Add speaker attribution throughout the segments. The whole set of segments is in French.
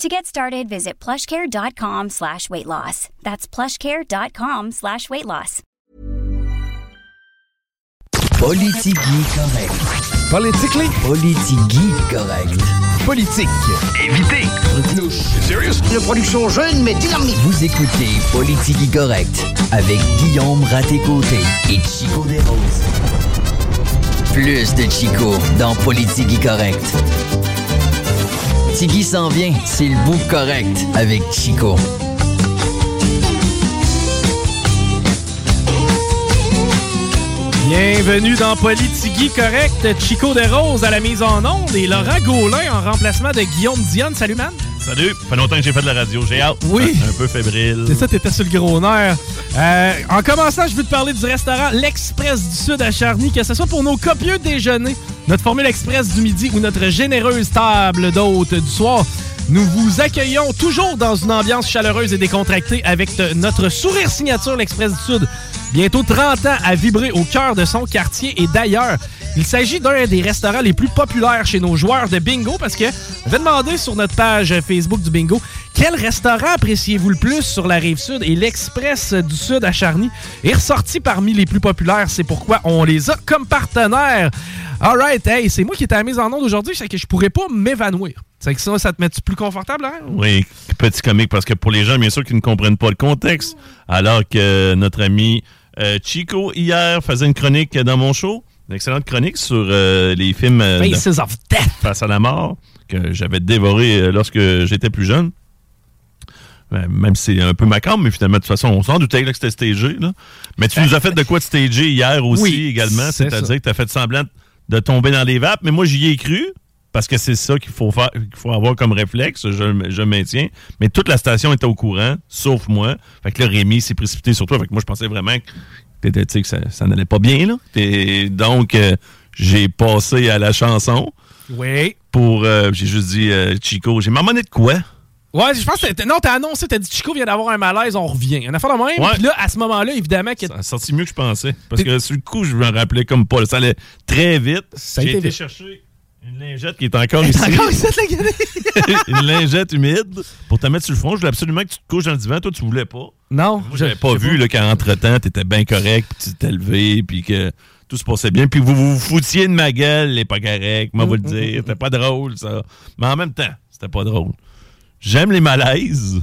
Speaker 1: To get started, visit plushcare.com slash weight loss. That's plushcare.com slash weight loss.
Speaker 2: Politigui correct.
Speaker 3: Politically?
Speaker 2: Politigui correct.
Speaker 3: Politique.
Speaker 4: Évitez. Serious?
Speaker 2: Une production jeune mais dynamique. Vous écoutez Politigui correct avec Guillaume Raté-Côté et Chico Desroses. Plus de Chico dans Politigui correct. Tigui s'en vient, c'est le bout correct avec Chico.
Speaker 3: Bienvenue dans Politigui Correct. Chico des Roses à la mise en onde et Laurent Gaulin en remplacement de Guillaume Dionne. Salut, man.
Speaker 5: Salut, ça fait longtemps que j'ai fait de la radio, j'ai hâte.
Speaker 3: Oui.
Speaker 5: Un peu fébrile.
Speaker 3: C'est ça, t'étais sur le gros nerf. Euh, en commençant, je veux te parler du restaurant L'Express du Sud à Charny, que ce soit pour nos copieux déjeuners, notre formule express du midi ou notre généreuse table d'hôtes du soir. Nous vous accueillons toujours dans une ambiance chaleureuse et décontractée avec notre sourire signature L'Express du Sud. Bientôt 30 ans à vibrer au cœur de son quartier et d'ailleurs. Il s'agit d'un des restaurants les plus populaires chez nos joueurs de bingo parce que je vais demander sur notre page Facebook du bingo quel restaurant appréciez-vous le plus sur la rive sud et l'Express du Sud à Charny est ressorti parmi les plus populaires. C'est pourquoi on les a comme partenaires. Alright, hey, c'est moi qui étais à mise en onde aujourd'hui, c'est que je pourrais pas m'évanouir. C'est que ça, ça te met plus confortable, hein?
Speaker 5: Oui, petit comique, parce que pour les gens, bien sûr, qui ne comprennent pas le contexte, alors que notre ami euh, Chico, hier, faisait une chronique dans mon show, une excellente chronique sur euh, les films euh, de-
Speaker 3: Faces of Death.
Speaker 5: face à la mort, que j'avais dévoré lorsque j'étais plus jeune. Ben, Même si c'est un peu macabre, mais finalement, de toute façon, on s'en doutait que c'était stagé. Là. Mais tu nous as fait de quoi de stagé hier aussi
Speaker 3: Oui,
Speaker 5: également,
Speaker 3: c'est
Speaker 5: c'est-à-dire que tu as fait semblant de tomber dans les vapes, mais moi j'y ai cru. Parce que c'est ça qu'il faut faire, qu'il faut avoir comme réflexe, je, je maintiens. Mais toute la station était au courant, sauf moi. Fait que là, Rémi s'est précipité sur toi. Fait que moi, je pensais vraiment que, que ça, ça n'allait pas bien, là. Et donc, euh, j'ai passé à la chanson
Speaker 3: Oui.
Speaker 5: pour. euh, j'ai juste dit, euh, Chico, j'ai m'emmené de quoi?
Speaker 3: Ouais, je pense que non, t'as annoncé, t'as dit Chico vient d'avoir un malaise, on revient. Un affaire de même. Puis là, à ce moment-là, évidemment, que
Speaker 5: Ça a sorti mieux que je pensais. Parce que sur le coup, je me rappelais comme pas. Ça allait très vite.
Speaker 3: Ça a
Speaker 5: J'ai
Speaker 3: été
Speaker 5: été
Speaker 3: vite.
Speaker 5: chercher une lingette qui est encore ici.
Speaker 3: encore ici,
Speaker 5: une lingette humide pour te mettre sur le front. Je voulais absolument que tu te couches dans le divan. Toi, tu voulais pas.
Speaker 3: Non,
Speaker 5: j'avais pas vu qu'entre-temps, t'étais bien correct, puis tu t'es levé, puis que tout se passait bien. Puis vous vous foutiez de ma gueule, les pas correct, moi vous le dire. C'était pas drôle, ça. Mais en même temps, c'était pas drôle. J'aime les malaises,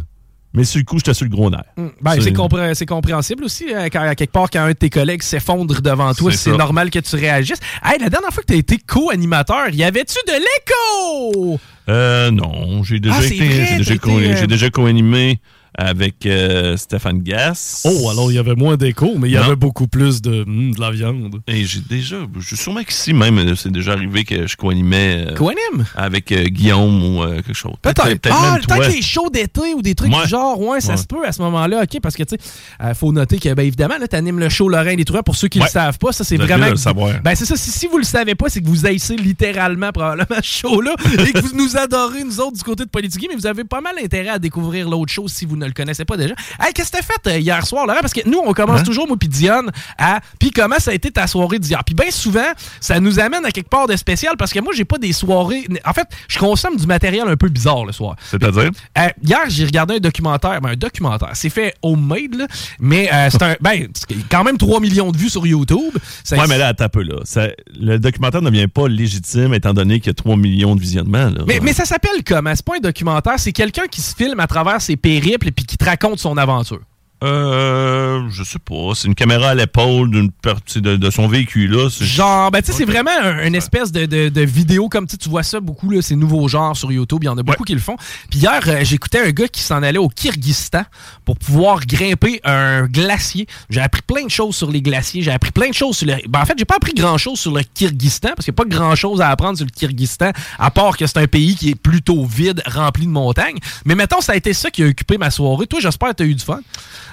Speaker 5: mais sur le coup, j'étais sur le gros nerf.
Speaker 3: Ben,
Speaker 5: C'est-
Speaker 3: compré- compréhensible aussi. hein, quand, à quelque part, quand un de tes collègues s'effondre devant toi,
Speaker 5: C'est
Speaker 3: normal que tu réagisses. Hey, la dernière fois que tu as été co-animateur, y avait-tu de l'écho?
Speaker 5: Euh, non, j'ai déjà
Speaker 3: Ah,
Speaker 5: été, déjà, co-
Speaker 3: euh,
Speaker 5: j'ai déjà co-animé avec euh, Stéphane Gass.
Speaker 3: Oh, alors il y avait moins d'écho, mais il y avait beaucoup plus de, hum, de la viande.
Speaker 5: Et j'ai déjà, je suis sûrement qu'ici même, euh, c'est déjà arrivé que je co-animais euh,
Speaker 3: Co-anime?
Speaker 5: avec euh, Guillaume ou euh, quelque chose.
Speaker 3: Peut-être.
Speaker 5: peut-être
Speaker 3: ah,
Speaker 5: même
Speaker 3: le temps
Speaker 5: toi.
Speaker 3: qu'il y ait chaud d'été ou des trucs
Speaker 5: Ouais.
Speaker 3: du genre, ouais, ça
Speaker 5: Ouais.
Speaker 3: se peut à ce moment-là, OK, parce que, tu sais, euh, faut noter que, ben, évidemment, là, t'animes le show Lorrain des Truands. Pour ceux qui
Speaker 5: Ouais.
Speaker 3: le savent pas, ça, c'est
Speaker 5: Vous êtes
Speaker 3: vraiment...
Speaker 5: mieux de le savoir.
Speaker 3: Ben, c'est ça. Si, si vous le savez pas, c'est que vous haïssez littéralement, probablement, ce show-là et que vous nous adorez, nous autres, du côté de Politique, mais vous avez pas mal intérêt à découvrir l'autre chose si vous ne le connaissez pas déjà. Hey, qu'est-ce que t'as fait euh, hier soir, Laurent? Parce que nous, on commence
Speaker 5: Hein?
Speaker 3: toujours, moi puis Dionne, à... Puis comment ça a été ta soirée d'hier? Puis bien souvent, ça nous amène à quelque part de spécial parce que moi, j'ai pas des soirées... En fait, je consomme du matériel un peu bizarre le soir.
Speaker 5: C'est-à-dire?
Speaker 3: Euh, hier, j'ai regardé un documentaire. Ben, un documentaire. C'est fait homemade, là. Mais euh, c'est un. Ben, quand même 3 millions de vues sur YouTube. Ça-
Speaker 5: Ouais, mais là, un peu, là. Ça- le documentaire ne devient pas légitime étant donné qu'il y a 3 millions de visionnements, là.
Speaker 3: mais, mais ça s'appelle comment? C'est pas un documentaire, c'est quelqu'un qui se filme à travers ses périples et puis qui te raconte son aventure.
Speaker 5: Euh, je sais pas. C'est une caméra à l'épaule d'une partie de, de son véhicule. Là. C'est-
Speaker 3: Genre, ben tu sais, c'est vraiment un- une espèce de, de- de vidéo comme tu vois ça beaucoup, là, ces nouveaux genres sur YouTube. Il y en a beaucoup qui le font. Puis hier, euh, j'écoutais un gars qui s'en allait au Kyrgyzstan pour pouvoir grimper un glacier. J'ai appris plein de choses sur les glaciers. J'ai appris plein de choses sur le. Ben, en fait, j'ai pas appris grand chose sur le Kyrgyzstan parce qu'il n'y a pas grand chose à apprendre sur le Kyrgyzstan, à part que c'est un pays qui est plutôt vide, rempli de montagnes. Mais mettons, ça a été ça qui a occupé ma soirée. Toi, j'espère que tu as eu du fun.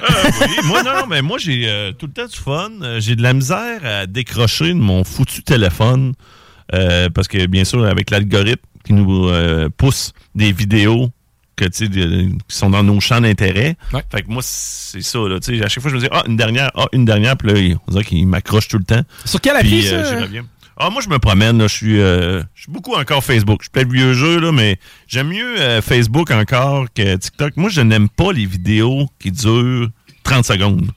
Speaker 5: Euh, oui, moi non, mais moi j'ai euh, tout le temps du fun. Euh, J'ai de la misère à décrocher de mon foutu téléphone euh, parce que bien sûr avec l'algorithme qui nous pousse des vidéos que tu qui sont dans nos champs d'intérêt. Fait que moi c'est ça là, tu sais à chaque fois je me dis ah une dernière, ah une dernière puis là on dirait qu'il m'accroche tout le temps.
Speaker 3: Sur quelle appli, ça?
Speaker 5: reviens. Ah, moi, je me promène. là. Je suis euh, je suis beaucoup encore Facebook. Je suis peut-être vieux jeu, là, mais j'aime mieux euh, Facebook encore que TikTok. Moi, je n'aime pas les vidéos qui durent 30 secondes.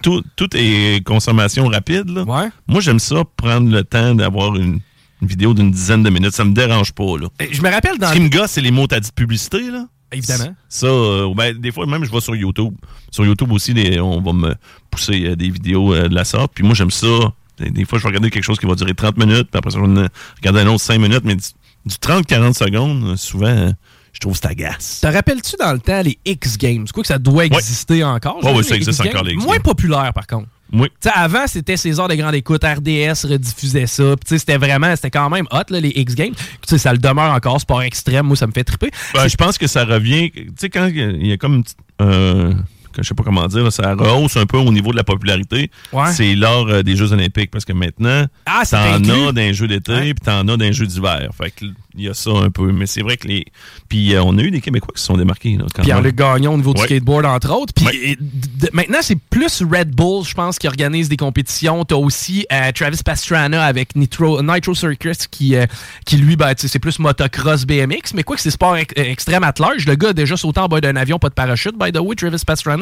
Speaker 5: Tout, tout est consommation rapide. Là. Moi, j'aime ça, prendre le temps d'avoir une, une vidéo d'une dizaine de minutes. Ça me dérange pas. Là.
Speaker 3: Je me rappelle dans.
Speaker 5: Ce qui me gosse, c'est les mots t'as dit de publicité. Là.
Speaker 3: Évidemment.
Speaker 5: Ça, euh, ben, des fois, même, je vais sur YouTube. Sur YouTube aussi, les- on va me pousser euh, des vidéos euh, de la sorte. Puis moi, j'aime ça. Des, fois, je vais regarder quelque chose qui va durer 30 minutes. Puis après ça, je vais regarder un autre 5 minutes. Mais du, du 30-40 secondes, euh, souvent, euh, je trouve que c'est agace.
Speaker 3: Te rappelles-tu dans le temps les X Games? Quoi que ça doit exister encore?
Speaker 5: Ouais,
Speaker 3: j'imagine,
Speaker 5: ça existe encore, les X
Speaker 3: Moins
Speaker 5: Games.
Speaker 3: populaire, par contre.
Speaker 5: Oui.
Speaker 3: Tu sais, avant, c'était ces heures de grande écoute. RDS rediffusait ça. Puis, tu sais, c'était vraiment, c'était quand même hot, là, les X Games. Tu sais, ça le demeure encore. Sport extrême, moi, ça me fait triper.
Speaker 5: Ben, je pense que ça revient. Tu sais, quand il y a comme une petite. euh, je sais pas comment dire, là, ça rehausse un peu au niveau de la popularité.
Speaker 3: Ouais.
Speaker 5: C'est l'heure euh, des Jeux Olympiques parce que maintenant,
Speaker 3: Ah,
Speaker 5: t'en as les Jeux d'été puis t'en as les Jeux d'hiver. Fait que il y a ça un peu. Mais c'est vrai que les. Puis euh, on a eu des Québécois qui se sont démarqués.
Speaker 3: Pierre-Luc. Gagnon au niveau du skateboard, entre autres. Puis maintenant, c'est plus Red Bull, je pense, qui organise des compétitions. T'as aussi euh, Travis Pastrana avec Nitro, Nitro Circus qui, qui lui, ben, c'est plus motocross BMX. Mais quoi que c'est sport ex- extrême at large. Le gars a déjà sauté en bas d'un avion, pas de parachute, by the way, Travis Pastrana.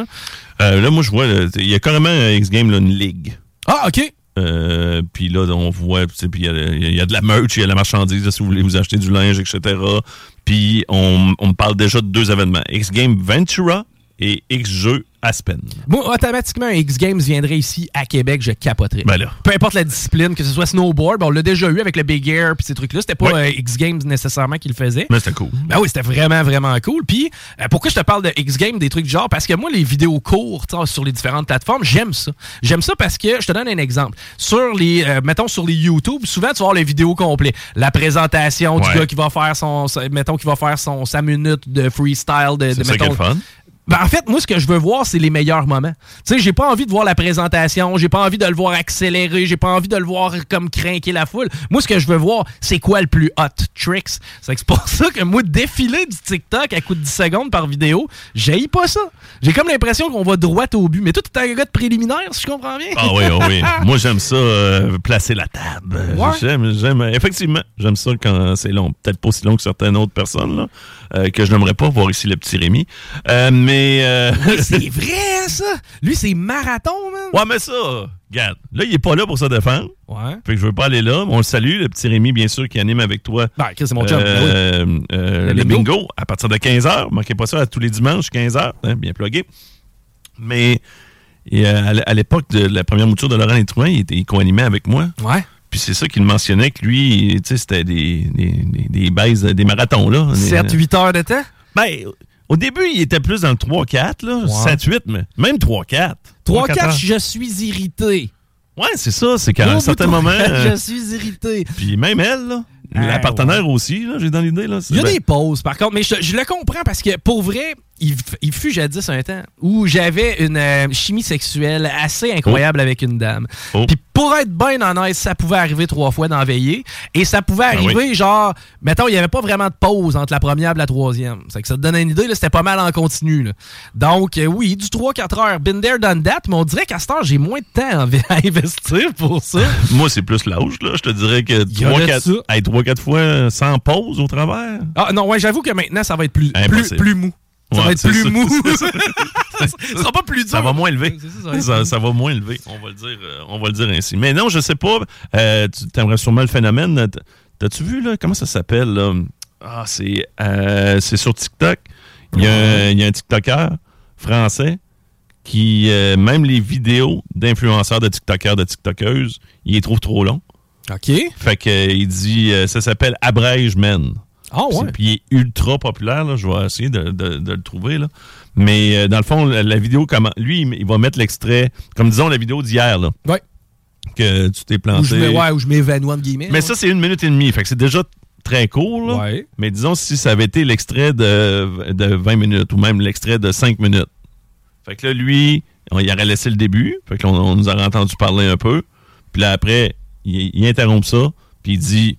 Speaker 5: Euh, là, moi, je vois, il y a carrément un X-Game, une ligue.
Speaker 3: Ah, OK.
Speaker 5: Euh, puis là, on voit, puis il y a- il y, a de la merch, il y a de la marchandise, là, si vous voulez vous acheter du linge, etc. Puis on, on me parle déjà de deux événements. X-Game Ventura et X-Jeux Aspen.
Speaker 3: Moi, automatiquement, un X Games viendrait ici à Québec, je capoterais.
Speaker 5: Ben là.
Speaker 3: Peu importe la discipline, que ce soit snowboard, ben, on l'a déjà eu avec le Big Air puis ces trucs-là. C'était pas
Speaker 5: Ouais.
Speaker 3: euh, X Games nécessairement qui le faisait.
Speaker 5: Mais c'était cool.
Speaker 3: Ben oui, c'était vraiment, vraiment cool. Puis, euh, pourquoi je te parle de X-Game, des trucs du genre? Parce que moi, les vidéos courtes sur les différentes plateformes, j'aime ça. J'aime ça parce que, je te donne un exemple. Sur les, euh, mettons, sur les YouTube, souvent, tu vas voir les vidéos complètes. La présentation du
Speaker 5: Ouais.
Speaker 3: gars qui va faire son, mettons, qui va faire son, sa minute de freestyle. De, de, mettons,
Speaker 5: fun.
Speaker 3: Ben, en fait, moi, ce que je veux voir, c'est les meilleurs moments. Tu sais, j'ai pas envie de voir la présentation, j'ai pas envie de le voir accélérer, j'ai pas envie de le voir comme craquer la foule. Moi, ce que je veux voir, c'est quoi le plus hot tricks? C'est que c'est pour ça que moi, défiler du TikTok à coup de 10 secondes par vidéo, j'ai pas ça. J'ai comme l'impression qu'on va droit au but. Mais toi, t'es un gars de préliminaire, si je comprends bien.
Speaker 5: Ah oui, ah oui. Moi, j'aime ça, euh, placer la table.
Speaker 3: Ouais.
Speaker 5: J'aime, j'aime, effectivement, j'aime ça quand c'est long. Peut-être pas aussi long que certaines autres personnes, là, euh, que je n'aimerais pas voir ici le petit Rémi. Euh, mais. Euh,
Speaker 3: c'est vrai, ça? Lui, c'est marathon, man.
Speaker 5: Ouais, mais ça, regarde, là, il est pas là pour se défendre.
Speaker 3: Ouais.
Speaker 5: Fait que je veux pas aller là. On le salue, le petit Rémi, bien sûr, qui anime avec toi.
Speaker 3: Ben, c'est mon chum.
Speaker 5: Euh, euh,
Speaker 3: Le bingo.
Speaker 5: bingo. à partir de 15h. Manquez pas ça à tous les dimanches, 15h. hein, bien plugué. Mais et, à l'époque de la première mouture de Laurent Létrouin, il il co-animait avec moi.
Speaker 3: Ouais.
Speaker 5: Puis c'est ça qu'il mentionnait que lui, tu sais, c'était des, des, des, des baises, des marathons, là.
Speaker 3: 7-8 heures de temps?
Speaker 5: Ben, au début, il était plus dans le 3-4, là.
Speaker 3: Ouais.
Speaker 5: 7-8, mais même 3-4.
Speaker 3: 3-4,
Speaker 5: heures.
Speaker 3: je suis irrité.
Speaker 5: Ouais, c'est ça. C'est qu'à un certain moment.
Speaker 3: 3-4,
Speaker 5: euh,
Speaker 3: Je suis irrité.
Speaker 5: Puis même elle, là,
Speaker 3: Ah,
Speaker 5: la partenaire aussi, là, j'ai dans l'idée. là.
Speaker 3: Il y a
Speaker 5: Ben,
Speaker 3: des pauses, par contre, mais je, je le comprends parce que pour vrai, il, fut jadis un temps où j'avais une euh, chimie sexuelle assez incroyable avec une dame.
Speaker 5: Oh.
Speaker 3: Puis pour être bien honnête, ça pouvait arriver trois fois dans veiller. Et ça pouvait
Speaker 5: Ah
Speaker 3: arriver,
Speaker 5: oui.
Speaker 3: genre, mettons, il n'y avait pas vraiment de pause entre la première et la troisième. C'est que ça te donne une idée, là, c'était pas mal en continu. là. Donc, euh, oui, du 3-4 heures, been there, done that, mais on dirait qu'à ce temps, j'ai moins de temps à investir pour ça.
Speaker 5: Moi, c'est plus l'âge, là. Je te dirais que
Speaker 3: y a de ça.
Speaker 5: 3-4 fois sans pause au travers.
Speaker 3: Ah non, ouais, j'avoue que maintenant, ça va être plus, plus mou. Ça
Speaker 5: Ouais,
Speaker 3: va être plus
Speaker 5: ça,
Speaker 3: mou.
Speaker 5: ça.
Speaker 3: ça sera pas plus dur.
Speaker 5: Ça va moins élevé.
Speaker 3: Ça, ça va
Speaker 5: moins élevé. On va le dire, euh, on va le dire ainsi. Mais non, je sais pas. euh, tu aimerais sûrement le phénomène. T'as-tu vu, là? Comment ça s'appelle? Ah, c'est, euh, c'est sur TikTok. Il y, a un- il y a un TikToker français qui, euh, même les vidéos d'influenceurs, de TikTokers, de TikTokeuses, il les trouve trop longs.
Speaker 3: OK.
Speaker 5: Fait que il dit, ça s'appelle Abrège Men.
Speaker 3: Ah ouais.
Speaker 5: Puis il est ultra populaire, là. je vais essayer de, de- de le trouver. Là. Mais euh, dans le fond, la, la vidéo, comment, lui, il, il va mettre l'extrait, comme disons la vidéo d'hier, là,
Speaker 3: Ouais.
Speaker 5: que tu t'es
Speaker 3: Où
Speaker 5: planté.
Speaker 3: je, mets- ouais, où je m'évanouis, entre guillemets.
Speaker 5: Mais ça, c'est une minute et demie. Fait que c'est déjà très court. Là.
Speaker 3: Ouais.
Speaker 5: Mais disons si ça avait été l'extrait de, de 20 minutes ou même l'extrait de 5 minutes. Fait que là, lui, on y aurait laissé le début. Fait que là, on, on nous aurait entendu parler un peu. Puis là, après, il, il interrompt ça. Puis il dit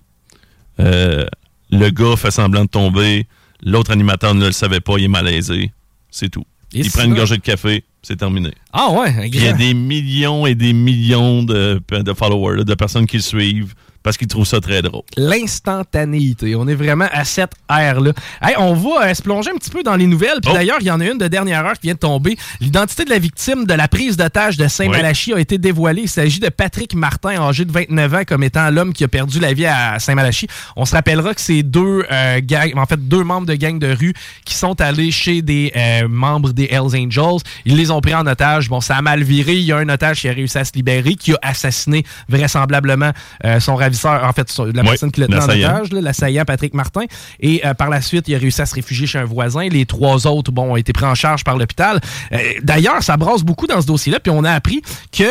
Speaker 5: euh, Le gars fait semblant de tomber. L'autre animateur ne le savait pas. Il est malaisé. C'est tout.
Speaker 3: Et
Speaker 5: il prend une gorgée de café. C'est terminé.
Speaker 3: Ah ouais,
Speaker 5: il y a des millions et des millions de, de followers, de personnes qui le suivent parce qu'ils trouvent ça très drôle.
Speaker 3: l'instantanéité. On est vraiment à cette ère-là. Hey, on va euh, se plonger un petit peu dans les nouvelles. Puis
Speaker 5: Oh.
Speaker 3: d'ailleurs, il y en a une de dernière heure qui vient de tomber. L'identité de la victime de la prise d'otage de Saint-Malachie a été dévoilée. Il s'agit de Patrick Martin, âgé de 29 ans, comme étant l'homme qui a perdu la vie à Saint-Malachie. On se rappellera que c'est deux euh, en fait deux membres de gang de rue qui sont allés chez des euh, membres des Hells Angels. Ils les ont pris en otage. Bon, ça a mal viré. Il y a un otage qui a réussi à se libérer, qui a assassiné vraisemblablement euh, son ravisseur, en fait, la
Speaker 5: Oui,
Speaker 3: personne qui le tenait en otage, l'assaillant Patrick Martin. Et euh, par la suite, il a réussi à se réfugier chez un voisin. Les trois autres, bon, ont été pris en charge par l'hôpital. Euh, D'ailleurs, ça brasse beaucoup dans ce dossier-là. Puis on a appris que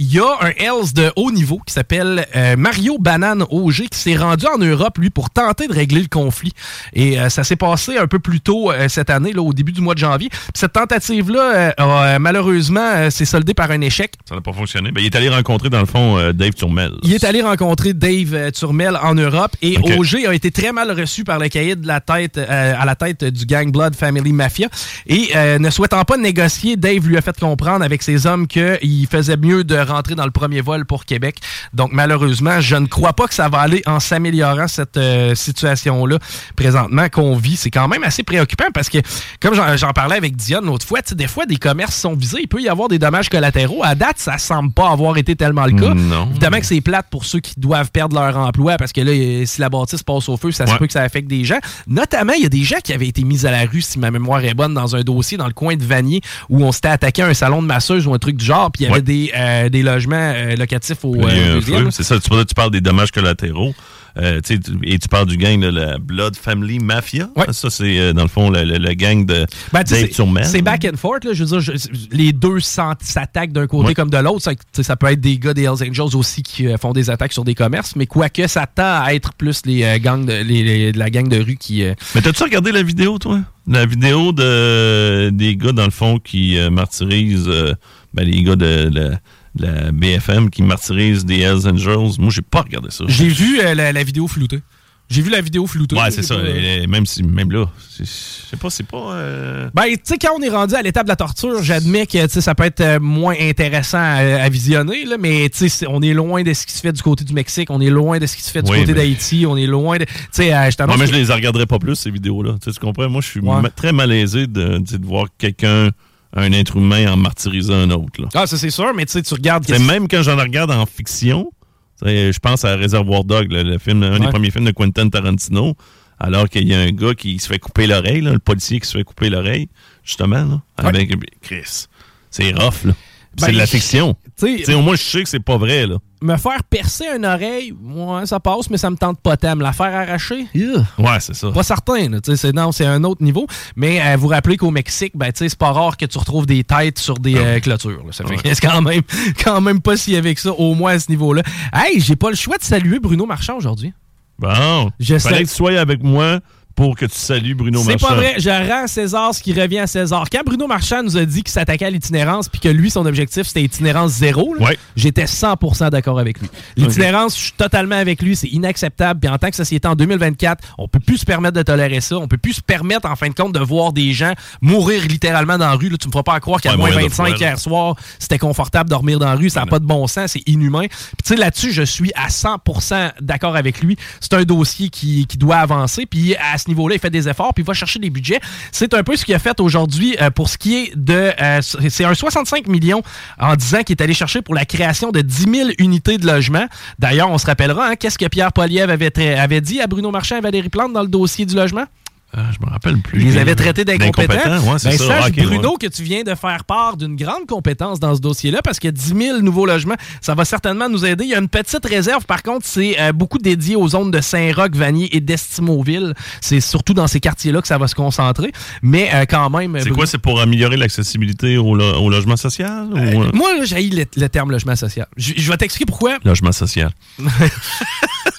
Speaker 3: il y a un Hells de haut niveau qui s'appelle euh, Mario Banane Auger qui s'est rendu en Europe, lui, pour tenter de régler le conflit. Et euh, ça s'est passé un peu plus tôt euh, cette année, là, au début du mois de janvier. Puis cette tentative-là, malheureusement, s'est soldée par un échec.
Speaker 5: Ça n'a pas fonctionné. Ben, il est allé rencontrer, dans le fond, Dave Turmel.
Speaker 3: Il est allé rencontrer Dave Turmel en Europe et
Speaker 5: Ok.
Speaker 3: Auger a été très mal reçu par le cahier de la tête à la tête du gang Blood Family Mafia et ne souhaitant pas négocier, Dave lui a fait comprendre avec ses hommes qu'il faisait mieux de rentrer dans le premier vol pour Québec. Donc malheureusement, je ne crois pas que ça va aller en s'améliorant cette euh, situation-là présentement qu'on vit. C'est quand même assez préoccupant parce que comme j'en parlais avec Diane l'autre fois, des fois des commerces sont visés, il peut y avoir des dommages collatéraux. À date, ça semble pas avoir été tellement le cas.
Speaker 5: Non.
Speaker 3: Évidemment que c'est plate pour ceux qui doivent perdre leur emploi parce que là, si la bâtisse passe au feu, ça se peut que ça affecte des gens. Notamment, il y a des gens qui avaient été mis à la rue, si ma mémoire est bonne, dans un dossier dans le coin de Vanier où on s'était attaqué à un salon de masseuse ou un truc du genre, puis il y avait
Speaker 5: Ouais.
Speaker 3: des, euh, des logements euh, locatifs au euh.
Speaker 5: C'est ça, tu, parles- tu parles des dommages collatéraux. Euh, tu sais, tu- et tu parles du gang de la Blood Family Mafia.
Speaker 3: Ouais.
Speaker 5: Ça, c'est euh, dans le fond le, le- le gang de
Speaker 3: Ben, c'est- back and forth. Là, je veux dire, je- les deux s'attaquent d'un côté
Speaker 5: Ouais.
Speaker 3: comme de l'autre. Ça, ça peut être des gars des Hells Angels aussi qui euh, font des attaques sur des commerces, mais quoique ça tend à être plus les gangs de, les- la gang de rue qui.
Speaker 5: Mais t'as-tu regardé la vidéo, toi? La vidéo de des gars, dans le fond, qui martyrisent ben, les gars de la, de la BFM qui martyrisent des Hells Angels. Moi, j'ai pas regardé ça.
Speaker 3: J'ai vu euh, la, la vidéo floutée. J'ai vu la vidéo floutée.
Speaker 5: Ouais, c'est ça.
Speaker 3: pas-
Speaker 5: Et même, si, même là, je sais pas, c'est pas. euh,
Speaker 3: Ben, tu sais, quand on est rendu à l'étape de la torture, j'admets que tu sais, ça peut être euh, moins intéressant à, à visionner, là, mais tu sais, c'est- on est loin de ce qui se fait du côté du Mexique, on est loin de ce qui se fait du
Speaker 5: Oui,
Speaker 3: côté
Speaker 5: mais-
Speaker 3: d'Haïti, on est loin de. Tu sais, euh, je
Speaker 5: Moi, mais je les regarderai pas plus, ces vidéos-là. Tu, comprends? Moi, je suis
Speaker 3: Ouais.
Speaker 5: ma- très malaisé de voir quelqu'un, un être humain, en martyrisant un autre. là.
Speaker 3: Ah, ça c'est sûr, mais tu sais, tu regardes.
Speaker 5: C'est même quand j'en regarde en fiction, je pense à Réservoir Dog, le, le film, un des premiers films de Quentin Tarantino, alors qu'il y a un gars qui se fait couper l'oreille, le policier qui se fait couper l'oreille, justement, là, avec Chris. C'est rough, là.
Speaker 3: Ben,
Speaker 5: c'est de la fiction.
Speaker 3: Sais,
Speaker 5: au moins, je sais que c'est pas vrai, là.
Speaker 3: me faire percer une oreille, ouais, ça passe, mais ça me tente pas tant. Me la faire arracher, yeah.
Speaker 5: Ouais, c'est ça.
Speaker 3: Pas certain, là, tu sais, c'est, non, c'est un autre niveau. Mais euh, vous rappelez qu'au Mexique, ben, c'est pas rare que tu retrouves des têtes sur des euh, clôtures. là. Ça fait que c'est quand même, quand même pas si avec ça, au moins à ce niveau-là. Hey, j'ai pas le choix de saluer Bruno Marchand aujourd'hui.
Speaker 5: Bon.
Speaker 3: Je
Speaker 5: Fallait
Speaker 3: sais.
Speaker 5: que tu sois avec moi pour que tu salues Bruno
Speaker 3: C'est
Speaker 5: Marchand.
Speaker 3: pas vrai, je rends à César ce qui revient à César. Quand Bruno Marchand nous a dit qu'il s'attaquait à l'itinérance puis que lui, son objectif, c'était itinérance zéro,
Speaker 5: Ouais.
Speaker 3: j'étais 100% d'accord avec lui. L'itinérance, je suis totalement avec lui, c'est inacceptable. Puis en tant que société en 2024, on peut plus se permettre de tolérer ça. On peut plus se permettre, en fin de compte, de voir des gens mourir littéralement dans la rue. Là, tu me feras pas croire qu'à
Speaker 5: Ouais,
Speaker 3: moins
Speaker 5: mourir de
Speaker 3: 25
Speaker 5: froid, là.
Speaker 3: hier soir, c'était confortable de dormir dans la rue. Ça n'a pas de bon sens, c'est inhumain. Puis tu sais, là-dessus, je suis à 100% d'accord avec lui. C'est un dossier qui, qui doit avancer. Puis à ce niveau-là, il fait des efforts, puis il va chercher des budgets. C'est un peu ce qu'il a fait aujourd'hui euh, pour ce qui est de... euh, c'est un 65 millions en 10 ans qu'il est allé chercher pour la création de 10 000 unités de logement. D'ailleurs, on se rappellera, hein, qu'est-ce que Pierre Poliev avait, avait dit à Bruno Marchand et Valérie Plante dans le dossier du logement?
Speaker 5: Euh, je me rappelle plus.
Speaker 3: Ils les avaient traités d'incompétents.
Speaker 5: Ouais,
Speaker 3: Ben,
Speaker 5: ça.
Speaker 3: sache,
Speaker 5: Ah,
Speaker 3: Bruno,
Speaker 5: ouais.
Speaker 3: que tu viens de faire part d'une grande compétence dans ce dossier-là parce qu'il y a 10 000 nouveaux logements. Ça va certainement nous aider. Il y a une petite réserve, par contre, c'est euh, beaucoup dédié aux zones de Saint-Roch, Vanier et d'Estimauville. C'est surtout dans ces quartiers-là que ça va se concentrer. Mais euh, quand même...
Speaker 5: C'est quoi? C'est pour améliorer l'accessibilité au, lo- au logement social? ou, euh,
Speaker 3: Moi, j'ai le, le terme logement social. Je, je vais t'expliquer pourquoi.
Speaker 5: Logement social.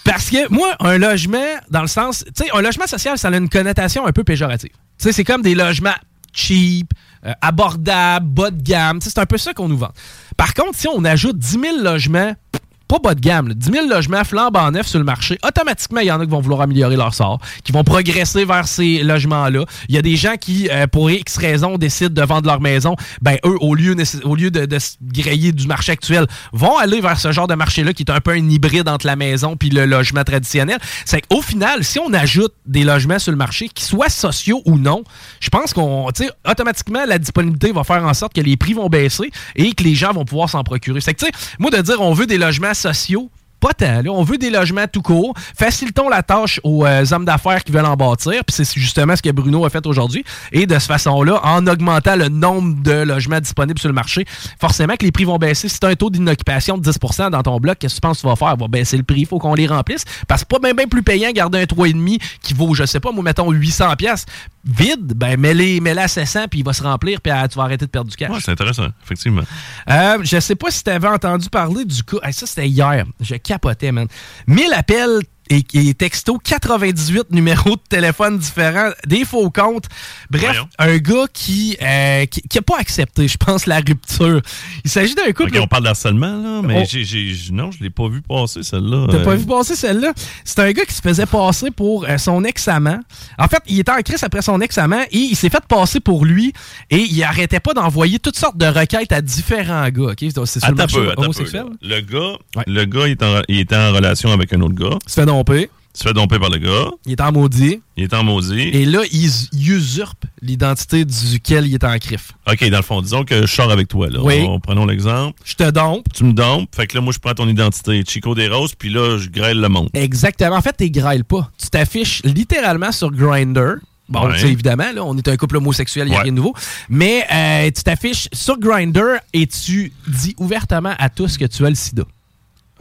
Speaker 3: Parce que moi, un logement, dans le sens, tu sais, un logement social, ça a une connotation un peu péjorative. C'est comme des logements cheap, euh, abordables, bas de gamme. C'est un peu ça qu'on nous vend. Par contre, si on ajoute 10 000 logements, pas bas de gamme, là, 10 000 logements flambant neufs sur le marché, automatiquement, il y en a qui vont vouloir améliorer leur sort, qui vont progresser vers ces logements-là. Il y a des gens qui, euh, pour X raisons, décident de vendre leur maison. Ben, eux, au lieu, au lieu de, se griller du marché actuel, vont aller vers ce genre de marché-là qui est un peu un hybride entre la maison puis le logement traditionnel. C'est qu'au final, si on ajoute des logements sur le marché, qu'ils soient sociaux ou non, je pense qu'on, automatiquement, la disponibilité va faire en sorte que les prix vont baisser et que les gens vont pouvoir s'en procurer. C'est que, tu sais, moi, de dire on veut des logements sociaux, pas tant. On veut des logements tout court. Facilitons la tâche aux euh, hommes d'affaires qui veulent en bâtir. Puis c'est justement ce que Bruno a fait aujourd'hui. Et de cette façon-là, en augmentant le nombre de logements disponibles sur le marché, forcément que les prix vont baisser. Si tu as un taux d'inoccupation de 10% dans ton bloc, qu'est-ce que tu penses que tu vas faire? Va baisser le prix. Il faut qu'on les remplisse. Parce que pas bien, plus payant garder un 3,5 qui vaut, je sais pas, moi, mettons 800 pièces vide. Ben, mets-les mets à 700 puis il va se remplir puis ah, tu vas arrêter de perdre du cash.
Speaker 5: Ouais, c'est intéressant, effectivement.
Speaker 3: Euh, je sais pas si tu avais entendu parler du cas. Hey, ça, c'était hier. Je capotais, man. 1000 appels et, et textos, 98 numéros de téléphone différents, des faux comptes. Bref,
Speaker 5: Voyons.
Speaker 3: un gars qui, euh, qui, pas accepté, je pense, la rupture. Il s'agit d'un couple.
Speaker 5: On parle d'harcèlement, là, mais
Speaker 3: Oh.
Speaker 5: non, je l'ai pas vu passer, celle-là.
Speaker 3: T'as
Speaker 5: Euh,
Speaker 3: pas vu passer celle-là? C'est un gars qui se faisait passer pour euh, son ex-amant. En fait, il était en crise après son ex-amant et il s'est fait passer pour lui et il arrêtait pas d'envoyer toutes sortes de requêtes à différents gars. C'est sur le
Speaker 5: peu,
Speaker 3: homosexuel.
Speaker 5: Le gars,
Speaker 3: Ouais.
Speaker 5: le gars il, est en, il était en relation avec un autre gars.
Speaker 3: Fait domper.
Speaker 5: Il se fait domper par le gars.
Speaker 3: Il est en maudit.
Speaker 5: Il est en maudit.
Speaker 3: Et là, il us- il usurpe l'identité duquel il est en crif.
Speaker 5: OK, dans le fond, disons que je sors avec toi. Là.
Speaker 3: Oui.
Speaker 5: On- prenons l'exemple.
Speaker 3: Je te dompe.
Speaker 5: Tu me dompes. Fait que là, moi, je prends ton identité. Chico des Roses, puis là, je grêle le monde.
Speaker 3: Exactement. En fait, tu grêles pas. Tu t'affiches littéralement sur Grindr. Bon,
Speaker 5: Ouais.
Speaker 3: tu sais, évidemment, là, on est un couple homosexuel, il n'y a
Speaker 5: Ouais.
Speaker 3: rien de nouveau. Mais euh, tu t'affiches sur Grindr et tu dis ouvertement à tous que tu as le sida.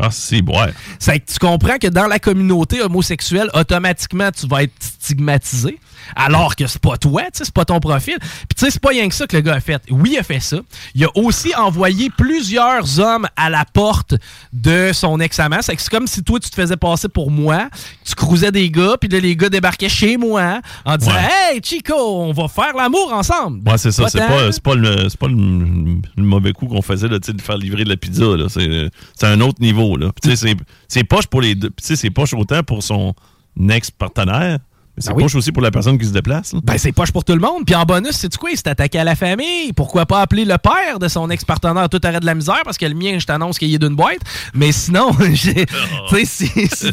Speaker 5: Ah, si, ouais.
Speaker 3: C'est que tu comprends que dans la communauté homosexuelle, automatiquement, tu vas être stigmatisé. Alors que c'est pas toi, c'est pas ton profil. Puis tu sais, c'est pas rien que ça que le gars a fait. Oui, il a fait ça. Il a aussi envoyé plusieurs hommes à la porte de son ex-amant. C'est comme si toi, tu te faisais passer pour moi, tu cruisais des gars, puis là, les gars débarquaient chez moi en disant
Speaker 5: Ouais.
Speaker 3: Hey, Chico, on va faire l'amour ensemble.
Speaker 5: Ouais, c'est ça. C'est pas, pas, le, pas le, le mauvais coup qu'on faisait là, de faire livrer de la pizza. C'est, un autre niveau. Là. Puis, tu sais, c'est, poche pour les deux. Puis, tu sais, c'est poche autant pour son ex-partenaire, c'est
Speaker 3: Ah oui?
Speaker 5: poche aussi pour la personne qui se déplace. là.
Speaker 3: Ben, c'est poche pour tout le monde. Puis en bonus, c'est quoi? Il s'est attaqué à la famille. Pourquoi pas appeler le père de son ex-partenaire? Tout arrêt de la misère? Parce que le mien, je t'annonce qu'il est d'une boîte. Mais sinon, j'ai- tu sais, si, si, si-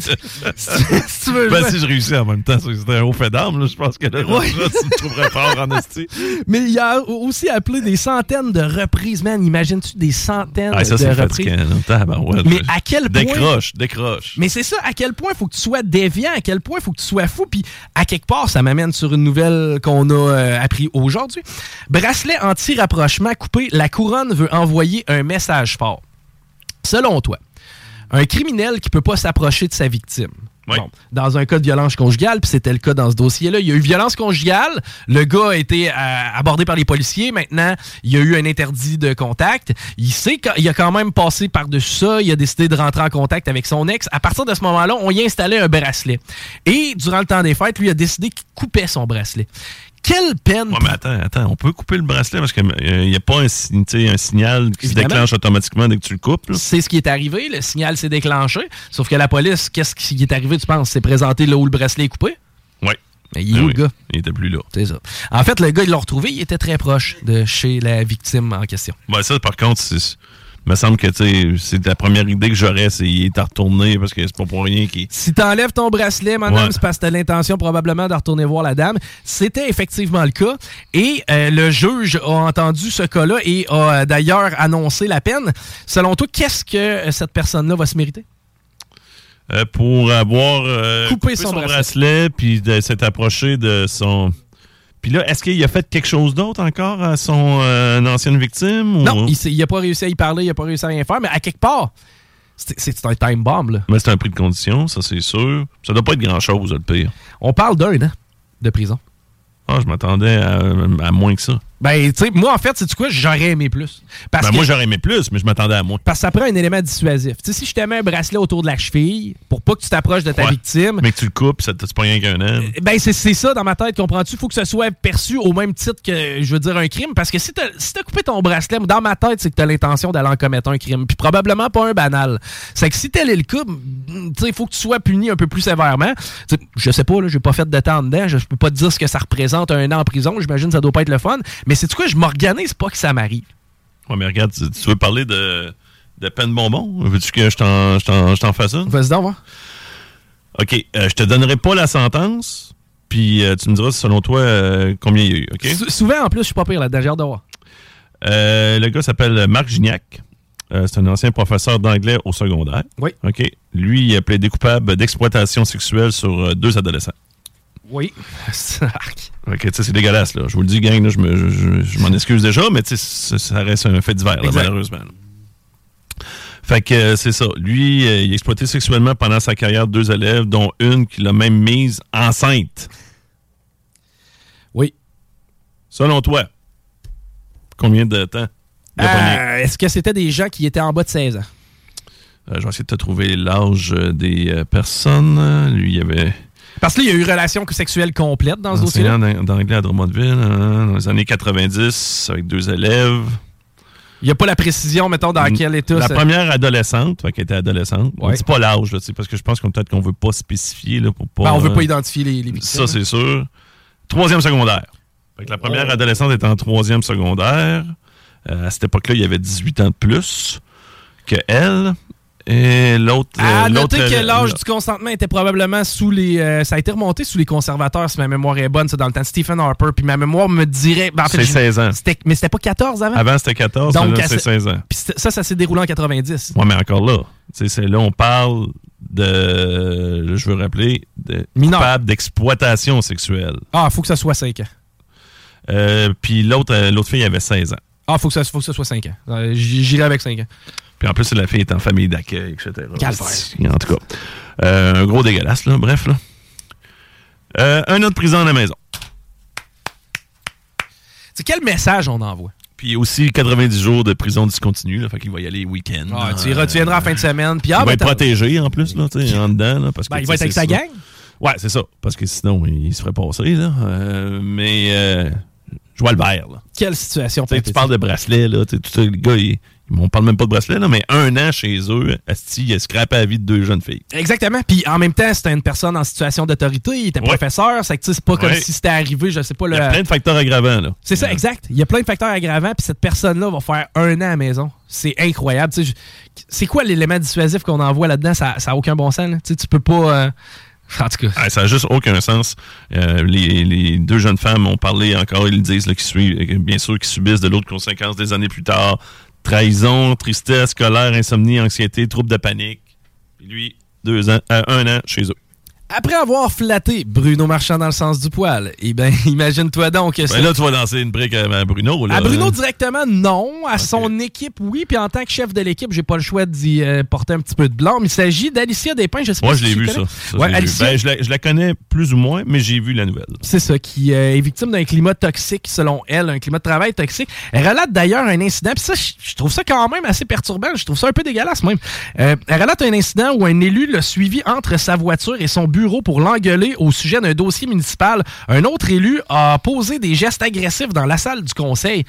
Speaker 3: si tu veux.
Speaker 5: Ben, si je réussis en même temps, c'est un haut fait d'armes, là, je pense que là,
Speaker 3: Ouais.
Speaker 5: là, tu me trouverais fort en esti.
Speaker 3: Mais il a aussi appelé des centaines de reprises. Man, imagines-tu des centaines
Speaker 5: Ah, ça,
Speaker 3: de reprises?
Speaker 5: fatigant. là. Tabarouette.
Speaker 3: Mais à quel point.
Speaker 5: Décroche, décroche.
Speaker 3: Mais c'est ça, à quel point il faut que tu sois déviant, à quel point il faut que tu sois fou, puis à quelque part, ça m'amène sur une nouvelle qu'on a euh, appris aujourd'hui. Bracelet anti-rapprochement coupé, la couronne veut envoyer un message fort. Selon toi, un criminel qui peut pas s'approcher de sa victime. Dans un cas de violence conjugale, puis c'était le cas dans ce dossier-là, il y a eu violence conjugale, le gars a été euh, abordé par les policiers, maintenant il y a eu un interdit de contact, il sait qu'il a quand même passé par-dessus ça, il a décidé de rentrer en contact avec son ex. À partir de ce moment-là, on y installait un bracelet. Et durant le temps des fêtes, lui a décidé qu'il coupait son bracelet. Quelle peine!
Speaker 5: Ouais, mais attends, attends, on peut couper le bracelet parce qu'il n'y a pas un, signal qui
Speaker 3: Évidemment.
Speaker 5: se déclenche automatiquement dès que tu le coupes.
Speaker 3: C'est ce qui est arrivé, le signal s'est déclenché, sauf que la police, qu'est-ce qui est arrivé, tu penses? C'est présenté là où le bracelet est coupé?
Speaker 5: Ouais.
Speaker 3: Mais il est
Speaker 5: Ah
Speaker 3: où
Speaker 5: oui,
Speaker 3: le gars?
Speaker 5: Il était plus là.
Speaker 3: C'est ça. En fait, le gars, ils l'ont retrouvé, il était très proche de chez la victime en question.
Speaker 5: Ben, ça, par contre, c'est- me semble que tu sais, c'est la première idée que j'aurais, c'est qu'il est à retourner parce que c'est pas pour rien qu'il.
Speaker 3: Si t'enlèves ton bracelet, madame,
Speaker 5: Ouais.
Speaker 3: c'est parce que t'as l'intention probablement de retourner voir la dame. C'était effectivement le cas. Et euh, le juge a entendu ce cas-là et a euh, d'ailleurs annoncé la peine. Selon toi, qu'est-ce que euh, cette personne-là va se mériter?
Speaker 5: euh, pour avoir euh,
Speaker 3: Coupé son bracelet.
Speaker 5: bracelet, puis s'être approché de son. Puis là, est-ce qu'il a fait quelque chose d'autre encore à son euh, ancienne victime?
Speaker 3: Non, il, s'est- il a pas réussi à y parler, il a pas réussi à rien faire, mais à quelque part, c'est c'est un time bomb, là.
Speaker 5: Mais c'est un prix de condition, ça c'est sûr. Ça doit pas être grand-chose, le pire.
Speaker 3: On parle d'un an de prison.
Speaker 5: Ah, je m'attendais à, à moins que ça.
Speaker 3: Ben, tu sais, moi, en fait, c'est quoi? J'aurais aimé plus. Parce
Speaker 5: Ben,
Speaker 3: que,
Speaker 5: moi, j'aurais aimé plus, mais je m'attendais à moins.
Speaker 3: parce que ça prend un élément dissuasif. Tu sais, si je te mets un bracelet autour de la cheville pour pas que tu t'approches de ta
Speaker 5: Ouais.
Speaker 3: victime,
Speaker 5: Mais que tu le coupes, ça te pas rien qu'un an.
Speaker 3: Ben, c'est ça dans ma tête, comprends-tu? Faut que ce soit perçu au même titre que, je veux dire, un crime. Parce que si t'as si coupé ton bracelet, dans ma tête, c'est que t'as l'intention d'aller en commettre un crime. Puis probablement pas un banal. C'est que si tel est le cas, mm, tu sais, il faut que tu sois puni un peu plus sévèrement. Tu sais, je sais pas, là, j'ai pas fait de temps dedans. Je peux pas te dire ce que ça représente un an en prison. J'imagine que ça doit pas être le fun. Mais c'est quoi? Je m'organise pas que ça m'arrive.
Speaker 5: Ouais, mais regarde, tu, tu veux parler de, de peine bonbon? Veux-tu que je t'en- fasse une?
Speaker 3: Vas-y voir.
Speaker 5: OK, euh, je te donnerai pas la sentence, puis euh, tu me diras selon toi euh, combien il y a eu, OK?
Speaker 3: Sou- Souvent, en plus, je suis pas pire là-dedans. J'ai hâte de voir.
Speaker 5: Euh, le gars s'appelle Marc Gignac. C'est un ancien professeur d'anglais au secondaire.
Speaker 3: Oui.
Speaker 5: OK? Lui, il a plaidé coupable d'exploitation sexuelle sur deux adolescents.
Speaker 3: Oui.
Speaker 5: OK, tu sais, c'est dégueulasse, là. Je vous le dis, gang, là, je me- je- je- m'en excuse déjà, mais ça, ça reste un fait divers, là, malheureusement. Fait que euh, c'est ça. Lui, euh, il a exploité sexuellement pendant sa carrière deux élèves, dont une qu'il a même mise enceinte.
Speaker 3: Oui.
Speaker 5: Selon toi, combien de temps?
Speaker 3: Euh, Est-ce que c'était des gens qui étaient en bas de 16 ans?
Speaker 5: Je vais essayer de te trouver l'âge des personnes. Lui, il avait
Speaker 3: Parce que là, il y a eu relation sexuelle complète dans ce dossier-là.
Speaker 5: d'anglais à Drummondville hein, dans les années 90 avec deux élèves.
Speaker 3: Il n'y a pas la précision, mettons, dans quel état.
Speaker 5: La
Speaker 3: ça-
Speaker 5: première adolescente, qu'elle était adolescente. On
Speaker 3: Ouais.
Speaker 5: dit pas l'âge, parce que je pense qu'on peut-être qu'on veut pas spécifier là, pour pas.
Speaker 3: Ben, on veut
Speaker 5: euh,
Speaker 3: pas identifier les, les victimes.
Speaker 5: Ça, c'est sûr. Troisième secondaire. Fait que la première adolescente était en troisième secondaire. Euh, à cette époque-là, il y avait 18 ans de plus que elle. Et l'autre.
Speaker 3: À
Speaker 5: euh,
Speaker 3: noter que
Speaker 5: euh,
Speaker 3: l'âge du consentement était probablement sous les. euh, ça a été remonté sous les conservateurs, si ma mémoire est bonne, c'est dans le temps de Stephen Harper. Puis ma mémoire me dirait. ben, en fait,
Speaker 5: C'est
Speaker 3: je-
Speaker 5: 16 ans.
Speaker 3: Mais c'était pas 14 avant?
Speaker 5: Avant, c'était 14,
Speaker 3: Donc,
Speaker 5: c'est
Speaker 3: ce-
Speaker 5: 16 ans.
Speaker 3: Puis ça, ça s'est déroulé en 90.
Speaker 5: Ouais, mais encore là, tu sais, c'est là, on parle de. je veux rappeler, de
Speaker 3: Mineur.
Speaker 5: coupable d'exploitation sexuelle.
Speaker 3: Ah, faut que ça soit 5 ans.
Speaker 5: Euh, Puis l'autre l'autre fille avait 16 ans.
Speaker 3: Ah, faut que ça, faut que ça soit 5 ans. J'irai avec 5 ans.
Speaker 5: Puis en plus, la fille est en famille d'accueil, etc.
Speaker 3: Calvaire.
Speaker 5: En tout cas, euh, un gros dégueulasse, là. Bref, là. Euh, un de prison à la maison.
Speaker 3: C'est quel message on envoie?
Speaker 5: Puis aussi 90 jours de prison discontinue, là. Fait qu'il va y aller week-end.
Speaker 3: Ah, tu, iras, tu viendras en fin de semaine. Puis, ah,
Speaker 5: il va
Speaker 3: ben,
Speaker 5: être protégé en plus, là, tu sais, en dedans, là. Parce que,
Speaker 3: ben, il
Speaker 5: tu
Speaker 3: va être avec sa gang.
Speaker 5: Ouais, c'est ça. Parce que sinon, il se ferait passer, là. Euh, mais euh, je vois le vert, là.
Speaker 3: Quelle situation
Speaker 5: Tu parles de bracelet, là. tout les gars, ils, on parle même pas de bracelet, là, mais un an chez eux, Asti, il a scrappé la vie de deux jeunes filles.
Speaker 3: Exactement. Puis en même temps, c'était une personne en situation d'autorité. Il était
Speaker 5: Ouais.
Speaker 3: professeur. C'est que pas comme si c'était arrivé, je sais pas,
Speaker 5: Il y a
Speaker 3: le.
Speaker 5: plein de facteurs aggravants, là.
Speaker 3: C'est ça, exact. Il y a plein de facteurs aggravants, puis cette personne-là va faire un an à la maison. C'est incroyable. Je- C'est quoi l'élément dissuasif qu'on envoie là-dedans? Ça n'a aucun bon sens. là. Tu peux pas. euh, En tout cas.
Speaker 5: Ah, ça n'a juste aucun sens. Euh, les, les deux jeunes femmes ont parlé encore, ils le disent, qu'ils suivent, bien sûr, qu'ils subissent de l'autre conséquence des années plus tard. Trahison, tristesse, colère, insomnie, anxiété, troubles de panique. Puis lui, deux ans, euh, un an chez eux.
Speaker 3: Après avoir flatté Bruno Marchand dans le sens du poil, eh ben, imagine-toi donc que
Speaker 5: Ben là, tu vas lancer une brique à, Bruno. Là,
Speaker 3: À Bruno
Speaker 5: hein.
Speaker 3: directement, non. À son équipe, oui. Puis en tant que chef de l'équipe, j'ai pas le choix d'y euh, porter un petit peu de blanc. Mais il s'agit d'Alicia Despins. Je sais
Speaker 5: Moi,
Speaker 3: pas
Speaker 5: je
Speaker 3: si
Speaker 5: l'ai vu, ça.
Speaker 3: connais.
Speaker 5: Ça,
Speaker 3: Ouais,
Speaker 5: je.
Speaker 3: Alicia,
Speaker 5: Ben, je, la, je la connais plus ou moins, mais j'ai vu la nouvelle.
Speaker 3: c'est ça, qui euh, est victime d'un climat toxique, selon elle, un climat de travail toxique. Elle relate d'ailleurs un incident, puis ça, je trouve ça quand même assez perturbant. Je trouve ça un peu dégueulasse même. Euh, elle relate un incident où un élu l'a suivi entre sa voiture et son bureau pour l'engueuler au sujet d'un dossier municipal. Un autre élu a posé des gestes agressifs dans la salle du conseil.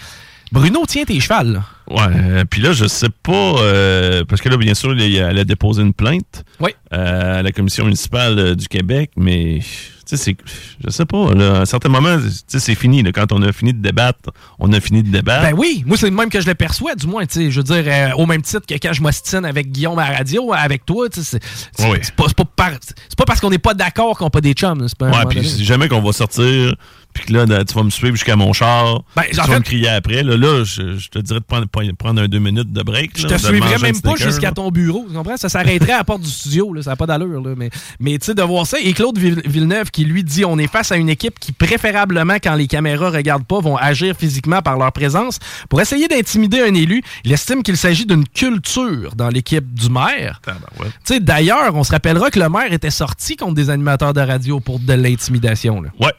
Speaker 3: Bruno, tiens tes chevals. là.
Speaker 5: Ouais, euh, puis là, je sais pas, euh, parce que là, bien sûr, elle a déposé une plainte
Speaker 3: Oui.
Speaker 5: euh, à la commission municipale du Québec, mais, tu sais, c'est, je sais pas, là, à un certain moment, tu sais, c'est fini, là, quand on a fini de débattre, on a fini de débattre.
Speaker 3: Ben oui, moi c'est le même que je le perçois, du moins, tu sais, je veux dire, euh, au même titre que quand je m'ostine avec Guillaume à la radio, avec toi, c'est
Speaker 5: Oui.
Speaker 3: pas, pas par- c'est pas parce qu'on n'est pas d'accord qu'on n'a pas des chums. pas
Speaker 5: Ouais, puis jamais qu'on va sortir, puis que là, tu vas me suivre jusqu'à mon char,
Speaker 3: Ben,
Speaker 5: tu vas
Speaker 3: fait-
Speaker 5: me crier après. Là, là je, je te dirais de prendre, prendre un deux minutes de break.
Speaker 3: Je
Speaker 5: là,
Speaker 3: te suivrais même pas jusqu'à ton bureau, tu comprends? Ça s'arrêterait à la porte du studio, là, ça n'a pas d'allure. là. Mais, mais tu sais, de voir ça, et Claude Vill- Villeneuve qui lui dit on est face à une équipe qui, préférablement, quand les caméras regardent pas, vont agir physiquement par leur présence pour essayer d'intimider un élu. Il estime qu'il s'agit d'une culture dans l'équipe du maire.
Speaker 5: Tabarouette.
Speaker 3: Tu sais, D'ailleurs, on se rappellera que le maire était sorti contre des animateurs de radio pour de l'intimidation. là.
Speaker 5: Ouais.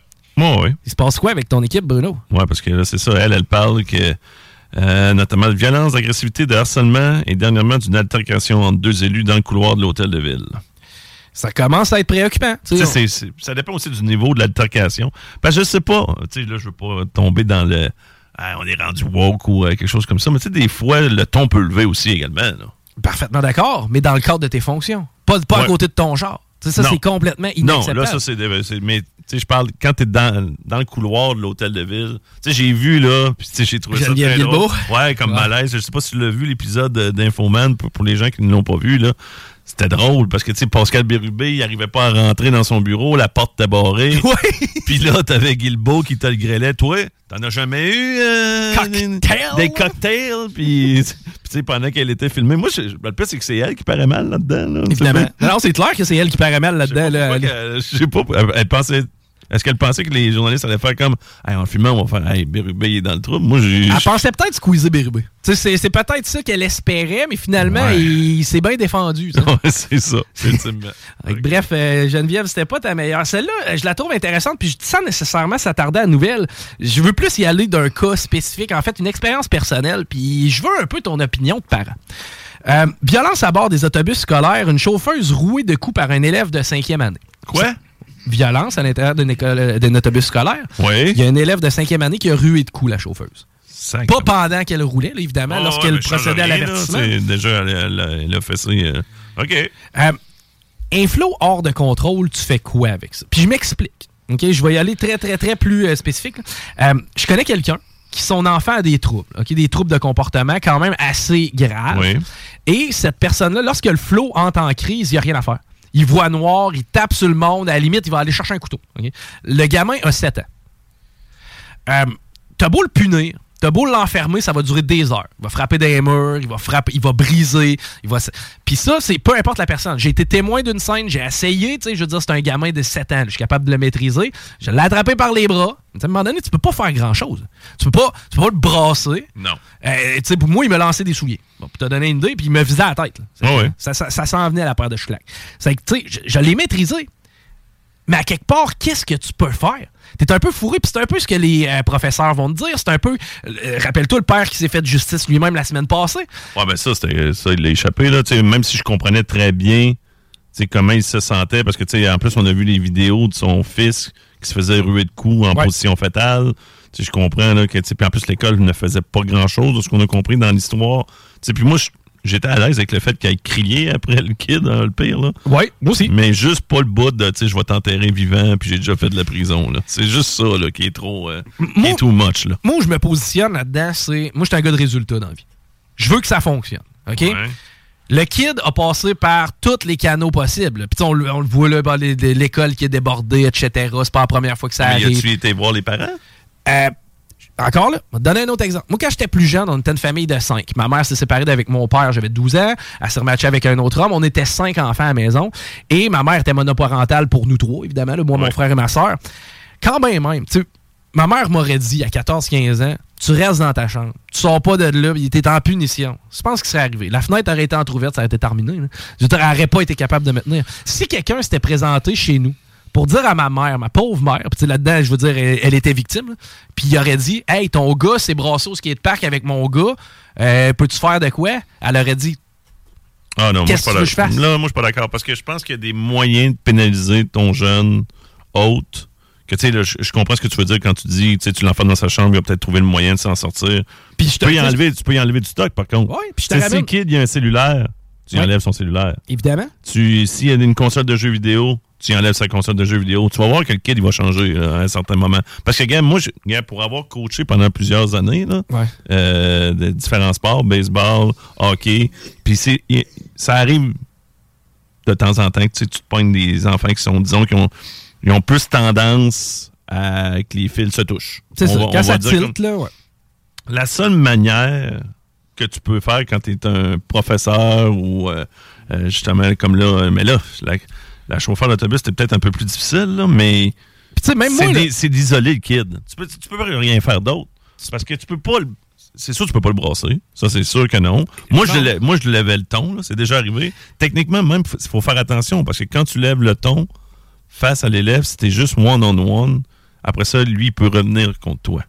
Speaker 5: Oui.
Speaker 3: Il se passe quoi avec ton équipe, Bruno?
Speaker 5: Ouais, parce que là, c'est ça. Elle, elle parle que. euh, notamment de violence, d'agressivité, de harcèlement et dernièrement d'une altercation entre deux élus dans le couloir de l'hôtel de ville.
Speaker 3: Ça commence à être préoccupant.
Speaker 5: Ça dépend aussi du niveau de l'altercation. Parce que je sais pas, tu sais, là, je veux pas tomber dans le. Ah, on est rendu woke ou euh, quelque chose comme ça, mais tu sais, des fois, le ton peut lever aussi également. Là.
Speaker 3: Parfaitement d'accord, mais dans le cadre de tes fonctions. Pas, pas à côté de ton genre. Tu ça,
Speaker 5: Non.
Speaker 3: c'est complètement
Speaker 5: Non,
Speaker 3: inacceptable.
Speaker 5: là, ça, c'est. Mais, tu sais, je parle. Quand t'es dans, dans le couloir de l'hôtel de ville, tu sais, j'ai vu, là, puis, tu sais, j'ai trouvé ça. Très drôle. Ouais, comme
Speaker 3: Ouais.
Speaker 5: malaise. Je sais pas si tu l'as vu, l'épisode euh, d'Infoman, pour, pour les gens qui ne l'ont pas vu, là. C'était drôle parce que, tu sais, Pascal Bérubé, il arrivait pas à rentrer dans son bureau, la porte était barrée.
Speaker 3: Ouais.
Speaker 5: Puis là, t'avais Guilbeault qui te le grêlait. Toi, t'en as jamais eu euh,
Speaker 3: Cocktail?
Speaker 5: des, cocktails? Puis, tu sais, pendant qu'elle était filmée, moi, je, le pire, c'est que c'est elle qui paraît mal là-dedans. Là.
Speaker 3: Évidemment. Non, c'est clair que c'est elle qui paraît mal
Speaker 5: pas- Je sais
Speaker 3: là-dedans.
Speaker 5: pas
Speaker 3: là.
Speaker 5: je sais pas. Elle, elle pensait. Est-ce qu'elle pensait que les journalistes allaient faire comme hey, en filmant, on va faire Hey, Bérubé est dans le trouble? Moi, j'ai.
Speaker 3: Elle pensait peut-être squeezer Bérubé. C'est c'est peut-être ça qu'elle espérait, mais finalement,
Speaker 5: Ouais.
Speaker 3: il, s'est bien défendu.
Speaker 5: Ouais, c'est ça, ultimement.
Speaker 3: Bref, euh, Geneviève, c'était pas ta meilleure. Celle-là, euh, je la trouve intéressante, puis je dis sans nécessairement s'attarder à la nouvelle. Je veux plus y aller d'un cas spécifique, en fait, une expérience personnelle, puis je veux un peu ton opinion de parent. Euh, violence à bord des autobus scolaires, une chauffeuse rouée de coups par un élève de cinquième année.
Speaker 5: Quoi?
Speaker 3: Violence à l'intérieur d'une école- d'un autobus scolaire.
Speaker 5: Oui.
Speaker 3: Il y a un élève de cinquième année qui a rué de coups la chauffeuse. Pas pendant qu'elle roulait, là, évidemment,
Speaker 5: Ah,
Speaker 3: lorsqu'elle procédait à
Speaker 5: là.
Speaker 3: l'avertissement.
Speaker 5: C'est Déjà, elle, a fait ça. euh, OK.
Speaker 3: Euh, un flow hors de contrôle, tu fais quoi avec ça? Puis je m'explique. OK? Je vais y aller très, très, très plus euh, spécifique. Euh, je connais quelqu'un qui, son enfant a des troubles. OK? Des troubles de comportement quand même assez graves.
Speaker 5: Oui.
Speaker 3: Et cette personne-là, lorsque le flow entre en crise, il n'y a rien à faire. Il voit noir, il tape sur le monde, à la limite, il va aller chercher un couteau. Le gamin a 7 ans. Euh, T'as beau le punir, t'as beau l'enfermer, ça va durer des heures. Il va frapper des murs, il va frapper, il va briser, il va. Puis ça, c'est peu importe la personne. J'ai été témoin d'une scène, j'ai essayé, tu sais, je veux dire, c'est un gamin de 7 ans, je suis capable de le maîtriser. Je l'ai attrapé par les bras. À un moment donné, tu peux pas faire grand chose. Tu peux pas, tu peux pas le brasser.
Speaker 5: Non.
Speaker 3: Euh, tu sais, pour moi, il me lançait des souliers. Bon, pour te donner une idée, puis il me visait à la tête.
Speaker 5: Ah
Speaker 3: ça, ça- ça s'en venait à la paire de chouclacs. C'est que, tu sais, je, je l'ai maîtrisé. Mais à quelque part, qu'est-ce que tu peux faire? T'es un peu fourré, puis c'est un peu ce que les euh, professeurs vont te dire. C'est un peu. euh, Rappelle-toi le père qui s'est fait de justice lui-même la semaine passée.
Speaker 5: Ouais, ben ça, c'était ça, il l'a échappé, là. Même si je comprenais très bien comment il se sentait, parce que, tu sais, en plus, on a vu les vidéos de son fils qui se faisait ruer de coups en
Speaker 3: Ouais.
Speaker 5: position sais, je comprends, là, que, tu sais, puis en plus, l'école ne faisait pas grand-chose de ce qu'on a compris dans l'histoire. Tu sais, puis moi, je- j'étais à l'aise avec le fait qu'elle crié après le kid, hein, le pire, là.
Speaker 3: Oui, moi aussi.
Speaker 5: Mais juste pas le bout de, tu sais, je vais t'enterrer vivant, puis j'ai déjà fait de la prison, là. C'est juste ça, là, qui est trop, euh, qui
Speaker 3: Moi-
Speaker 5: est too much, là.
Speaker 3: Moi, je me positionne là-dedans, c'est. Moi, je suis un gars de résultat dans la vie. Je veux que ça fonctionne. OK?
Speaker 5: Ouais.
Speaker 3: Le kid a passé par tous les canaux possibles. Puis on, le- on le voit là, l'école qui est débordée, etc. C'est pas la première fois que ça
Speaker 5: Mais
Speaker 3: arrive.
Speaker 5: as-tu été voir les parents?
Speaker 3: Euh, encore là, je vais te donner un autre exemple. Moi, quand j'étais plus jeune, on était une famille de cinq. Ma mère s'est séparée avec mon père, j'avais 12 ans. Elle s'est rematchée avec un autre homme. On était cinq enfants à la maison. Et ma mère était monoparentale pour nous trois, évidemment, là, moi, mon frère et ma soeur. Quand bien même, tu sais, ma mère m'aurait dit à 14-15 ans, tu restes dans ta chambre. Tu sors pas de là, il était en punition. Je pense que serait arrivé. La fenêtre aurait été entrouverte, ça aurait été terminé. là. Je n'aurait pas été capable de me tenir. Si quelqu'un s'était présenté chez nous pour dire à ma mère, ma pauvre mère, puis tu sais, là-dedans, je veux dire, elle, elle était victime, puis il aurait dit Hey, ton gars s'est brassé au skatepark avec mon gars, euh, peux-tu faire de quoi? Elle aurait dit
Speaker 5: Ah non, moi, je suis pas d'accord. Là, moi, je suis pas d'accord. Parce que je pense qu'il y a des moyens de pénaliser ton jeune hôte. Que tu sais, je, comprends ce que tu veux dire quand tu dis, tu sais, tu l'enfermes dans sa chambre, il va peut-être trouver le moyen de s'en sortir.
Speaker 3: Puis
Speaker 5: Tu peux, y enlever, tu peux y enlever du stock, par contre.
Speaker 3: Ouais, puis je te
Speaker 5: si le kid, il a un cellulaire, tu y
Speaker 3: Ouais.
Speaker 5: enlèves son cellulaire.
Speaker 3: Évidemment.
Speaker 5: Tu, s'il y a une console de jeux vidéo, tu enlèves sa console de jeux vidéo. Tu vas voir que le kid, il va changer là, à un certain moment. Parce que, gars, moi, je, gars, pour avoir coaché pendant plusieurs années, là,
Speaker 3: Ouais.
Speaker 5: euh, de différents sports, baseball, hockey. Puis ça arrive de temps en temps que tu, sais, tu te pognes des enfants qui sont, disons, qui ont, ils ont plus tendance à que les fils se touchent.
Speaker 3: C'est ça.
Speaker 5: va-
Speaker 3: Quand ça tilte,
Speaker 5: comme-
Speaker 3: là, ouais.
Speaker 5: La seule manière que tu peux faire quand tu es un professeur ou euh, euh, justement comme là, mais là, la, la chauffeur d'autobus, c'était peut-être un peu plus difficile, là, mais c'est d'isoler le kid. Tu peux, tu peux rien faire d'autre. C'est parce que tu peux pas le- C'est sûr que tu peux pas le brasser. Ça, c'est sûr que non. Moi, je, moi, je levais le ton. C'est déjà arrivé. Techniquement, même, il faut faire attention parce que quand tu lèves le ton face à l'élève, t'es juste one-on-one, après ça, lui, il peut revenir contre toi.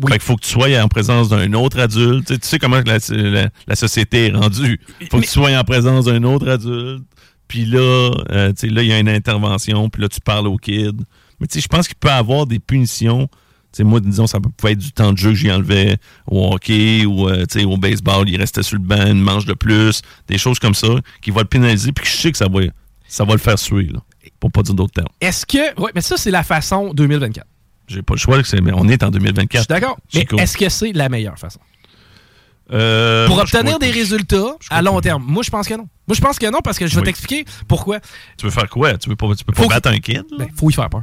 Speaker 3: Oui.
Speaker 5: Fait qu'il faut que tu sois en présence d'un autre adulte. Tu sais, tu sais comment la, la- la société est rendue. faut que tu sois en présence d'un autre adulte. Puis là, euh, tu sais, là, il y a une intervention. Puis là, tu parles au kid. Mais tu sais, je pense qu'il peut y avoir des punitions. Tu sais, moi, disons, ça peut pouvait être du temps de jeu que j'y enlevais au hockey ou euh, tu sais, au baseball. Il restait sur le banc, une manche de plus. Des choses comme ça qui vont le pénaliser. Puis je sais que ça va, ça va le faire suer, là, pour pas dire d'autres termes.
Speaker 3: est-ce que. Ouais, mais ça, c'est la façon 2024.
Speaker 5: J'ai pas le choix. que Mais on est en 2024.
Speaker 3: Je suis d'accord. Mais est-ce que c'est la meilleure façon?
Speaker 5: Euh,
Speaker 3: Pour
Speaker 5: moi,
Speaker 3: obtenir des résultats à long terme. Moi, je pense que non. Moi, je pense que non parce que je vais
Speaker 5: Oui.
Speaker 3: t'expliquer pourquoi.
Speaker 5: Tu veux faire quoi? Tu veux pas, tu peux pas
Speaker 3: Faut
Speaker 5: battre un kid?
Speaker 3: Ben, faut y faire peur.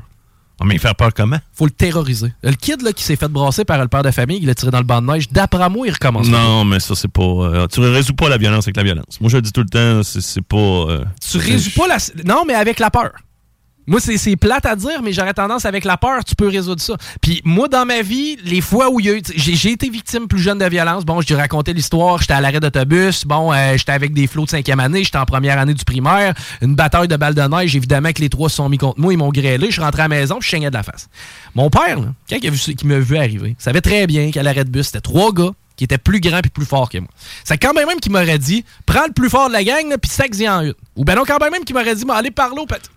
Speaker 5: Ah, mais faire peur comment?
Speaker 3: Faut le terroriser. Le kid là, qui s'est fait brasser par le père de famille, il l'a tiré dans le banc de neige, d'après moi, il recommence.
Speaker 5: Non, mais ça, c'est pas. euh, tu ne résous pas la violence avec la violence. Moi, je le dis tout le temps, c'est c'est pas. euh,
Speaker 3: Tu résous pas la. Non, mais avec la peur. Moi, c'est plate à dire, mais j'aurais tendance avec la peur, tu peux résoudre ça. Puis moi, dans ma vie, les fois où. J'ai été victime plus jeune de violence. Bon, je te racontais l'histoire, j'étais à l'arrêt d'autobus. Bon, euh, j'étais avec des flots de cinquième année, j'étais en première année du primaire. Une bataille de balles de neige, évidemment que les trois se sont mis contre moi, ils m'ont grêlé. Je rentré à la maison, je saignais de la face. Mon père, là, quand il, a vu, qu'il m'a vu arriver, savait très bien qu'à l'arrêt de bus, c'était trois gars qui étaient plus grands puis plus forts que moi. C'est quand même même qu'il m'aurait dit, prends le plus fort de la gang, là, puis sac-y en une. Ou ben non, quand même même qu'il m'aurait dit, allez au pat-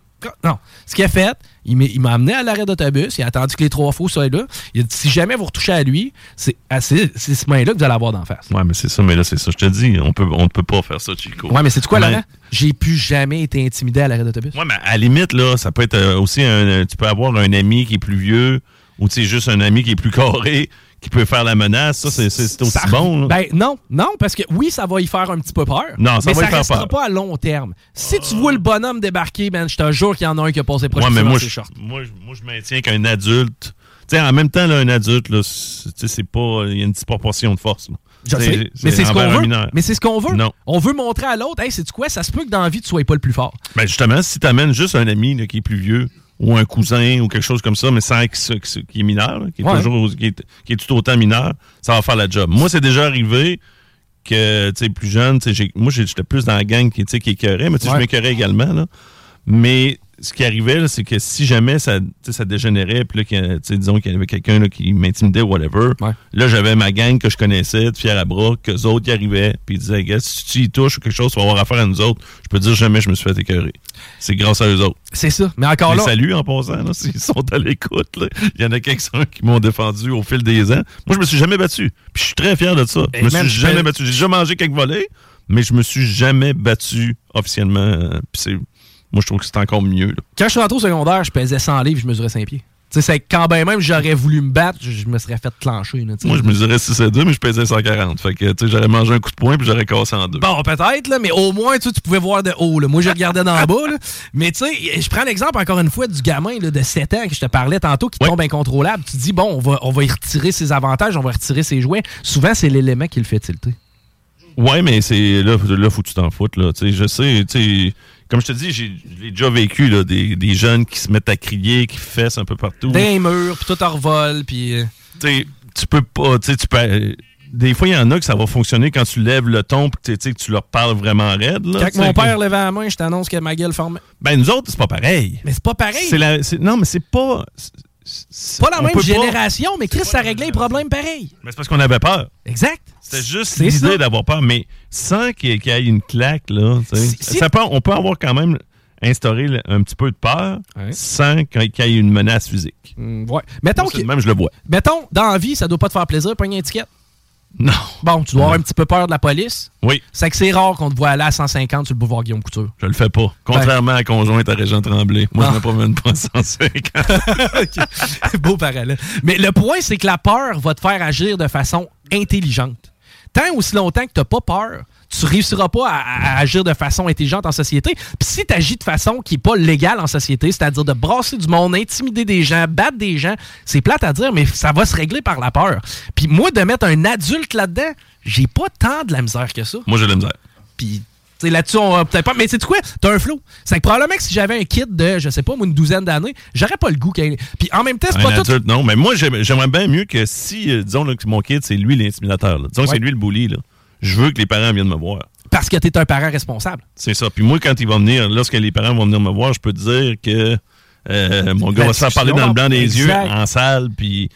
Speaker 3: Non. Ce qu'il a fait, il m'a amené à l'arrêt d'autobus, il a attendu que les trois faux soient là. Il a dit, si jamais vous retouchez à lui, c'est à ces- c'est ce main-là que vous allez avoir d'en face.
Speaker 5: Ouais, mais c'est ça, mais là, c'est ça. Je te dis, on peut, on ne peut pas faire ça, Chico.
Speaker 3: Ouais, mais c'est quoi,
Speaker 5: Mais-
Speaker 3: Laurent? J'ai plus jamais été intimidé à l'arrêt d'autobus.
Speaker 5: Ouais, mais à la limite, là, ça peut être euh, aussi un. Tu peux avoir un ami qui est plus vieux ou tu sais, juste un ami qui est plus carré qui peut faire la menace. Ça, c'est- aussi
Speaker 3: Ça-
Speaker 5: bon. là.
Speaker 3: Ben non, non, parce que oui, ça va y faire un petit peu peur.
Speaker 5: Non, ça
Speaker 3: mais
Speaker 5: va
Speaker 3: ça
Speaker 5: y faire
Speaker 3: restera
Speaker 5: peur.
Speaker 3: pas à long terme. Si tu vois le bonhomme débarquer, ben, je te jure qu'il y en a un qui a passé proche
Speaker 5: Ouais, mais moi, je, moi, moi, je maintiens qu'un adulte. Tu sais, en même temps, là, un adulte, là, c'est pas. Il y a une disproportion de force. là.
Speaker 3: Je sais, mais c'est ce qu'on veut. Mais c'est ce qu'on veut.
Speaker 5: Non.
Speaker 3: On veut montrer à l'autre, hey, c'est quoi, ça se peut que dans la vie, tu sois pas le plus fort.
Speaker 5: Ben justement, si tu amènes juste un ami là, qui est plus vieux, ou un cousin, ou quelque chose comme ça, mais sans se- qui est mineur, qui est
Speaker 3: Ouais.
Speaker 5: toujours qui est, qui est tout autant mineur, ça va faire la job. Moi, c'est déjà arrivé que, tu sais, plus jeune, tu sais, j'ai- moi, j'étais plus dans la gang qui, tu sais, qui écœurait, mais tu sais,
Speaker 3: Ouais.
Speaker 5: je m'écœurais également, là. Mais ce qui arrivait, c'est que si jamais ça, dégénérait, puis là, disons qu'il y avait quelqu'un qui m'intimidait ou whatever,
Speaker 3: Ouais.
Speaker 5: là, j'avais ma gang que je connaissais, de fier à bras, qu'eux autres y arrivaient, puis ils disaient, gars, si tu y touches ou quelque chose, tu vas avoir affaire à nous autres. Je peux dire jamais je me suis fait écœurer. C'est grâce à eux autres.
Speaker 3: C'est ça. Mais encore
Speaker 5: Les
Speaker 3: là,
Speaker 5: saluts en passant, s'ils sont à l'écoute. là. Il y en a quelques-uns qui m'ont défendu au fil des ans. Moi, je me suis jamais battu. Puis je suis très fier de ça.
Speaker 3: Eh,
Speaker 5: je me suis jamais battu. J'ai déjà mangé quelques volets, mais je me suis jamais battu officiellement. euh, Puis c'est. Moi, je trouve que c'est encore mieux. là.
Speaker 3: quand je suis rentré au secondaire, je pesais 100 livres, je mesurais 5 pieds. Tu sais, c'est quand ben même j'aurais voulu me battre, je, je me serais fait là, sais.
Speaker 5: Moi, je mesurais 6 à 2, mais je pesais 140. Fait que, tu sais, j'aurais mangé un coup de poing puis j'aurais cassé en deux.
Speaker 3: Bon, peut-être, là, mais au moins, tu, pouvais voir de haut. Là. Moi, je regardais d'en bas. Là. Mais tu sais, je prends l'exemple encore une fois du gamin de 7 ans que je te parlais tantôt qui
Speaker 5: Ouais.
Speaker 3: tombe incontrôlable. Tu te dis, bon, on va, on va y retirer ses avantages, on va retirer ses jouets. Souvent, c'est l'élément qui le fait tilter.
Speaker 5: Ouais, mais c'est là, là, faut que tu t'en foutes. Là. Je sais, tu sais, comme je te dis, j'ai l'ai déjà vécu, là, des, des jeunes qui se mettent à crier, qui fessent un peu partout.
Speaker 3: Des murs, puis tout en revole, puis... euh,
Speaker 5: tu peux pas, tu peux. euh, Des fois, il y en a que ça va fonctionner quand tu lèves le ton et que tu leur parles vraiment raide. Là,
Speaker 3: Quand mon
Speaker 5: que-
Speaker 3: père levait la main, je t'annonce que ma gueule formait.
Speaker 5: Ben, nous autres, c'est pas pareil.
Speaker 3: Mais c'est pas pareil.
Speaker 5: La, non, mais c'est pas. C'est-
Speaker 3: pas la même
Speaker 5: pas-
Speaker 3: génération, mais Chris, ça réglait les problèmes pareil.
Speaker 5: Mais c'est parce qu'on avait peur.
Speaker 3: Exact.
Speaker 5: C'était juste l'idée d'avoir peur, mais sans qu'il y ait- qu'il y ait une claque, là. tu sais.
Speaker 3: Si- si-
Speaker 5: Ça peut, on peut avoir quand même instauré un petit peu de peur sans qu'il y ait une menace physique.
Speaker 3: Mm, ouais. Mettons,
Speaker 5: Moi,
Speaker 3: que-
Speaker 5: même, je le vois.
Speaker 3: mettons, dans la vie, ça doit pas te faire plaisir, pas une étiquette.
Speaker 5: Non.
Speaker 3: Bon, tu dois avoir un petit peu peur de la police.
Speaker 5: Oui,
Speaker 3: C'est que c'est rare qu'on te voit aller à 150 sur le boulevard Guillaume Couture.
Speaker 5: je le fais pas. Contrairement à conjointe à Régent Tremblay. Moi, je me promène pas à 150.
Speaker 3: Beau parallèle. Mais le point, c'est que la peur va te faire agir de façon intelligente. Tant aussi longtemps que tu n'as pas peur, tu réussiras pas à, à agir de façon intelligente en société. Puis si tu agis de façon qui est pas légale en société, c'est-à-dire de brasser du monde, intimider des gens, battre des gens, c'est plate à dire, mais ça va se régler par la peur. Puis moi, de mettre un adulte là-dedans, j'ai pas tant de la misère que ça.
Speaker 5: Moi, j'ai de la misère.
Speaker 3: Puis là-dessus, on peut-être pas. Mais c'est quoi? T'as un flow. C'est que probablement que si j'avais un kid de, je sais pas, moi, une douzaine d'années, j'aurais pas le goût. qu'il- Puis en même temps, c'est pas tout.
Speaker 5: adulte, non, mais moi, j'aime- j'aimerais bien mieux que si, euh, disons là, que mon kid, c'est lui l'intimidateur. Disons que
Speaker 3: Ouais.
Speaker 5: c'est lui le bully. Là. Je veux que les parents viennent me voir.
Speaker 3: Parce que t'es un parent responsable.
Speaker 5: C'est ça. Puis moi, quand il va venir, lorsque les parents vont venir me voir, je peux te dire que euh, mon gars va se faire parler dans le blanc des yeux en salle. Puis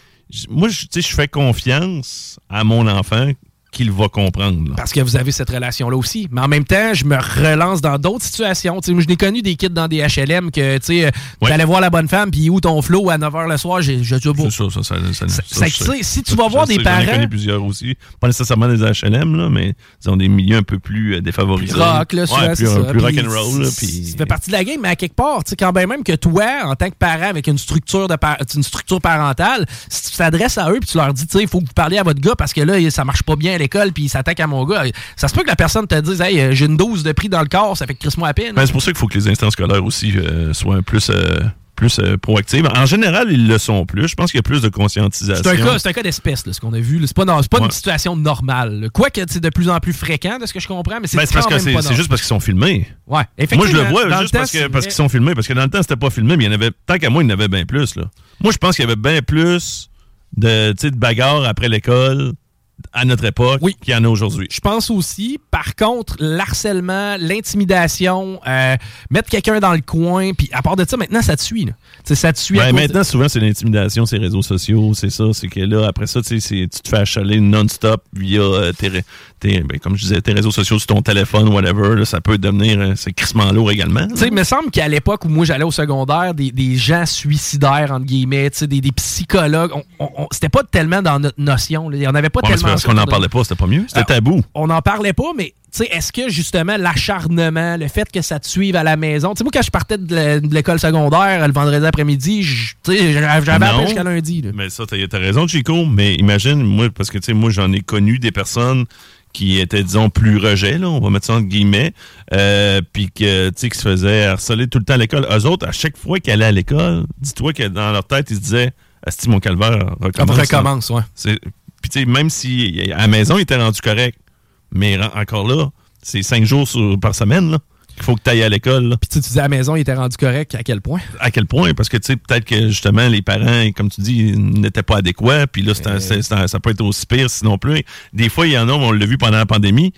Speaker 5: moi, je- tu sais, je fais confiance à mon enfant qu'il va comprendre. là.
Speaker 3: Parce que vous avez cette relation-là aussi. Mais en même temps, je me relance dans d'autres situations. Je n'ai connu des kids dans des HLM que, tu
Speaker 5: Ouais.
Speaker 3: t'allais voir la bonne femme, puis où ton flow à 9h le soir, j'ai je dis beau.
Speaker 5: C'est ça, ça, ça,
Speaker 3: que, si tu vas voir des
Speaker 5: J'en ai
Speaker 3: parents-
Speaker 5: plusieurs aussi. Pas nécessairement des HLM, là, mais disons des milieux un peu plus euh, défavorisés.
Speaker 3: rock, là,
Speaker 5: ouais, plus, rock'n'roll. Puis...
Speaker 3: Ça fait partie de la game, mais à quelque part, tu sais, quand bien même que toi, en tant que parent avec une structure de par- une structure parentale, si tu t'adresses à eux puis tu leur dis, tu sais, il faut que vous parliez à votre gars parce que là, ça marche pas bien l'école puis il s'attaque à mon gars, ça se peut que la personne te dise, hey, euh, j'ai une dose de prix dans le corps, ça fait que crisse-moi à peine.
Speaker 5: Ben, c'est pour ça qu'il faut que les instances scolaires aussi euh, soient plus, euh, plus euh, proactives. En général, ils le sont plus. Je pense qu'il y a plus de conscientisation.
Speaker 3: C'est un cas, cas d'espèce, ce qu'on a vu. C'est pas, non- pas
Speaker 5: Ouais.
Speaker 3: une situation normale. Quoique c'est de plus en plus fréquent, de ce que je comprends, mais c'est
Speaker 5: Ben, c'est juste parce qu'ils sont filmés.
Speaker 3: Ouais,
Speaker 5: Moi, je le vois
Speaker 3: dans
Speaker 5: juste
Speaker 3: le
Speaker 5: parce
Speaker 3: temps,
Speaker 5: qu'ils sont filmés. Parce que dans le temps, c'était pas filmé, mais il y en avait. Tant qu'à moi, il y en avait bien plus. Là. Moi, je pense qu'il y avait bien plus de, de bagarres après l'école à notre époque
Speaker 3: Oui.
Speaker 5: qu'il y en a aujourd'hui.
Speaker 3: Je pense aussi, par contre, l'harcèlement, l'intimidation, euh, mettre quelqu'un dans le coin, puis à part de ça, maintenant, ça te suit. Là. Ça te suit à de-
Speaker 5: maintenant, souvent, c'est l'intimidation, c'est les réseaux sociaux, c'est ça. C'est que là, après ça, tu te fais achaler non-stop via euh, tes, ben, comme je disais, tes réseaux sociaux sur ton téléphone, whatever. là, ça peut devenir, euh, c'est crissement lourd également. là.
Speaker 3: Tu sais, il me semble qu'à l'époque où moi j'allais au secondaire, des, des gens suicidaires, entre guillemets, des, des psychologues, on- on- on- c'était pas tellement dans notre notion. là. Il y en avait pas
Speaker 5: Ouais, mais c'est parce qu'on n'en parlait pas, c'était pas mieux. C'était
Speaker 3: Ah,
Speaker 5: tabou.
Speaker 3: on n'en parlait pas, mais tu sais, est-ce que justement l'acharnement, le fait que ça te suive à la maison, tu sais, moi quand je partais de l'é- de l'école secondaire le vendredi après-midi, je- tu sais, j'avais appelé jusqu'à lundi. là.
Speaker 5: Mais ça, t'as as raison, Chico. Mais imagine, moi, parce que, tu sais, moi, j'en ai connu des personnes qui étaient, disons, plus rejet, là, on va mettre ça entre guillemets, euh, puis que, tu sais, qui se faisaient harceler tout le temps à l'école. Eux autres, à chaque fois qu'ils allaient à l'école, dis-toi que dans leur tête, ils se disaient, Asti, mon calvaire
Speaker 3: On
Speaker 5: recommence.
Speaker 3: recommence, ouais.
Speaker 5: Puis, tu sais, même si à la maison, il était rendu correct, mais encore là, c'est cinq jours sur- par semaine, là, qu'il faut que tu ailles à l'école.
Speaker 3: Puis tu sais, tu disais à la maison, il était rendu correct, à quel point?
Speaker 5: À quel point? Parce que, tu sais, peut-être que, justement, les parents, comme tu dis, n'étaient pas adéquats, puis là, un- un- ça peut être aussi pire, sinon plus. Des fois, il y en a, on l'a vu pendant la pandémie,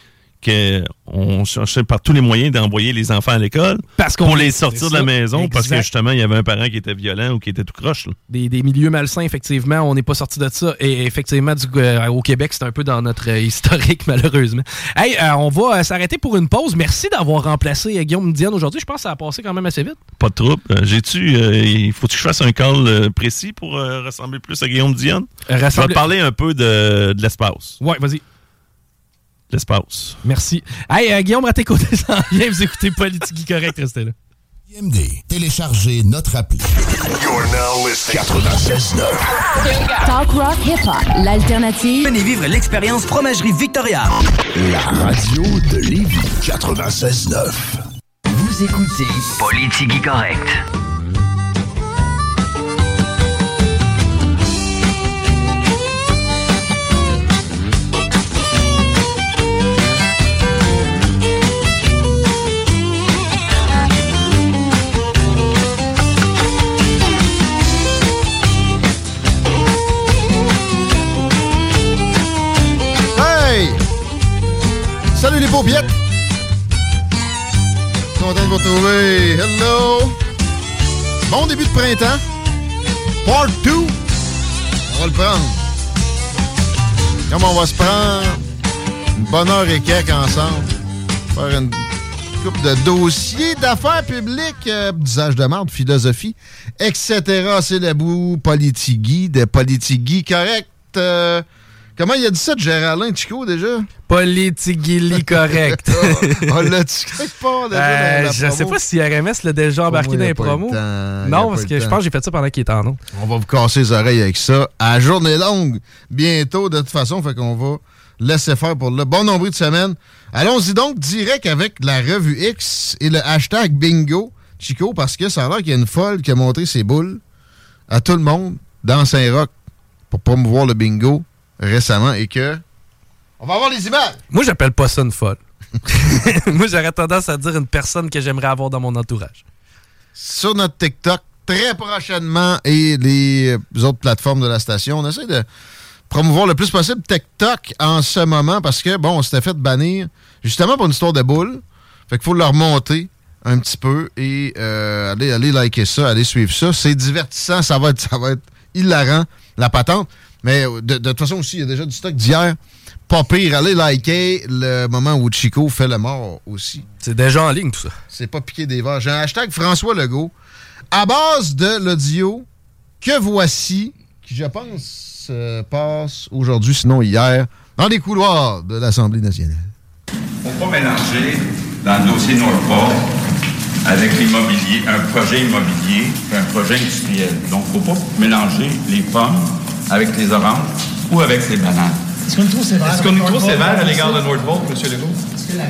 Speaker 5: qu'on cherchait par tous les moyens d'envoyer les enfants à l'école
Speaker 3: Parce qu'on
Speaker 5: pour les sortir de la maison, parce que, justement, il y avait un parent qui était violent ou qui était tout croche,
Speaker 3: des, des milieux malsains, effectivement. On n'est pas sorti de ça. Et effectivement, du, euh, au Québec, c'est un peu dans notre euh, historique, malheureusement. Hey, euh, on va s'arrêter pour une pause. Merci d'avoir remplacé Guillaume Diane aujourd'hui. Je pense que ça a passé quand même assez vite.
Speaker 5: Pas de trouble. J'ai-tu, il faut que je fasse un call précis pour ressembler plus à Guillaume Dionne?
Speaker 3: Euh,
Speaker 5: Je vais
Speaker 3: rassemble-
Speaker 5: te parler un peu de, de l'espace.
Speaker 3: Ouais, vas-y.
Speaker 5: L'espace.
Speaker 3: Merci. Hey, euh, Guillaume, à tes côtés, ça en vient. Vous écoutez Politique Correct, restez là.
Speaker 6: IMD, téléchargez notre appli.
Speaker 4: You're now listening.
Speaker 6: 96.9.
Speaker 7: Talk rock hip hop, l'alternative.
Speaker 2: Venez vivre l'expérience Fromagerie Victoria.
Speaker 6: La radio de Lévis. 96.9.
Speaker 2: Vous écoutez Politique Correct.
Speaker 8: Salut les paupiettes! Content de vous retrouver. Hello! Bon début de printemps. Part 2. On va le prendre. Comme on va se prendre une bonne heure et quelques ensemble. Faire une coupe de dossiers d'affaires publiques, euh, d'usage de marde, philosophie, etc. C'est le bout politigui, de politigui correct. Euh, comment il a dit ça de Géraldin Chico déjà?
Speaker 3: Politique correct.
Speaker 8: On l'a-tu quelque part déjà
Speaker 3: Euh,
Speaker 8: dans la
Speaker 3: je sais
Speaker 8: promo?
Speaker 3: pas si RMS l'a déjà embarqué dans les promos.
Speaker 8: le
Speaker 3: Non, parce que je pense que j'ai fait ça pendant qu'il était en nom.
Speaker 8: On va vous casser les oreilles avec ça. À journée longue, bientôt, de toute façon, fait qu'on va laisser faire pour le bon nombre de semaines. Allons-y donc direct avec la revue X et le hashtag bingo, Chico, parce que ça a l'air qu'il y a une folle qui a montré ses boules à tout le monde dans Saint-Roch pour promouvoir le bingo récemment et que. On va voir les images!
Speaker 3: Moi, j'appelle pas ça une folle. Moi, j'aurais tendance à dire une personne que j'aimerais avoir dans mon entourage.
Speaker 8: Sur notre TikTok, très prochainement, et les autres plateformes de la station, on essaie de promouvoir le plus possible TikTok en ce moment parce que, bon, on s'était fait bannir justement pour une histoire de boule. Fait qu'il faut le remonter un petit peu et euh, aller, aller liker ça, aller suivre ça. C'est divertissant, ça va être, ça va être hilarant, la patente. Mais de, de toute façon aussi, il y a déjà du stock d'hier. Pas pire, allez liker le moment où Chico fait le mort aussi.
Speaker 3: C'est déjà en ligne tout ça.
Speaker 8: C'est pas piqué des verres. J'ai un hashtag François Legault. À base de l'audio que voici, qui je pense euh, passe aujourd'hui, sinon hier, dans les couloirs de l'Assemblée nationale.
Speaker 9: faut pas mélanger dans le dossier Nordport avec l'immobilier, un projet immobilier et un projet industriel. Donc, faut pas mélanger les pommes avec les oranges ou avec les bananes.
Speaker 10: Est-ce qu'on est trop sévère?
Speaker 9: Est-ce qu'on est trop sévère à l'égard de Nordvolt, M. Legault?
Speaker 10: Est-ce que la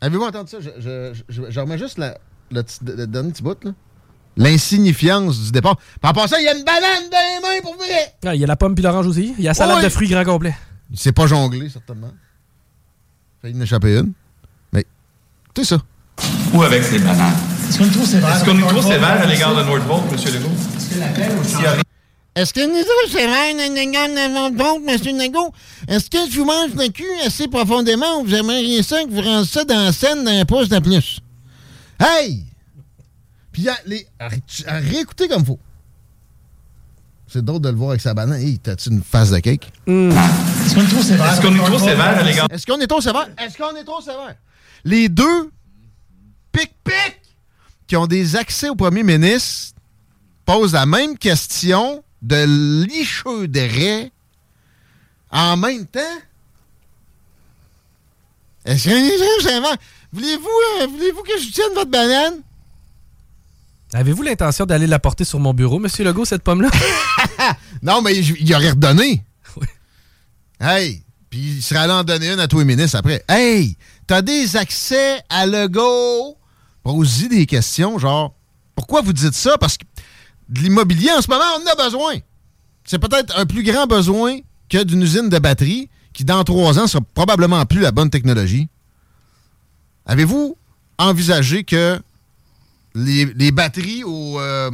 Speaker 8: Avez-vous entendu ça? Je, je, je, je remets juste la, le, le dernier petit bout, là. L'insignifiance du départ. Puis en passant, il y a une banane dans les mains pour vrai!
Speaker 3: Ah, Il y a la pomme puis l'orange aussi. Il y a la salade
Speaker 8: Oui.
Speaker 3: de fruits grand complet.
Speaker 8: Il s'est pas jonglé, certainement. Failli en échapper une. Mais, tu sais ça.
Speaker 9: Ou avec les bananes.
Speaker 10: Est-ce qu'on est trop sévère?
Speaker 9: Est-ce qu'on est trop sévère à l'égard de Nordvolt, M. Legault?
Speaker 10: Est-ce que la paix au
Speaker 9: Rien-
Speaker 8: Est-ce que nous autres, c'est vrai, donc, M. Nago? Est-ce que je vous mange le cul assez profondément ou vous aimeriez ça que vous rendiez ça dans la scène d'un poste de plus? Hey! Puis à, les, à, à réécouter comme faut. C'est drôle de le voir avec sa banane. Hey, t'as-tu une face de cake?
Speaker 10: Est-ce qu'on est trop sévère?
Speaker 9: Est-ce qu'on est trop sévère à l'égard
Speaker 8: Est-ce qu'on est trop sévère? Est-ce qu'on est trop sévère? Les deux pic-pic qui ont des accès au premier ministre posent la même question de licheux de raie en même temps? Est-ce qu'on est trop sévère? Voulez-vous euh, voulez-vous que je tienne votre banane?
Speaker 3: Avez-vous l'intention d'aller la porter sur mon bureau, Monsieur Legault, cette pomme-là?
Speaker 8: Non, mais il aurait redonné. Hey! Puis il serait allé en donner une à tous les ministres après. Hey! T'as des accès à Legault? Pose-y des questions, genre, pourquoi vous dites ça? Parce que de l'immobilier, en ce moment, on en a besoin. C'est peut-être un plus grand besoin que d'une usine de batterie qui, dans trois ans, sera probablement plus la bonne technologie. Avez-vous envisagé que les, les batteries au... euh,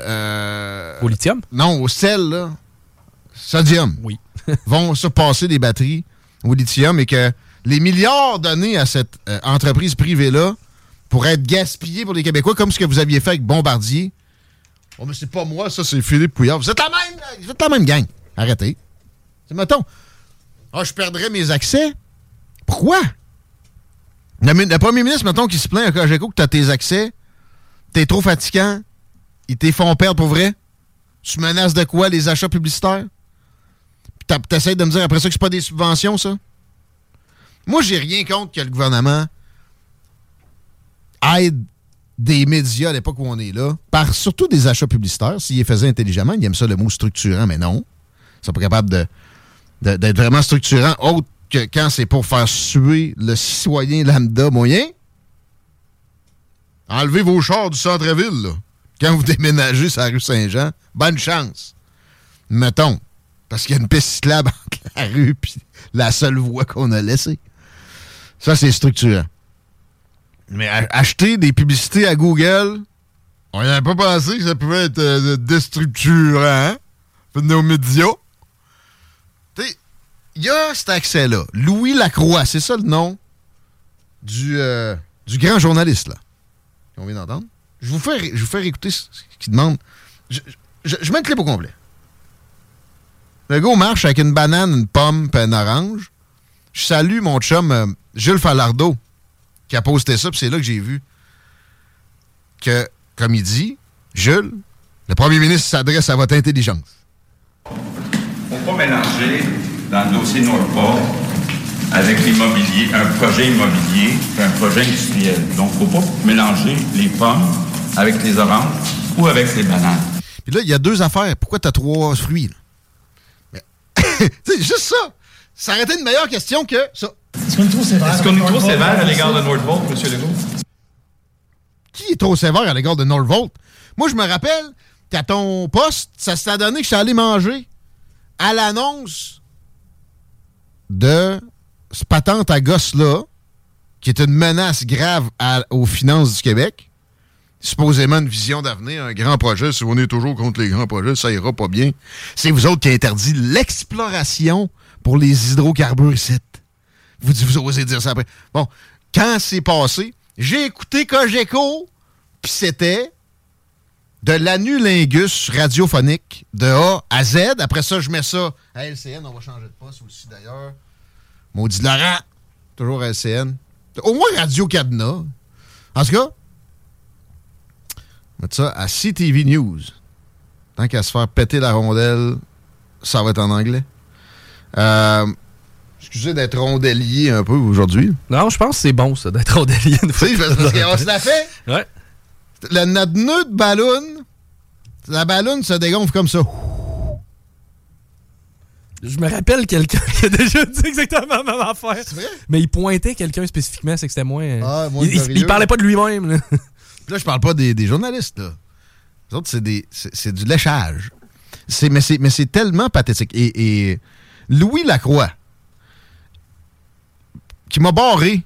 Speaker 8: euh,
Speaker 3: Au lithium?
Speaker 8: non, au sel, là, sodium,
Speaker 3: Oui.
Speaker 8: vont surpasser des batteries au lithium et que les milliards donnés à cette euh, entreprise privée-là pourraient être gaspillés pour les Québécois, comme ce que vous aviez fait avec Bombardier. Oh, mais c'est pas moi, ça, c'est Philippe Couillard. Vous êtes la même, vous êtes la même gang. Arrêtez. C'est, mettons, ah, je perdrais mes accès? Pourquoi? Le, mi- le premier ministre, mettons, qui se plaint à Cogeco que t'as tes accès, t'es trop fatigant, ils te font perdre pour vrai? Tu menaces de quoi? Les achats publicitaires? Puis t'essayes de me dire après ça que c'est pas des subventions, ça? Moi, j'ai rien contre que le gouvernement aide des médias à l'époque où on est là, par surtout des achats publicitaires. S'ils les faisaient intelligemment, ils aiment ça le mot structurant, mais non. Ils sont pas capables de- d'être vraiment structurants, autre que quand c'est pour faire suer le citoyen lambda moyen. Enlevez vos chars du centre-ville, là. Quand vous déménagez sur la rue Saint-Jean, bonne chance. Mettons. Parce qu'il y a une piste cyclable entre la rue et la seule voie qu'on a laissée. Ça, c'est structurant. Mais acheter des publicités à Google, on n'avait pas pensé que ça pouvait être euh, déstructurant. Hein? Nos médias. Tu sais, il y a cet accès-là. Louis Lacroix, c'est ça le nom du, euh, du grand journaliste, là, qu'on vient d'entendre. Je vous fais, je vous fais réécouter ce qu'il demande. Je, mets le clip au complet. Le gars marche avec une banane, une pomme et un orange. Je salue mon chum euh, Jules Falardeau qui a posté ça, puis c'est là que j'ai vu que, comme il dit, Jules, le premier ministre s'adresse à votre intelligence.
Speaker 9: faut pas mélanger dans le dossier Nordport avec l'immobilier, un projet immobilier et un projet industriel. Donc, faut pas mélanger les pommes avec les oranges ou avec les bananes.
Speaker 8: Puis là, il y a deux affaires. Pourquoi tu as trois fruits? là? Mais, tu sais, juste ça. Ça aurait été une meilleure question que ça.
Speaker 10: Est-ce qu'on est trop sévère?
Speaker 11: Est-ce qu'on est trop sévère à l'égard de Nordvolt, M. Legault?
Speaker 8: Qui est trop sévère à l'égard de Norvolt? Moi, je me rappelle qu'à ton poste, ça s'est donné que je suis allé manger à l'annonce de ce patente à gosse-là, qui est une menace grave à- aux finances du Québec. Supposément une vision d'avenir, un grand projet. Si on est toujours contre les grands projets, ça ira pas bien. C'est vous autres qui interdit l'exploration pour les hydrocarbures ici. Vous, osez dire ça après. Bon, quand c'est passé, j'ai écouté Cogeco, puis c'était de l'anulingus radiophonique de A à Z. Après ça, je mets ça à LCN. On va changer de poste aussi, d'ailleurs. Maudit Laurent, toujours à LCN. Au moins Radio Cadenas. En tout cas, mettre ça à CTV News. Tant qu'à se faire péter la rondelle, ça va être en anglais. Euh, excusez d'être rondelier un peu aujourd'hui.
Speaker 3: Non, je pense que c'est bon, ça, d'être rondelier une fois.
Speaker 8: Tu sais, parce qu'on se la fait.
Speaker 3: Ouais.
Speaker 8: Le, notre nœud de ballon, la ballonne se dégonfle comme ça.
Speaker 3: Je me rappelle quelqu'un qui a déjà dit exactement la même affaire.
Speaker 8: Vrai?
Speaker 3: Mais il pointait quelqu'un spécifiquement, c'est que c'était moins.
Speaker 8: Ah, moins
Speaker 3: il, il- parlait pas de lui-même. là.
Speaker 8: Là, je parle pas des, des journalistes, là. Les autres, c'est des. C'est c'est du léchage. C'est- mais c'est mais c'est tellement pathétique. Et, et Louis Lacroix, qui m'a barré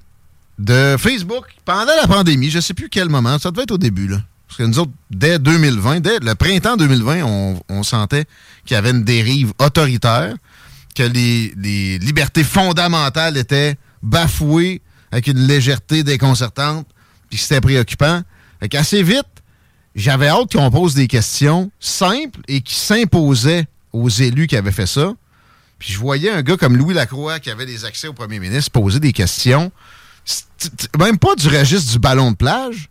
Speaker 8: de Facebook pendant la pandémie, je sais plus quel moment, ça devait être au début, là. Parce que nous autres, dès 2020, dès le printemps 2020, on, sentait qu'il y avait une dérive autoritaire, que les, libertés fondamentales étaient bafouées avec une légèreté déconcertante, puis c'était préoccupant. Fait qu'assez vite, j'avais hâte qu'on pose des questions simples et qui s'imposaient aux élus qui avaient fait ça. Puis je voyais un gars comme Louis Lacroix qui avait des accès au premier ministre poser des questions. Même pas du registre du ballon de plage,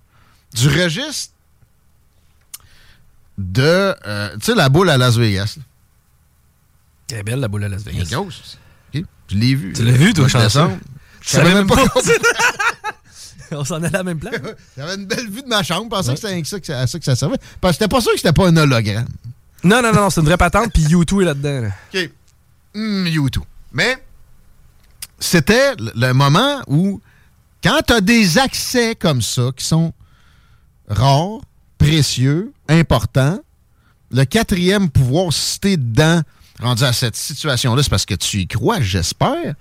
Speaker 8: du registre de, euh, tu sais, la boule à Las Vegas.
Speaker 3: Elle est belle, la boule à Las
Speaker 8: Elle est
Speaker 3: Vegas.
Speaker 8: grosse. OK? Je l'ai.
Speaker 3: Tu l'as vu, toi,
Speaker 8: je
Speaker 3: chanceux?
Speaker 8: descends. Je
Speaker 3: Tu savais
Speaker 8: même pas.
Speaker 3: On s'en allait à la même place.
Speaker 8: J'avais une belle vue de ma chambre. Je pensais que c'était à ça que ça- servait. Parce que j'étais pas sûr que c'était pas un hologramme.
Speaker 3: Non, non, non, non, c'est une vraie patente, puis U2 est là-dedans. là.
Speaker 8: OK. Hmm, YouTube. Mais c'était le- moment où, quand tu as des accès comme ça, qui sont rares, précieux, importants, le quatrième pouvoir, si t'es dedans, rendu à cette situation-là, c'est parce que tu y crois, j'espère.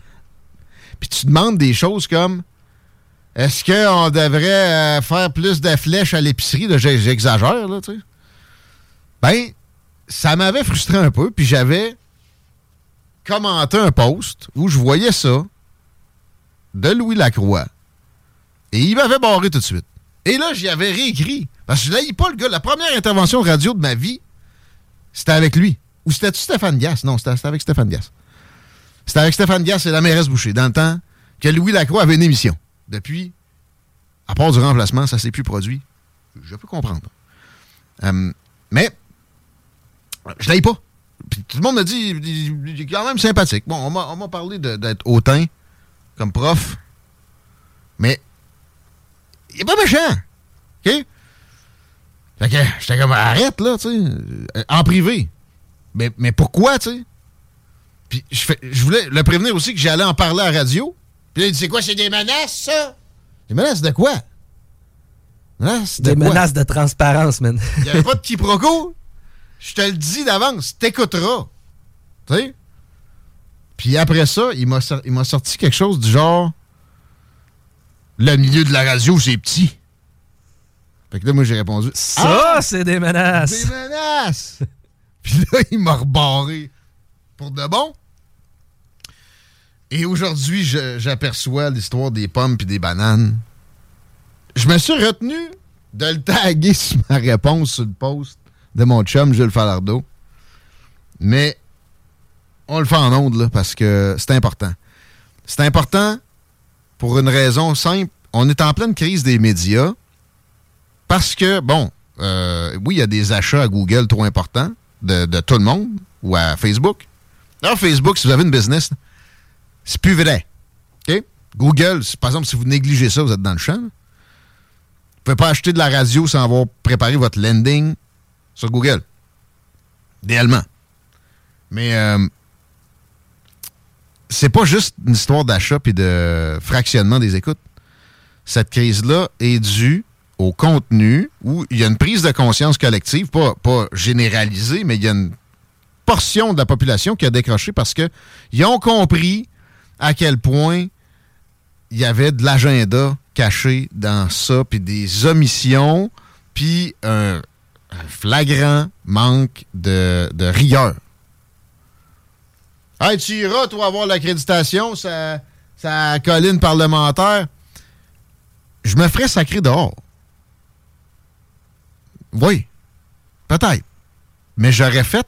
Speaker 8: Puis tu demandes des choses comme est-ce qu'on devrait euh, faire plus de flèches à l'épicerie? J'exagère, là, tu sais. Ben, ça m'avait frustré un peu, puis j'avais commenté un post où je voyais ça de Louis Lacroix. Et il m'avait barré tout de suite. Et là, j'y avais réécrit. Parce que je l'haïs pas le gars. La première intervention radio de ma vie, c'était avec lui. Ou c'était-tu Stéphane Gass? Non, c'était avec Stéphane Gass. C'était avec Stéphane Gass et la mairesse Boucher, dans le temps que Louis Lacroix avait une émission. Depuis, à part du remplacement, ça s'est plus produit. Je peux comprendre. Euh, mais, je l'haïs pas. Puis tout le monde me dit, il, est quand même sympathique. Bon, on m'a- m'a parlé d'être hautain comme prof, mais il est pas méchant. OK? Fait que j'étais comme, arrête, là, tu sais, en privé. Mais, mais pourquoi, tu sais? Puis je, fais- je voulais le prévenir aussi que j'allais en parler à la radio. Puis là, il dit, c'est quoi, c'est des menaces, ça? Des menaces de quoi? Menaces de
Speaker 3: Des
Speaker 8: quoi?
Speaker 3: menaces de transparence, man.
Speaker 8: Il n'y avait pas de quiproquo? Je te le dis d'avance, t'écouteras. Tu sais? Puis après ça, il m'a sorti quelque chose du genre Le milieu de la radio, c'est petit. Fait que là, moi, j'ai répondu
Speaker 3: Ça,
Speaker 8: Ah!
Speaker 3: c'est des menaces.
Speaker 8: Des menaces! Puis là, il m'a rebarré pour de bon. Et aujourd'hui, j'aperçois l'histoire des pommes puis des bananes. Je me suis retenu de le taguer sur ma réponse sur le post de mon chum Jules Falardeau. Mais on le fait en ondes, là, parce que c'est important. C'est important pour une raison simple. On est en pleine crise des médias parce que, bon, euh, oui, il y a des achats à Google trop importants de, tout le monde ou à Facebook. Alors, Facebook, si vous avez une business, c'est plus vrai. Google, par exemple, si vous négligez ça, vous êtes dans le champ. Vous pouvez pas acheter de la radio sans avoir préparé votre landing sur Google. Idéalement. Mais euh, c'est pas juste une histoire d'achat et de fractionnement des écoutes. Cette crise-là est due au contenu où il y a une prise de conscience collective, pas, pas généralisée, mais il y a une portion de la population qui a décroché parce que ils ont compris à quel point il y avait de l'agenda caché dans ça, puis des omissions, puis un flagrant manque de, de rigueur. Hey, tu iras, toi, avoir l'accréditation, sa, colline parlementaire. Je me ferais sacrer dehors. Oui, peut-être. Mais j'aurais fait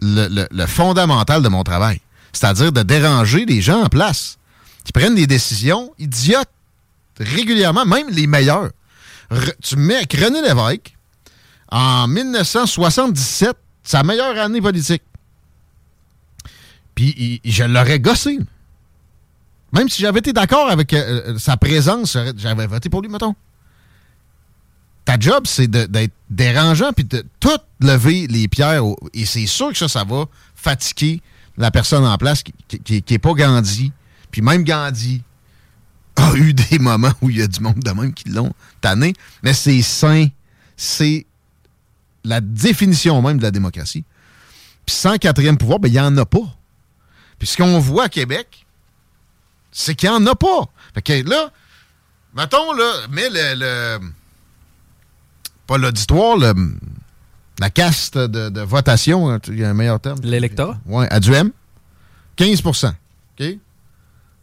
Speaker 8: le, le- fondamental de mon travail. C'est-à-dire de déranger les gens en place qui prennent des décisions idiotes régulièrement, même les meilleurs. Re- tu me mets avec René Lévesque en 1977, sa meilleure année politique. Puis je l'aurais gossé. Même si j'avais été d'accord avec euh, euh, sa présence, j'avais voté pour lui, mettons. Ta job, c'est d'être dérangeant puis de tout lever les pierres. et c'est sûr que ça, ça va fatiguer la personne en place qui n'est pas Gandhi. Puis même Gandhi a eu des moments où il y a du monde de même qui l'ont tanné. Mais c'est sain. C'est la définition même de la démocratie. Puis sans quatrième pouvoir, ben, il n'y en a pas. Puis ce qu'on voit à Québec, c'est qu'il n'y en a pas. Fait que là, mettons, là, mais le, le- pas l'auditoire, le- la caste de, de votation, hein, il y a un meilleur terme.
Speaker 3: L'électorat?
Speaker 8: Oui, à du M. 15 OK?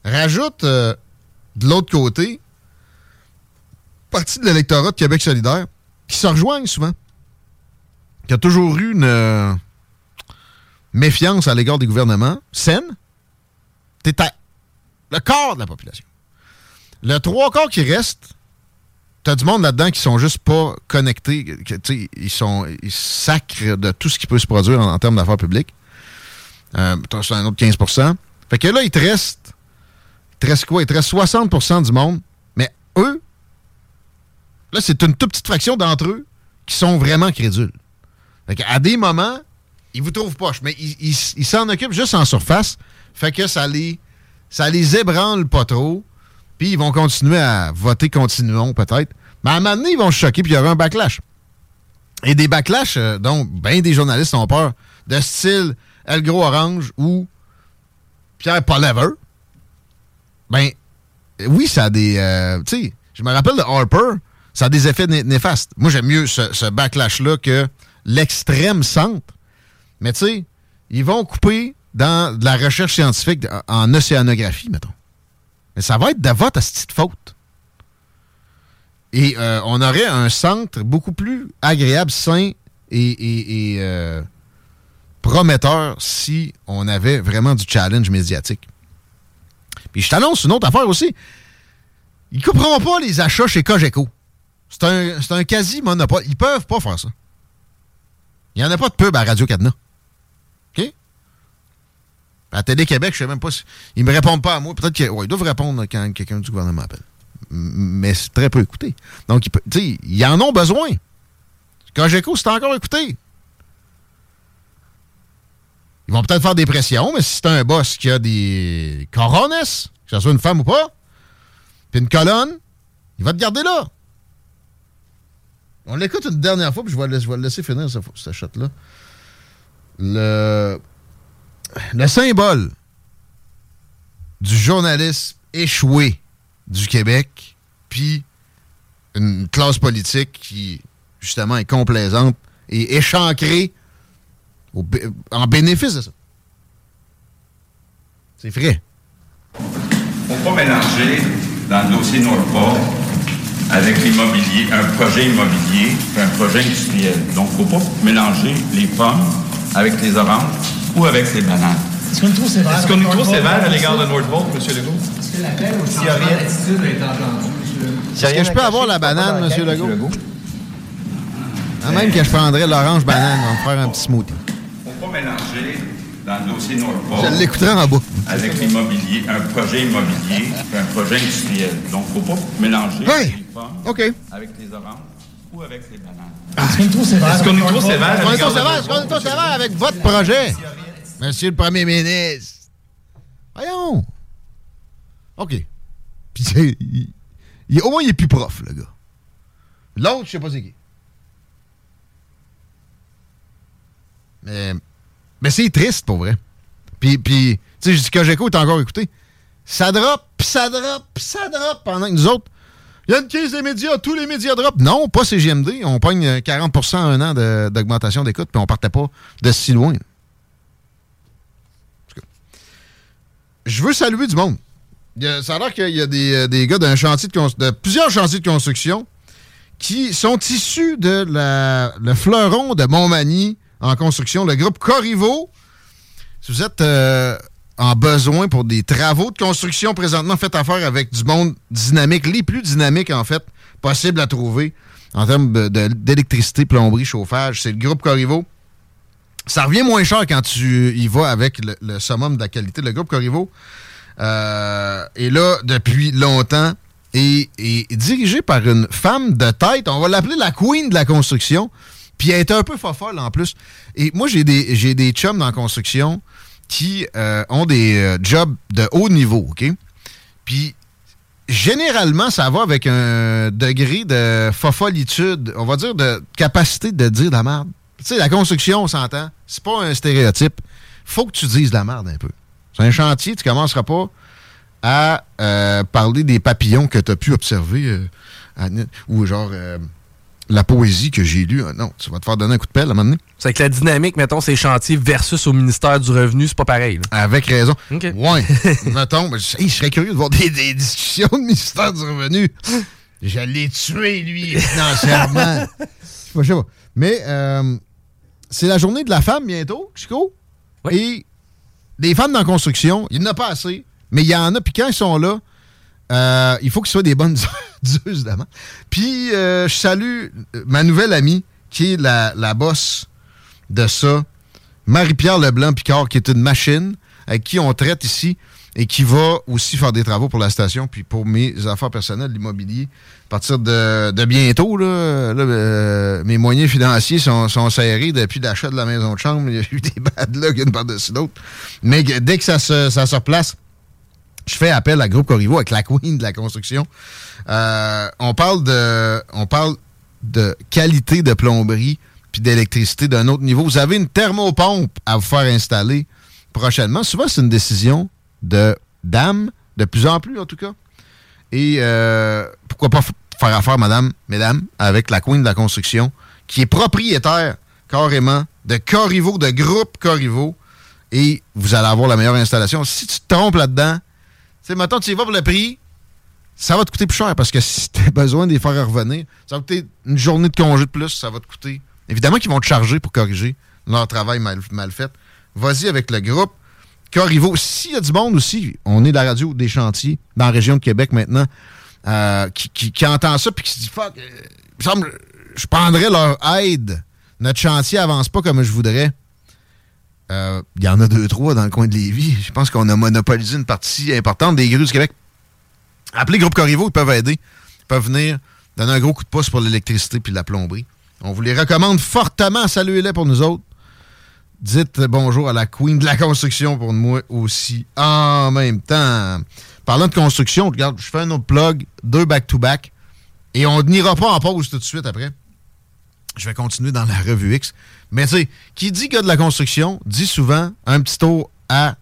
Speaker 8: Rajoute euh, de l'autre côté, partie de l'électorat de Québec solidaire, qui se rejoignent souvent, qui a toujours eu une euh, méfiance à l'égard des gouvernements saine, t'es à le quart de la population. Le trois quarts qui reste, t'as du monde là-dedans qui sont juste pas connectés, que, ils sont ils sacrent de tout ce qui peut se produire en, termes d'affaires publiques. Euh, c'est un autre 15% Fait que là, il te reste, il te quoi? Il te reste 60% du monde, mais eux, là, c'est une toute petite fraction d'entre eux qui sont vraiment crédules. Fait à des moments, ils vous trouvent poche, mais ils s'en occupent juste en surface. Fait que ça les, ça les ébranle pas trop. Puis ils vont continuer à voter continuons peut-être. Mais à un moment donné, ils vont se choquer puis il y aura un backlash. Et des backlash euh, dont bien des journalistes ont peur, de style El Gros Orange ou Pierre Polever. Ben, oui, ça a des. euh, tu sais, je me rappelle de Harper, ça a des effets né- néfastes. Moi, j'aime mieux ce backlash-là que l'extrême centre. Mais tu sais, ils vont couper dans de la recherche scientifique en- océanographie, mettons. Mais ça va être de votre petite faute. Et euh, on aurait un centre beaucoup plus agréable, sain et, euh, prometteur si on avait vraiment du challenge médiatique. Puis je t'annonce une autre affaire aussi. Ils couperont pas les achats chez Cogeco. C'est un, c'est un quasi-monopole. Ils peuvent pas faire ça. Il n'y en a pas de pub à Radio Cadena. OK? À Télé-Québec, je sais même pas si. Ils me répondent pas à moi. Peut-être qu'ils doivent répondre quand quelqu'un du gouvernement appelle. Mais c'est très peu écouté. Donc, ils ils en ont besoin. Cogeco, c'est encore écouté. Ils vont peut-être faire des pressions, mais si c'est un boss qui a des corones, que ce soit une femme ou pas, puis une colonne, il va te garder là. On l'écoute une dernière fois, puis je vais, le- laisser finir, ce, ce shot-là. Le, le symbole du journalisme échoué du Québec, puis une classe politique qui, justement, est complaisante et échancrée en bénéfice de ça. C'est vrai.
Speaker 9: faut pas mélanger dans le dossier Nordport avec l'immobilier, un projet immobilier et un projet industriel. Donc, faut pas mélanger les pommes avec les oranges ou avec les bananes.
Speaker 10: Est-ce qu'on est trop sévère?
Speaker 11: Est-ce qu'on est trop sévère à l'égard de Nordvolt, M. Legault?
Speaker 10: Est-ce que l'appel au changement d'attitude a été entendu, M.
Speaker 8: Est-ce que je peux avoir la banane, M. Legault? Ah, même que je prendrais l'orange banane, on va faire un petit smoothie.
Speaker 9: faut pas mélanger dans le dossier Nordport
Speaker 8: Je l'écouterai en bas.
Speaker 9: avec l'immobilier, un projet immobilier et un projet industriel. Donc, faut pas mélanger
Speaker 8: Oui.
Speaker 9: les pommes avec les oranges ou avec les bananes.
Speaker 10: Est-ce qu'on est trop sévère?
Speaker 11: Est-ce qu'on est trop sévère
Speaker 8: Est-ce qu'on est trop sévère? Est-ce qu'on est trop sévère avec votre projet? Monsieur le Premier ministre. Voyons. OK. Puis, il- il- au moins, il est plus prof, le gars. L'autre, je sais pas c'est qui. Mais, mais c'est triste, pour vrai. Puis, puis tu sais, je dis que j'écoute encore écouté. Ça drop, ça drop, ça drop pendant que nous autres, il y a une crise des médias, tous les médias drop. Non, pas CGMD. On pogne euh, 40% en un an d'augmentation d'écoute, puis on partait pas de si loin. Je veux saluer du monde. Ça a l'air qu'il y a des, euh, des gars d'un chantier de, de plusieurs chantiers de construction qui sont issus de la- le fleuron de Montmagny en construction, le groupe Corrivo. Si vous êtes euh, en besoin pour des travaux de construction présentement, faites affaire avec du monde dynamique, les plus dynamiques en fait, possible à trouver en termes d'électricité, plomberie, chauffage. C'est le groupe Corrivo. Ça revient moins cher quand tu y vas avec le, summum de la qualité. Le groupe Corrivo euh, est là depuis longtemps et est dirigé par une femme de tête. On va l'appeler la queen de la construction. Puis elle est un peu fofolle en plus. Et moi, j'ai des, chums dans la construction qui euh, ont des euh, jobs de haut niveau, OK? Puis généralement, ça va avec un degré de fofolitude, on va dire de capacité de dire de la merde. Tu sais, la construction, on s'entend, c'est pas un stéréotype. Faut que tu dises de la merde un peu. C'est un chantier, tu commenceras pas à euh, parler des papillons que tu as pu observer ou genre la poésie que j'ai lue. Ah, Non, tu vas te faire donner un coup de pelle à un moment donné.
Speaker 12: C'est que la dynamique, mettons, ces chantiers versus au ministère du Revenu, c'est pas pareil. là.
Speaker 8: Avec raison.
Speaker 12: OK.
Speaker 8: Ouais. Mettons, je hey, je serais curieux de voir des, des discussions de ministère du Revenu. Je l'ai tué, lui, financièrement. Je sais pas. Mais euh, c'est la journée de la femme bientôt, Chico. Et les femmes dans la construction, il n'y en a pas assez, mais il y en a. Puis quand ils sont là, euh, il faut qu'ils soient des bonnes dieuses, évidemment. Puis euh, je salue euh, ma nouvelle amie, qui est la, la boss de ça, Marie-Pierre Leblanc-Picard, qui est une machine avec qui on traite ici et qui va aussi faire des travaux pour la station, puis pour mes affaires personnelles, l'immobilier. À partir de, bientôt, là, mes moyens financiers sont, serrés depuis l'achat de la maison de chambre. Il y a eu des bad luck une par-dessus l'autre. Mais que- dès que ça se, ça se replace, je fais appel à Groupe Corrivo avec la queen de la construction. Euh, on parle de on parle de qualité de plomberie puis d'électricité d'un autre niveau. Vous avez une thermopompe à vous faire installer prochainement. Souvent, c'est une décision de dames, de plus en plus en tout cas. Et euh, pourquoi pas faire affaire, madame, mesdames, avec la queen de la construction, qui est propriétaire carrément de Corrivo, de groupe Corrivo, et vous allez avoir la meilleure installation. Si tu te trompes là-dedans, sais, mettons, tu y vas pour le prix, ça va te coûter plus cher parce que si tu as besoin de les faire revenir, ça va coûter une journée de congé de plus, ça va te coûter. Évidemment qu'ils vont te charger pour corriger leur travail mal, fait. Vas-y avec le groupe. Corrivo, s'il y a du monde aussi, on est la radio des chantiers dans la région de Québec maintenant, euh, qui, entend ça puis qui se dit fuck, euh, je prendrais leur aide. Notre chantier avance pas comme je voudrais. Euh, Il y en a deux, trois dans le coin de Lévis. Je pense qu'on a monopolisé une partie importante des grues du Québec. Appelez Groupe Corrivo, ils peuvent aider. Ils peuvent venir donner un gros coup de pouce pour l'électricité puis la plomberie. On vous les recommande fortement. Saluez-les pour nous autres. Dites bonjour à la queen de la construction pour moi aussi. En même temps, parlant de construction, regarde, je fais un autre plug, deux back-to-back, et on n'ira pas en pause tout de suite après. Je vais continuer dans la revue X. Mais tu sais, qui dit qu'il y a de la construction, dit souvent un petit tour à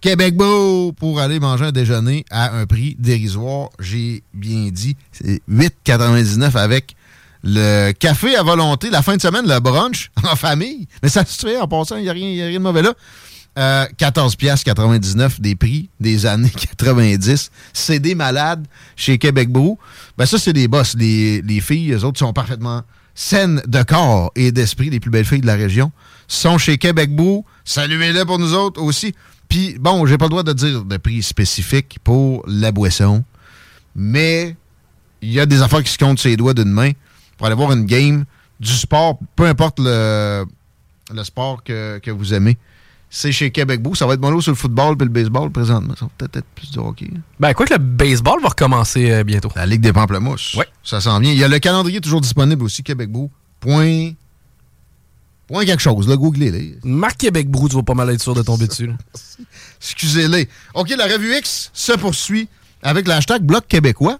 Speaker 8: Québec Beau pour aller manger un déjeuner à un prix dérisoire. J'ai bien dit, c'est 8,99 avec le café à volonté, la fin de semaine, le brunch en famille. Mais ça se fait en passant, il n'y a, a rien de mauvais là. Euh, 14 pièces 99 des prix des années 90. C'est des malades chez Québec Brou. Ben ça, c'est des boss. Les, les filles, eux autres, sont parfaitement saines de corps et d'esprit. Les plus belles filles de la région sont chez Québec Brou. Saluez-les pour nous autres aussi. Puis, bon, j'ai pas le droit de dire de prix spécifique pour la boisson, mais il y a des affaires qui se comptent sur les doigts d'une main pour aller voir une game du sport, peu importe le, sport que vous aimez. C'est chez Québec Beau. Ça va être bon lot sur le football et le baseball présentement. Ça va peut-être être plus du hockey.
Speaker 12: Ben, quoi que le baseball va recommencer euh, bientôt.
Speaker 8: La Ligue des Pamplemousses.
Speaker 12: Ouais.
Speaker 8: Ça s'en vient. Il y a le calendrier toujours disponible aussi, québecbeau.ca. Point quelque chose, là, googlez-les.
Speaker 12: Marc Québec Brou, tu vas pas mal être sûr de tomber dessus.
Speaker 8: Excusez-les. OK, la revue X se poursuit avec l'hashtag Bloc québécois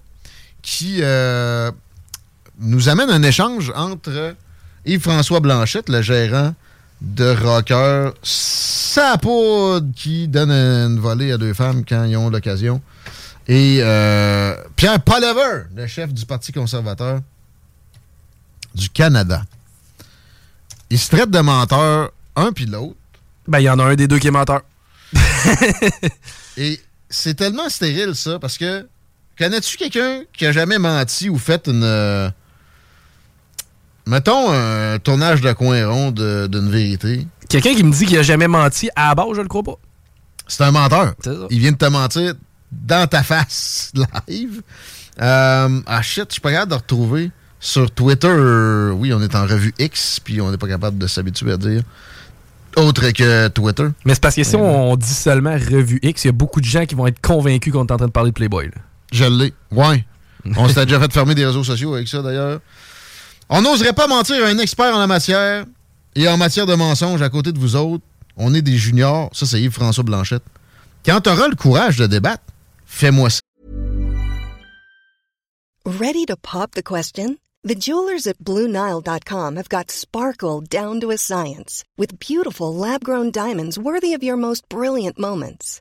Speaker 8: qui euh, nous amène un échange entre Yves-François Blanchette, le gérant de Rocker Sapoud, qui donne une volée à deux femmes quand ils ont l'occasion, et euh, Pierre Poliver, le chef du Parti conservateur du Canada. Ils se traitent de menteurs, un puis l'autre.
Speaker 12: Ben, il y en a un des deux qui est menteur.
Speaker 8: Et c'est tellement stérile, ça, parce que connais-tu quelqu'un qui a jamais menti ou fait une. Mettons un tournage de coin rond d'une vérité?
Speaker 12: Quelqu'un qui me dit qu'il a jamais menti, à la base, je le crois pas.
Speaker 8: C'est un menteur.
Speaker 12: C'est ça.
Speaker 8: Il vient de te mentir dans ta face live. Euh, ah shit, je suis pas capable de retrouver sur Twitter. euh, oui, on est en revue X, puis on n'est pas capable de s'habituer à dire autre que Twitter.
Speaker 12: Mais c'est parce que si on dit seulement revue X, il y a beaucoup de gens qui vont être convaincus qu'on est en train de parler de Playboy. là.
Speaker 8: Je l'ai. Ouais. On s'était déjà fait fermer des réseaux sociaux avec ça, d'ailleurs. On n'oserait pas mentir à un expert en la matière et en matière de mensonges à côté de vous autres. On est des juniors. Ça, c'est Yves-François Blanchette. Quand tu auras le courage de débattre, fais-moi ça.
Speaker 13: Ready to pop the question? The jewelers at BlueNile.com have got sparkle down to a science with beautiful lab grown diamonds worthy of your most brilliant moments.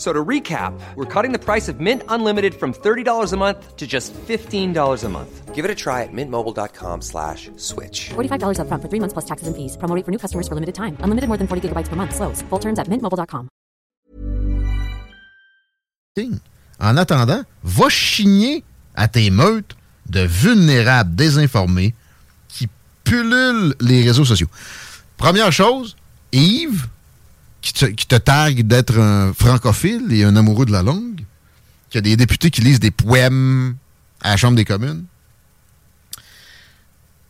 Speaker 14: F- So to recap, we're cutting the price of Mint Unlimited from $30 a month to just $15 a month. Give it a try at mintmobile.com slash switch.
Speaker 7: $45 upfront for three months plus taxes and fees. Promo rate for new customers for limited time. Unlimited more than 40 gigabytes per month. Slows. Full terms at mintmobile.com.
Speaker 8: En attendant, va chigner à tes meutes de vulnérables désinformés qui pullulent les réseaux sociaux. Première chose, Yves, qui te, qui te targue d'être un francophile et un amoureux de la langue, qu'il y a des députés qui lisent des poèmes à la Chambre des communes.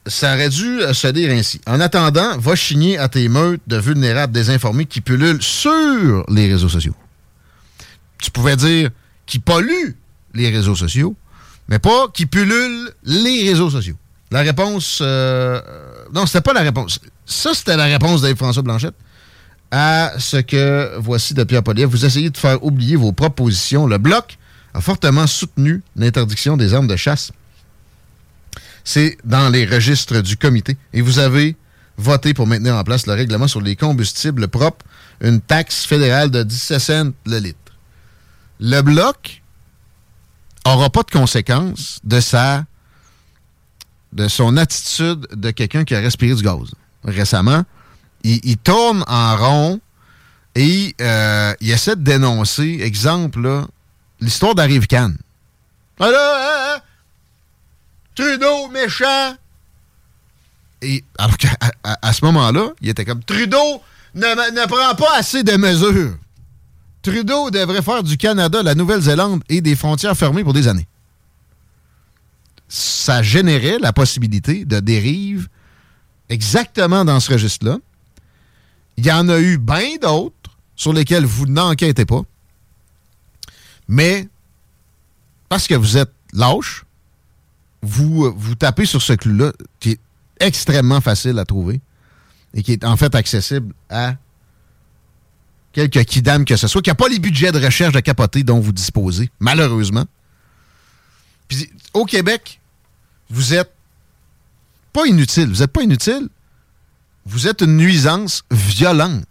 Speaker 8: Ça aurait dû euh, se dire ainsi. En attendant, va chigner à tes meutes de vulnérables désinformés qui pullulent sur les réseaux sociaux. Tu pouvais dire qui polluent les réseaux sociaux, mais pas qui pullulent les réseaux sociaux. La réponse... euh, euh, non, c'était pas la réponse. Ça, c'était la réponse d'Yves-François Blanchette à ce que voici de Pierre Poliev. Vous essayez de faire oublier vos propres positions. Le Bloc a fortement soutenu l'interdiction des armes de chasse. C'est dans les registres du comité. Et vous avez voté pour maintenir en place le règlement sur les combustibles propres, une taxe fédérale de 17 cents le litre. Le Bloc aura pas de conséquences de sa de son attitude de quelqu'un qui a respiré du gaz. Récemment, il, tourne en rond et euh, il essaie de dénoncer, exemple, l'histoire d'Arrive Cannes. Ah hein, hein, Trudeau, méchant! Et alors qu'à à ce moment-là, il était comme Trudeau ne, ne prend pas assez de mesures. Trudeau devrait faire du Canada, la Nouvelle-Zélande et des frontières fermées pour des années. Ça générait la possibilité de dérive exactement dans ce registre-là. Il y en a eu bien d'autres sur lesquels vous n'enquêtez pas. Mais parce que vous êtes lâche, vous, vous tapez sur ce clou-là qui est extrêmement facile à trouver et qui est en fait accessible à quelques kidam que ce soit, qui n'a pas les budgets de recherche de capoter dont vous disposez, malheureusement. Puis au Québec, vous êtes pas inutile. Vous n'êtes pas inutile. Vous êtes une nuisance violente.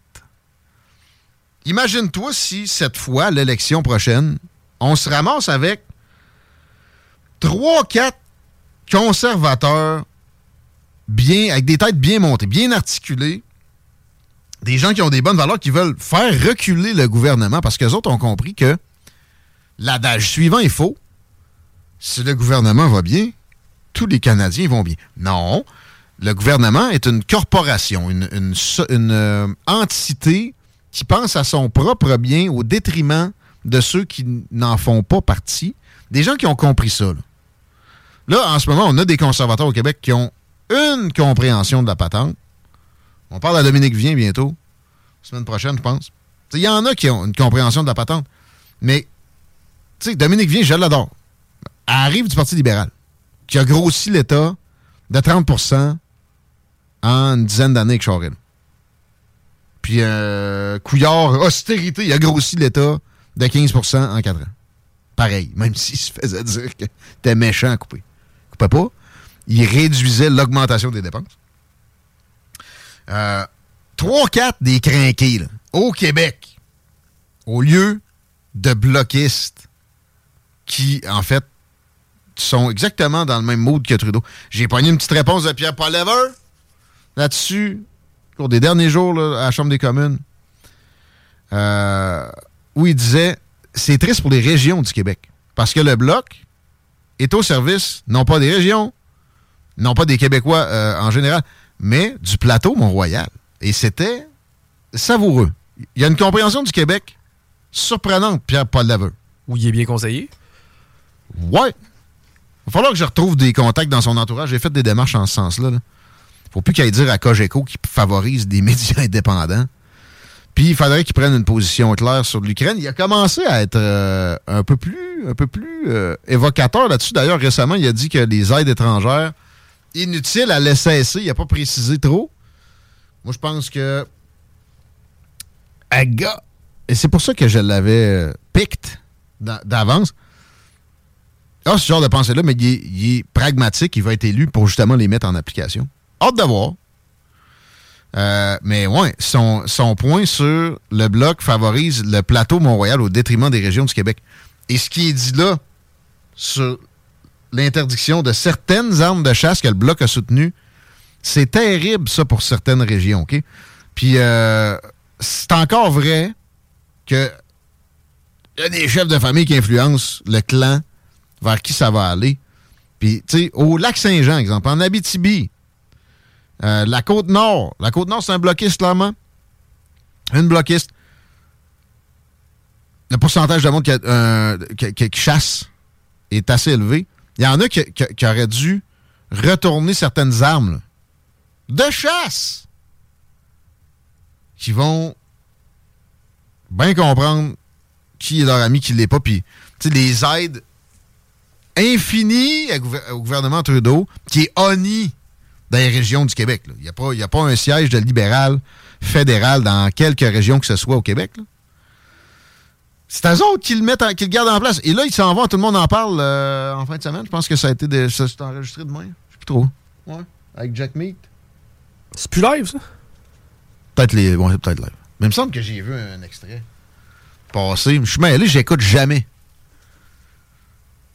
Speaker 8: Imagine-toi si cette fois, l'élection prochaine, on se ramasse avec trois, quatre conservateurs bien, avec des têtes bien montées, bien articulées, des gens qui ont des bonnes valeurs, qui veulent faire reculer le gouvernement parce qu'eux autres ont compris que l'adage suivant est faux. si le gouvernement va bien, tous les Canadiens vont bien. Non. Le gouvernement est une corporation, une, euh, entité qui pense à son propre bien au détriment de ceux qui n'en font pas partie. Des gens qui ont compris ça. Là. En ce moment, on a des conservateurs au Québec qui ont une compréhension de la patente. On parle à Dominique Vien bientôt, semaine prochaine, je pense. Il y en a qui ont une compréhension de la patente. Mais, tu sais, Dominique Vien, je l'adore. Arrive du Parti libéral, qui a grossi l'État de 30 en une dizaine d'années avec Charest. Puis, euh, Couillard, austérité, il a grossi l'État de 15% en 4 ans. Pareil, même s'il se faisait dire que t'es méchant à couper. Coupait pas. Il réduisait l'augmentation des dépenses. Euh, 3-4 des crinqués, là, au Québec, au lieu de bloquistes qui, en fait, sont exactement dans le même mood que Trudeau. J'ai pogné une petite réponse de Pierre Paul Lever là-dessus, au cours des derniers jours là, à la Chambre des communes, euh, où il disait c'est triste pour les régions du Québec. Parce que le Bloc est au service, non pas des régions, non pas des Québécois euh, en général, mais du plateau Mont-Royal. Et c'était savoureux. Il y a une compréhension du Québec surprenante, Pierre-Paul Laveux.
Speaker 3: Où il est bien conseillé?
Speaker 8: Ouais. Il va falloir que je retrouve des contacts dans son entourage. J'ai fait des démarches en ce sens-là. Il faut plus qu'il aille dire à Cogeco qui favorise des médias indépendants. Puis il faudrait qu'il prenne une position claire sur l'Ukraine. Il a commencé à être euh, un peu plus, un peu plus euh, évocateur là-dessus. D'ailleurs, récemment, il a dit que les aides étrangères inutiles à laisser Il n'a pas précisé trop. Moi, je pense que. Aga. Et c'est pour ça que je l'avais euh, picked d'a- d'avance. Ah, ce genre de pensée-là, mais il est pragmatique. Il va être élu pour justement les mettre en application. Hâte de voir. Euh, mais ouais, son, son point sur le bloc favorise le plateau Mont-Royal au détriment des régions du Québec. Et ce qui est dit là sur l'interdiction de certaines armes de chasse que le bloc a soutenues, c'est terrible ça pour certaines régions, OK? Puis euh, c'est encore vrai que y a des chefs de famille qui influencent le clan vers qui ça va aller. Puis, tu sais, au lac Saint-Jean, exemple, en Abitibi, euh, la Côte-Nord. La Côte-Nord, c'est un bloquiste, clairement. Une bloquiste. Le pourcentage de monde euh, qui- chasse est assez élevé. Il y en a qui, auraient dû retourner certaines armes de chasse qui vont bien comprendre qui est leur ami, qui ne l'est pas. Puis, les aides infinies au gouvernement Trudeau, qui est honni dans les régions du Québec. là. Il n'y a, pas- il y a pas un siège de libéral fédéral dans quelques régions que ce soit au Québec. là. C'est eux autres qui le mettent, en- qui le gardent en place. Et là, ils s'en vont, tout le monde en parle euh, en fin de semaine. Je pense que ça a été de- ça s'est enregistré demain. Je sais plus trop. Ouais. Avec Jack Meat.
Speaker 3: C'est plus live, ça?
Speaker 8: Peut-être les. Ouais, peut-être live. Mais il me semble que j'ai vu un extrait passer. Je suis mêlé, j'écoute jamais.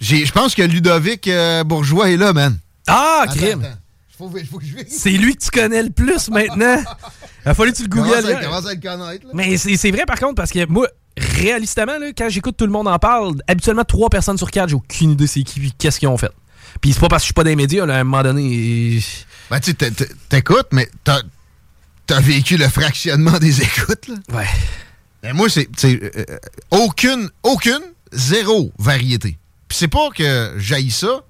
Speaker 8: J'ai- Je pense que Ludovic euh, Bourgeois est là, man.
Speaker 3: Ah,
Speaker 8: Attends,
Speaker 3: crime!
Speaker 8: attends. Faut, faut que je vérifie.
Speaker 3: C'est lui que tu connais le plus maintenant. Il a fallu que tu le googles.
Speaker 8: à-
Speaker 3: là.
Speaker 8: commence à le connaître. là.
Speaker 3: Mais c'est vrai par contre parce que moi, réalistement, là, quand j'écoute tout le monde en parle, habituellement trois personnes sur quatre, j'ai aucune idée c'est qui qu'est-ce qu'ils ont fait. Puis c'est pas parce que je suis pas dans les médias, là, à un moment donné.
Speaker 8: Ben, tu t'écoutes, mais t'as as vécu le fractionnement des écoutes, là.
Speaker 3: Ouais.
Speaker 8: Ben, moi, c'est. euh, euh, aucune, aucune, zéro variété. Puis c'est pas que j'haïs ça,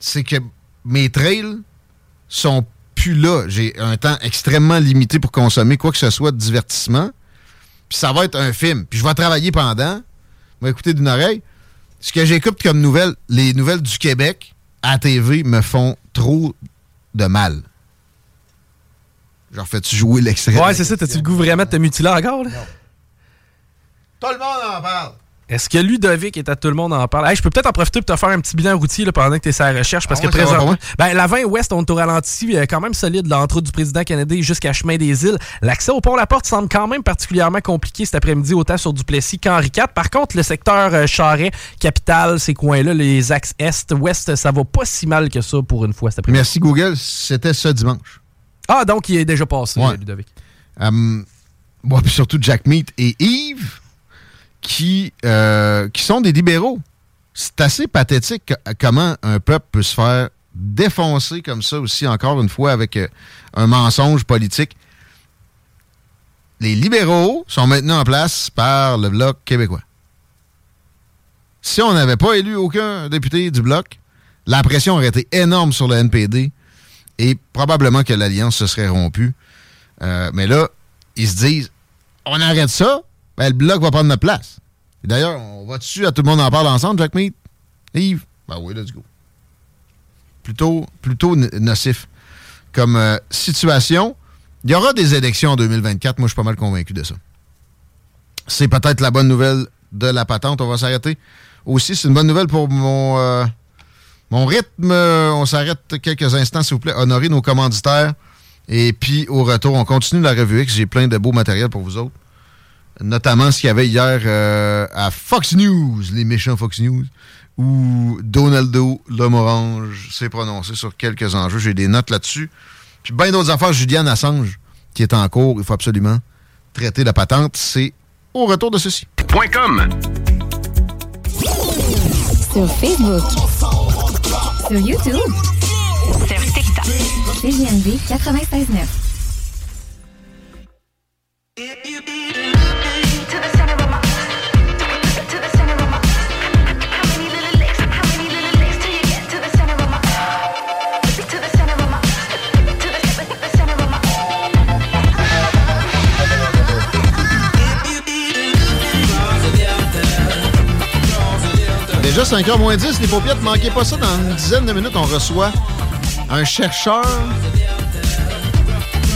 Speaker 8: c'est que mes trails sont plus là. J'ai un temps extrêmement limité pour consommer quoi que ce soit de divertissement. Puis ça va être un film. Puis je vais travailler pendant. Je vais écouter d'une oreille. Ce que j'écoute comme nouvelles, les nouvelles du Québec à TV me font trop de mal. Genre, fais-tu jouer l'extrait?
Speaker 3: Ouais, c'est ça, t'as-tu le goût vraiment de te mutiler encore? Là?
Speaker 8: Tout le monde en parle.
Speaker 3: Est-ce que Ludovic est à tout le monde en parle? Hey, je peux peut-être en profiter pour te faire un petit bilan routier là, pendant que tu es sur la recherche parce
Speaker 8: Ah ouais,
Speaker 3: que présentement. Ben, la 20 Ouest, on est au ralenti, euh, quand même solide, l'entrée du président canadien jusqu'à Chemin des Îles. L'accès au pont La Porte semble quand même particulièrement compliqué cet après-midi, autant sur Duplessis qu'Henri IV. Par contre, le secteur euh, Charret, Capitale, ces coins-là, les axes Est, Ouest, ça va pas si mal que ça pour une fois cet après-midi.
Speaker 8: Merci Google, c'était ce dimanche.
Speaker 3: Ah, donc il est déjà passé,
Speaker 8: Ouais.
Speaker 3: Ludovic.
Speaker 8: Hum, ouais, puis surtout Jack Meat et Yves, qui, euh, qui sont des libéraux c'est assez pathétique que- comment un peuple peut se faire défoncer comme ça aussi, encore une fois, avec euh, un mensonge politique. Les libéraux sont maintenant en place par le Bloc québécois. Si on n'avait pas élu aucun député du Bloc, la pression aurait été énorme sur le NPD et probablement que l'alliance se serait rompue. Euh, mais là, ils se disent, on arrête ça, ben, le Bloc va prendre notre place. D'ailleurs, on va dessus à tout le monde en parle ensemble, Jack Meat? Yves? Ben oui, let's go. Plutôt, plutôt nocif comme euh, situation. Il y aura des élections en 2024. Moi, je suis pas mal convaincu de ça. C'est peut-être la bonne nouvelle de la patente. On va s'arrêter. Aussi, c'est une bonne nouvelle pour mon, euh, mon rythme. Euh, On s'arrête quelques instants, s'il vous plaît. Honorer nos commanditaires. Et puis, au retour, on continue la revue X. J'ai plein de beaux matériels pour vous autres. Notamment ce qu'il y avait hier euh, à Fox News, les méchants Fox News, où Donaldo Lomorange s'est prononcé sur quelques enjeux. J'ai des notes là-dessus. Puis bien d'autres affaires. Julian Assange, qui est en cours. Il faut absolument traiter la patente. C'est au retour de ceci.
Speaker 15: .com.
Speaker 16: Sur Facebook. Sur YouTube. Sur TikTok. CGMD 96.9.
Speaker 8: Déjà 5h moins 10, les paupiètes, manquez pas ça. Dans une dizaine de minutes, on reçoit un chercheur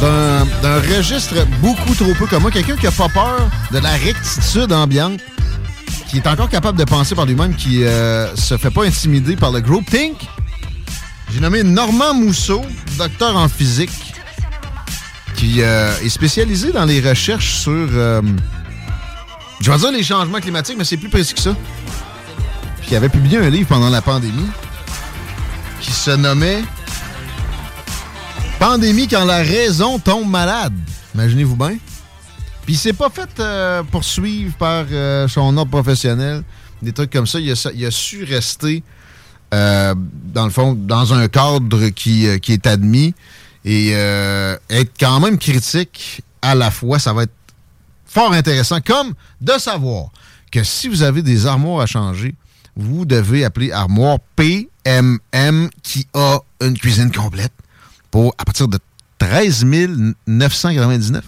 Speaker 8: d'un d'un registre beaucoup trop peu commun. Quelqu'un qui a pas peur de la rectitude ambiante, qui est encore capable de penser par lui-même, qui euh, se fait pas intimider par le groupe Think. J'ai nommé Normand Mousseau, docteur en physique, qui euh, est spécialisé dans les recherches sur, euh, je vais dire les changements climatiques, mais c'est plus précis que ça qui avait publié un livre pendant la pandémie qui se nommait Pandémie quand la raison tombe malade. Imaginez-vous bien. Puis il s'est pas fait euh, poursuivre par euh, son ordre professionnel, des trucs comme ça. Il a, su rester, euh, dans le fond, dans un cadre qui, est admis et être quand même critique à la fois. Ça va être fort intéressant, comme de savoir que si vous avez des armoires à changer, vous devez appeler Armoire PMM qui a une cuisine complète pour à partir de 13 999.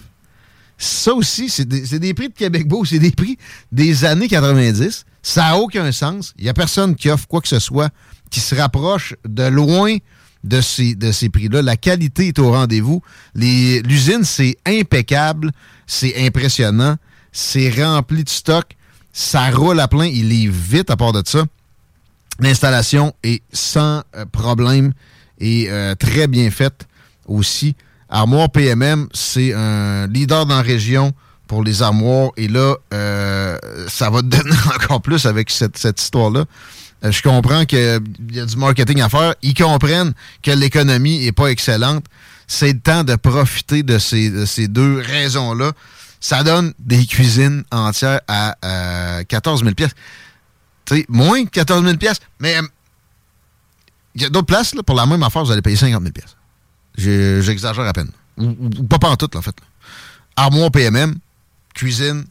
Speaker 8: Ça aussi, c'est des, prix de Québec Beau, c'est des prix des années 90. Ça n'a aucun sens. Il n'y a personne qui offre quoi que ce soit qui se rapproche de loin de ces, de ces prix-là. La qualité est au rendez-vous. L'usine, c'est impeccable, c'est impressionnant, c'est rempli de stock, ça roule à plein, il est vite à part de ça. L'installation est sans euh, problème et euh, très bien faite aussi. Armoire PMM, c'est un leader dans la région pour les armoires. Et là, euh, ça va te donner encore plus avec cette, cette histoire-là. Euh, je comprends qu'il y a du marketing à faire. Ils comprennent que l'économie est pas excellente. C'est le temps de profiter de ces, de ces deux raisons-là. Ça donne des cuisines entières à euh, 14 000 pièces. Tu sais, moins que 14 000 pièces, mais euh, il y a d'autres places, pour la même affaire, vous allez payer 50 000 pièces. J'exagère à peine. Ou, ou pas en tout, en fait. Armoire PMM, cuisine.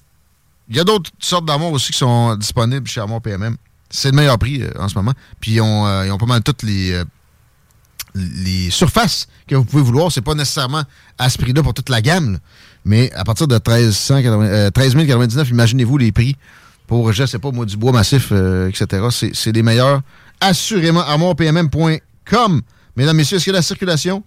Speaker 8: Il y a d'autres sortes d'armoires aussi qui sont disponibles chez Armoire PMM. C'est le meilleur prix euh, en ce moment. Puis ils ont, euh, pas mal toutes les, euh, surfaces que vous pouvez vouloir. C'est pas nécessairement à ce prix-là pour toute la gamme. Mais à partir de 13, 180, euh, 13 099, imaginez-vous les prix pour, je sais pas, moi, du bois massif, euh, etc. C'est- les meilleurs. Assurément, armoirepmm.com. Mesdames, messieurs, est-ce que la circulation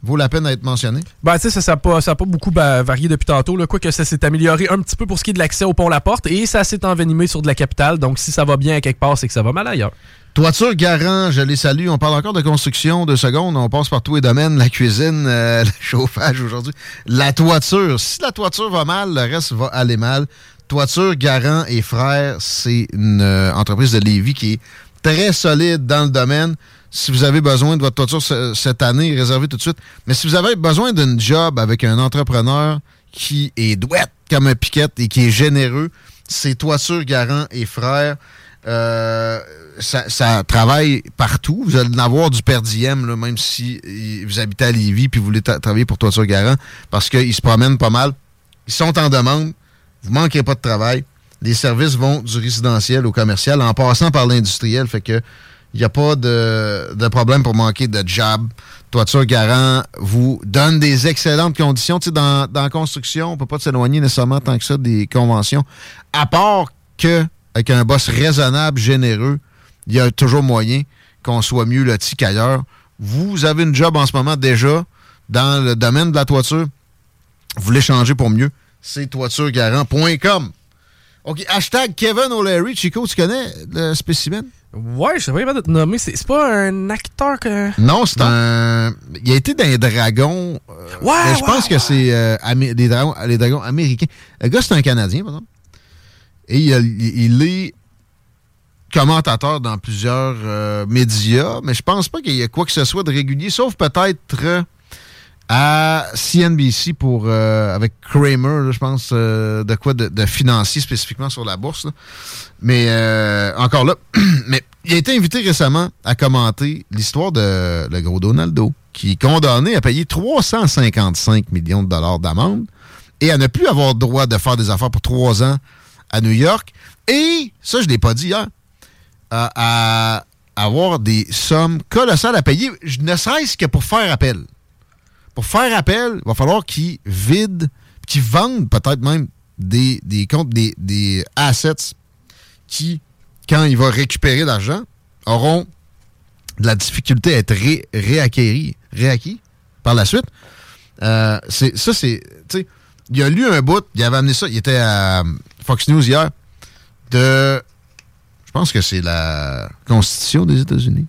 Speaker 8: vaut la peine d'être mentionnée?
Speaker 12: Ben, tu sais, ça n'a pas beaucoup bah, varié depuis tantôt. Là. Quoique ça s'est amélioré un petit peu pour ce qui est de l'accès au pont La Porte et ça s'est envenimé sur de la capitale. Donc, si ça va bien à quelque part, c'est que ça va mal ailleurs.
Speaker 8: Toiture Garant, je les salue. On parle encore de construction de secondes. On passe par tous les domaines, la cuisine, euh, le chauffage aujourd'hui. La toiture. Si la toiture va mal, le reste va aller mal. Toiture Garant et Frères, c'est une euh, entreprise de Lévis qui est très solide dans le domaine. Si vous avez besoin de votre toiture ce- cette année, réservez tout de suite. Mais si vous avez besoin d'une job avec un entrepreneur qui est douette comme un piquette et qui est généreux, c'est Toiture Garant et Frères. Euh, ça, travaille partout. Vous allez en avoir du per diem, là, même si vous habitez à Lévis puis vous voulez tra- travailler pour Toiture Garant, parce qu'ils se promènent pas mal. Ils sont en demande. Vous manquerez pas de travail. Les services vont du résidentiel au commercial en passant par l'industriel. Fait que il n'y a pas de, de problème pour manquer de job. Toiture Garant vous donne des excellentes conditions. Tu sais, dans, dans la construction, on peut pas s'éloigner nécessairement tant que ça des conventions. À part que, avec un boss raisonnable, généreux, il y a toujours moyen qu'on soit mieux loti qu'ailleurs. Vous avez une job en ce moment déjà dans le domaine de la toiture. Vous voulez changer pour mieux. C'est toituregarant.com. OK, hashtag Kevin O'Leary. Chico, tu connais le spécimen?
Speaker 12: Ouais, je savais pas de te nommer. C'est pas un acteur que.
Speaker 8: Non, c'est un. Il a été dans les dragons. euh,
Speaker 12: Ouais,
Speaker 8: je
Speaker 12: ouais,
Speaker 8: pense que c'est euh, des dragons, les dragons américains. Le gars, c'est un Canadien, par exemple. Et il, est commentateur dans plusieurs euh, médias, mais je pense pas qu'il y ait quoi que ce soit de régulier, sauf peut-être euh, à CNBC pour euh, avec Kramer, je pense, de quoi de, financier spécifiquement sur la bourse. Mais encore là, mais il a été invité récemment à commenter l'histoire de le gros Donaldo, qui est condamné à payer 355 millions de dollars d'amende et à ne plus avoir droit de faire des affaires pour trois ans à New York. Et, ça, je ne l'ai pas dit hier, à, à avoir des sommes colossales à payer, ne serait-ce que pour faire appel. Pour faire appel, il va falloir qu'ils vident, qu'ils vendent peut-être même des, des comptes, des, des assets qui, quand il va récupérer l'argent, auront de la difficulté à être ré- réacquéris, réacquis par la suite. Euh, ça, c'est. Il a lu un bout, il avait amené ça, il était à Fox News hier, de. Je pense que c'est la Constitution des États-Unis.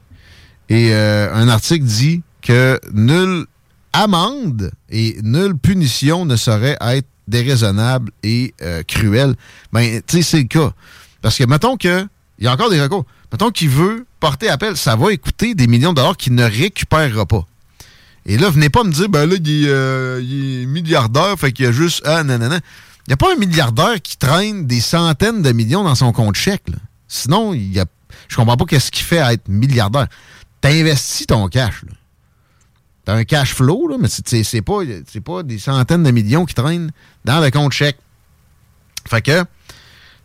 Speaker 8: Et euh, un article dit que nulle amende et nulle punition ne saurait être déraisonnable et euh, cruelle. Ben, tu sais, c'est le cas. Parce que, mettons que, il y a encore des recours. Mettons qu'il veut porter appel, ça va coûter des millions de dollars qu'il ne récupérera pas. Et là, venez pas me dire, ben là, il est, euh, milliardaire, fait qu'il y a juste, ah, non. Il n'y a pas un milliardaire qui traîne des centaines de millions dans son compte chèque. Sinon, y a, je comprends pas qu'est-ce qui fait à être milliardaire. T'investis ton cash. T'as un cash flow, là, mais c'est- pas, pas des centaines de millions qui traînent dans le compte chèque. Fait que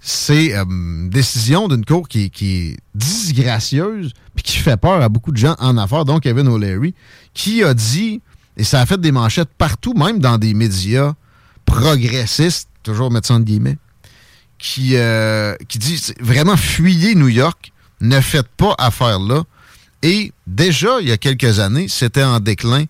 Speaker 8: c'est euh, une décision d'une cour qui, qui est disgracieuse puis qui fait peur à beaucoup de gens en affaires, dont Kevin O'Leary, qui a dit, et ça a fait des manchettes partout, même dans des médias progressistes, toujours mettre ça entre guillemets, qui, euh, qui dit vraiment fuyez New York, ne faites pas affaire là. Et déjà, il y a quelques années, c'était en déclin.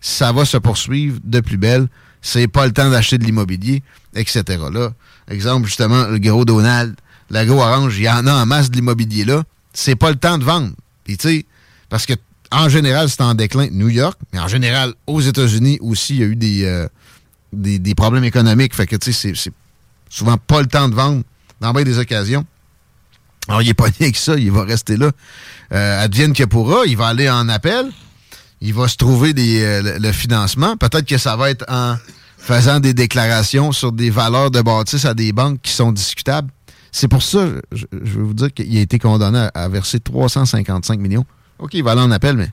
Speaker 8: Ça va se poursuivre de plus belle. C'est pas le temps d'acheter de l'immobilier, etc. Là, exemple, justement, le gros Donald, la gros Orange, il y en a en masse de l'immobilier là. C'est pas le temps de vendre. Tu parce que en général, c'est en déclin New York, mais en général, aux États-Unis aussi, il y a eu des, euh, des, problèmes économiques. Fait que, tu sais, c'est- souvent pas le temps de vendre dans bien des occasions. Alors, il est pas né que ça, il va rester là. Euh, advienne que pourra, il va aller en appel, il va se trouver euh, le, le financement. Peut-être que ça va être en faisant des déclarations sur des valeurs de bâtisse à des banques qui sont discutables. C'est pour ça, je, je veux vous dire qu'il a été condamné à, à verser 355 millions. OK, il va aller en appel, mais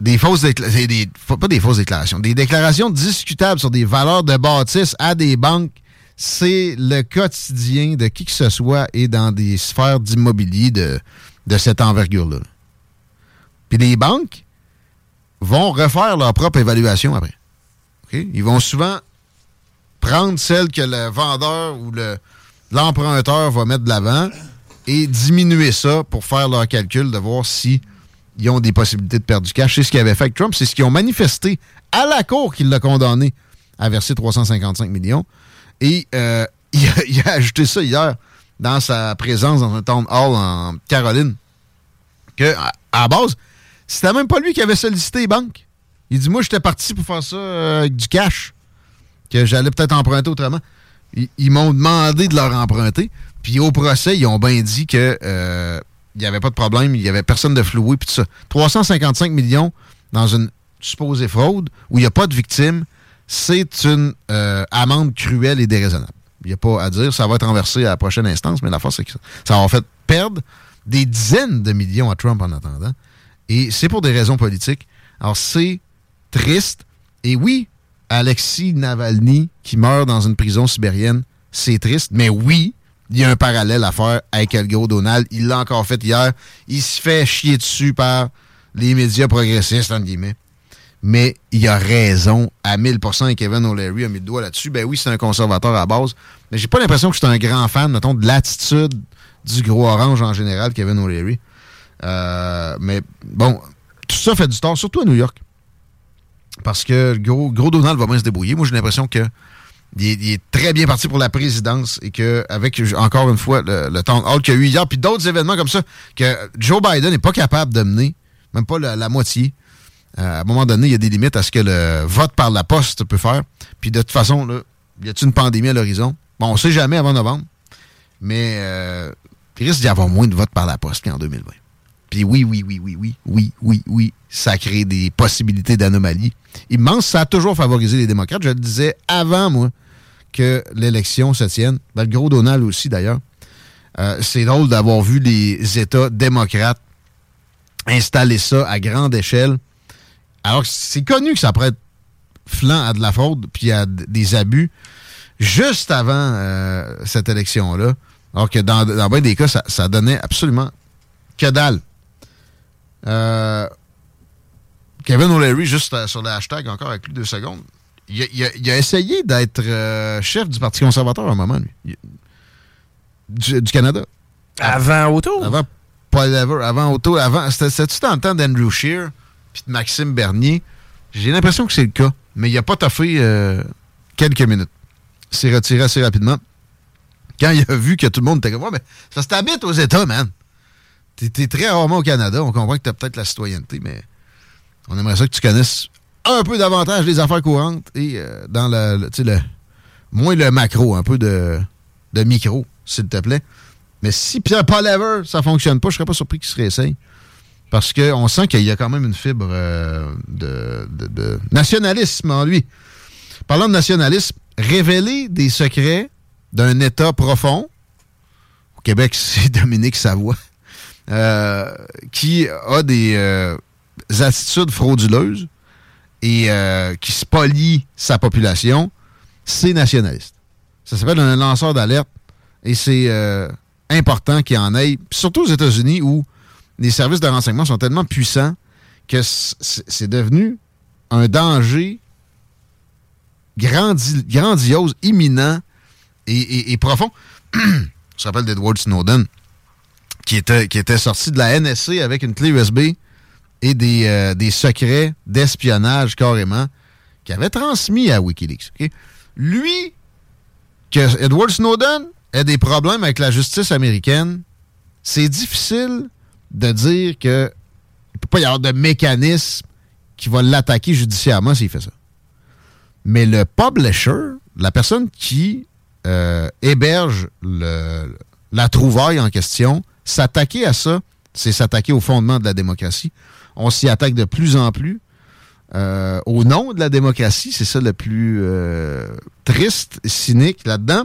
Speaker 8: des fausses déclarations, pas des fausses déclarations, des déclarations discutables sur des valeurs de bâtisse à des banques, c'est le quotidien de qui que ce soit et dans des sphères d'immobilier de, de cette envergure-là. Puis les banques vont refaire leur propre évaluation après. Ils vont souvent prendre celle que le vendeur ou le l'emprunteur va mettre de l'avant et diminuer ça pour faire leur calcul de voir si ils ont des possibilités de perdre du cash. C'est ce qu'ils avaient fait avec Trump. C'est ce qu'ils ont manifesté à la Cour qu'il l'a condamné à verser 355 millions. Et euh, il, a, ajouté ça hier dans sa présence dans un town hall en Caroline. Que, à, base, c'était même pas lui qui avait sollicité les banques. Il dit Moi, j'étais parti pour faire ça euh, avec du cash, que j'allais peut-être emprunter autrement. Ils, ils m'ont demandé de leur emprunter. Puis au procès, ils ont bien dit que euh, il n'y avait pas de problème, il n'y avait personne de floué, puis tout ça. 355 millions dans une supposée fraude où il n'y a pas de victime, c'est une euh, amende cruelle et déraisonnable. Il n'y a pas à dire. Ça va être renversé à la prochaine instance, mais la force, c'est que ça, ça va fait perdre des dizaines de millions à Trump en attendant. Et c'est pour des raisons politiques. Alors, c'est triste. Et oui, Alexis Navalny qui meurt dans une prison sibérienne, c'est triste. Mais oui, il y a un parallèle à faire avec Gros Donald. Il l'a encore fait hier. Il se fait chier dessus par les médias progressistes, entre guillemets. Mais il a raison à 1000% et Kevin O'Leary a mis le doigt là-dessus. Ben oui, c'est un conservateur à base. Mais j'ai pas l'impression que c'est un grand fan, mettons, de l'attitude du gros orange en général, Kevin O'Leary. Euh, mais bon, tout ça fait du tort, surtout à New York. Parce que le gros, gros Donald va bien se débrouiller. Moi, j'ai l'impression que il est, très bien parti pour la présidence et que avec encore une fois le, le temps hall qu'il y a eu hier, puis d'autres événements comme ça, que Joe Biden n'est pas capable de mener, même pas la, moitié. Euh, à un moment donné, il y a des limites à ce que le vote par la poste peut faire. Puis de toute façon, là, y a-t-il une pandémie à l'horizon? Bon, on sait jamais avant novembre, mais euh, il risque d'y avoir moins de votes par la poste qu'en 2020. Puis oui, oui, oui, oui, oui, oui, oui, oui, ça crée des possibilités d'anomalie immenses. Ça a toujours favorisé les démocrates. Je le disais avant, moi, que l'élection se tienne. Ben, le gros Donald aussi, d'ailleurs. Euh, c'est drôle d'avoir vu les États démocrates installer ça à grande échelle. Alors que c'est connu que ça être flanc à de la fraude puis à des abus juste avant euh, cette élection-là. Alors que dans, dans bien des cas, ça, ça donnait absolument que dalle. Euh, Kevin O'Leary, juste euh, sur le hashtag, encore avec lui deux secondes, il a, il a- il a essayé d'être euh, chef du Parti conservateur à un moment, lui. Il- du, du Canada.
Speaker 12: Avant Auto?
Speaker 8: Avant Paul Lever, avant Auto, avant. C'était- C'était-tu dans le temps d'Andrew Shear puis de Maxime Bernier? J'ai l'impression que c'est le cas, mais il n'a pas toffé euh, quelques minutes. Il s'est retiré assez rapidement. Quand il a vu que tout le monde était comme, ouais, mais ça se t'habite aux États, man. T'es très rarement au Canada. On comprend que t'as peut-être la citoyenneté, mais on aimerait ça que tu connaisses un peu davantage les affaires courantes et euh, dans le, moins le macro, un peu de, micro, s'il te plaît. Mais si Pierre Paul ça fonctionne pas, je serais pas surpris qu'il se réessaye. Parce qu'on sent qu'il y a quand même une fibre euh, de- de nationalisme en lui. Parlant de nationalisme, révéler des secrets d'un État profond, au Québec, c'est Dominique Savoie, euh, qui a des euh, attitudes frauduleuses et euh, qui spolie sa population, c'est nationaliste. Ça s'appelle un lanceur d'alerte et c'est important qu'il en ait, surtout aux États-Unis où les services de renseignement sont tellement puissants que c'est devenu un danger grandi- grandiose, imminent et, profond. Je me rappelle d'Edward Snowden, qui était, qui était sorti de la NSC avec une clé USB et des, euh, des secrets d'espionnage carrément, qu'il avait transmis à Wikileaks. Lui, que Edward Snowden ait des problèmes avec la justice américaine, c'est difficile de dire que il peut pas y avoir de mécanisme qui va l'attaquer judiciairement s'il fait ça. Mais le publisher, la personne qui euh, héberge la trouvaille en question, s'attaquer à ça, c'est s'attaquer au fondement de la démocratie. On s'y attaque de plus en plus. euh, au nom de la démocratie, c'est ça le plus euh, triste, cynique là-dedans.